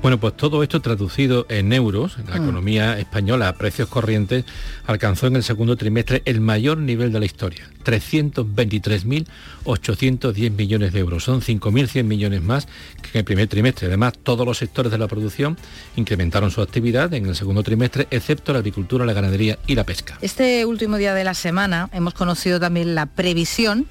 Speaker 29: Bueno, pues todo esto traducido en euros, la
Speaker 30: Mm.
Speaker 29: economía española a precios corrientes alcanzó en el segundo trimestre el mayor nivel de la historia, 323.810 millones de euros. Son 5.100 millones más que en el primer trimestre. Además, todos los sectores de la producción incrementaron su actividad en el segundo trimestre, excepto la agricultura, la ganadería y la pesca.
Speaker 26: Este último día de la semana hemos conocido también la previsión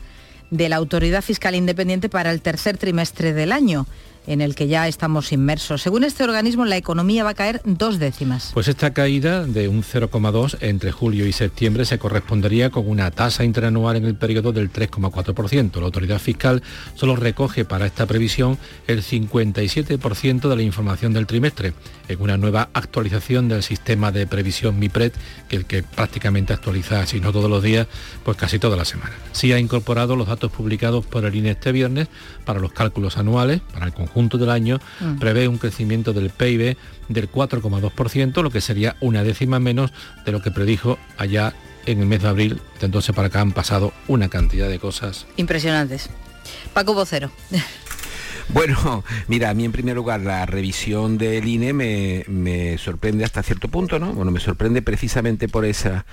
Speaker 26: de la Autoridad Fiscal Independiente para el tercer trimestre del año. En el que ya estamos inmersos. Según este organismo, la economía va a caer dos décimas.
Speaker 29: Pues esta caída de un 0,2 entre julio y septiembre se correspondería con una tasa interanual en el periodo del 3,4%. La autoridad fiscal solo recoge para esta previsión el 57% de la información del trimestre, en una nueva actualización del sistema de previsión MIPRED, que el que prácticamente actualiza, si no todos los días, pues casi toda la semana. Sí ha incorporado los datos publicados por el INE este viernes para los cálculos anuales, para el conjunto del año,
Speaker 26: Mm.
Speaker 29: prevé un crecimiento del PIB del 4,2%, lo que sería una décima menos de lo que predijo allá en el mes de abril. De entonces para acá han pasado una cantidad de cosas.
Speaker 26: Impresionantes. Paco Vocero.
Speaker 19: Bueno, mira, a mí en primer lugar la revisión del INE me, me sorprende hasta cierto punto, ¿no? Bueno, me sorprende precisamente por esa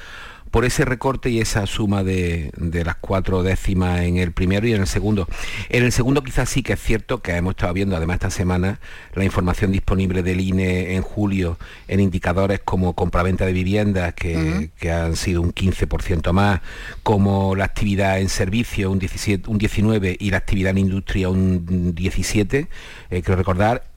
Speaker 19: por ese recorte y esa suma de, de las cuatro décimas en el primero y en el segundo. En el segundo quizás sí que es cierto que hemos estado viendo además esta semana la información disponible del INE en julio en indicadores como compraventa de viviendas que, que han sido un 15% más, como la actividad en servicio un, 17, un 19 y la actividad en industria un 17, eh, quiero recordar.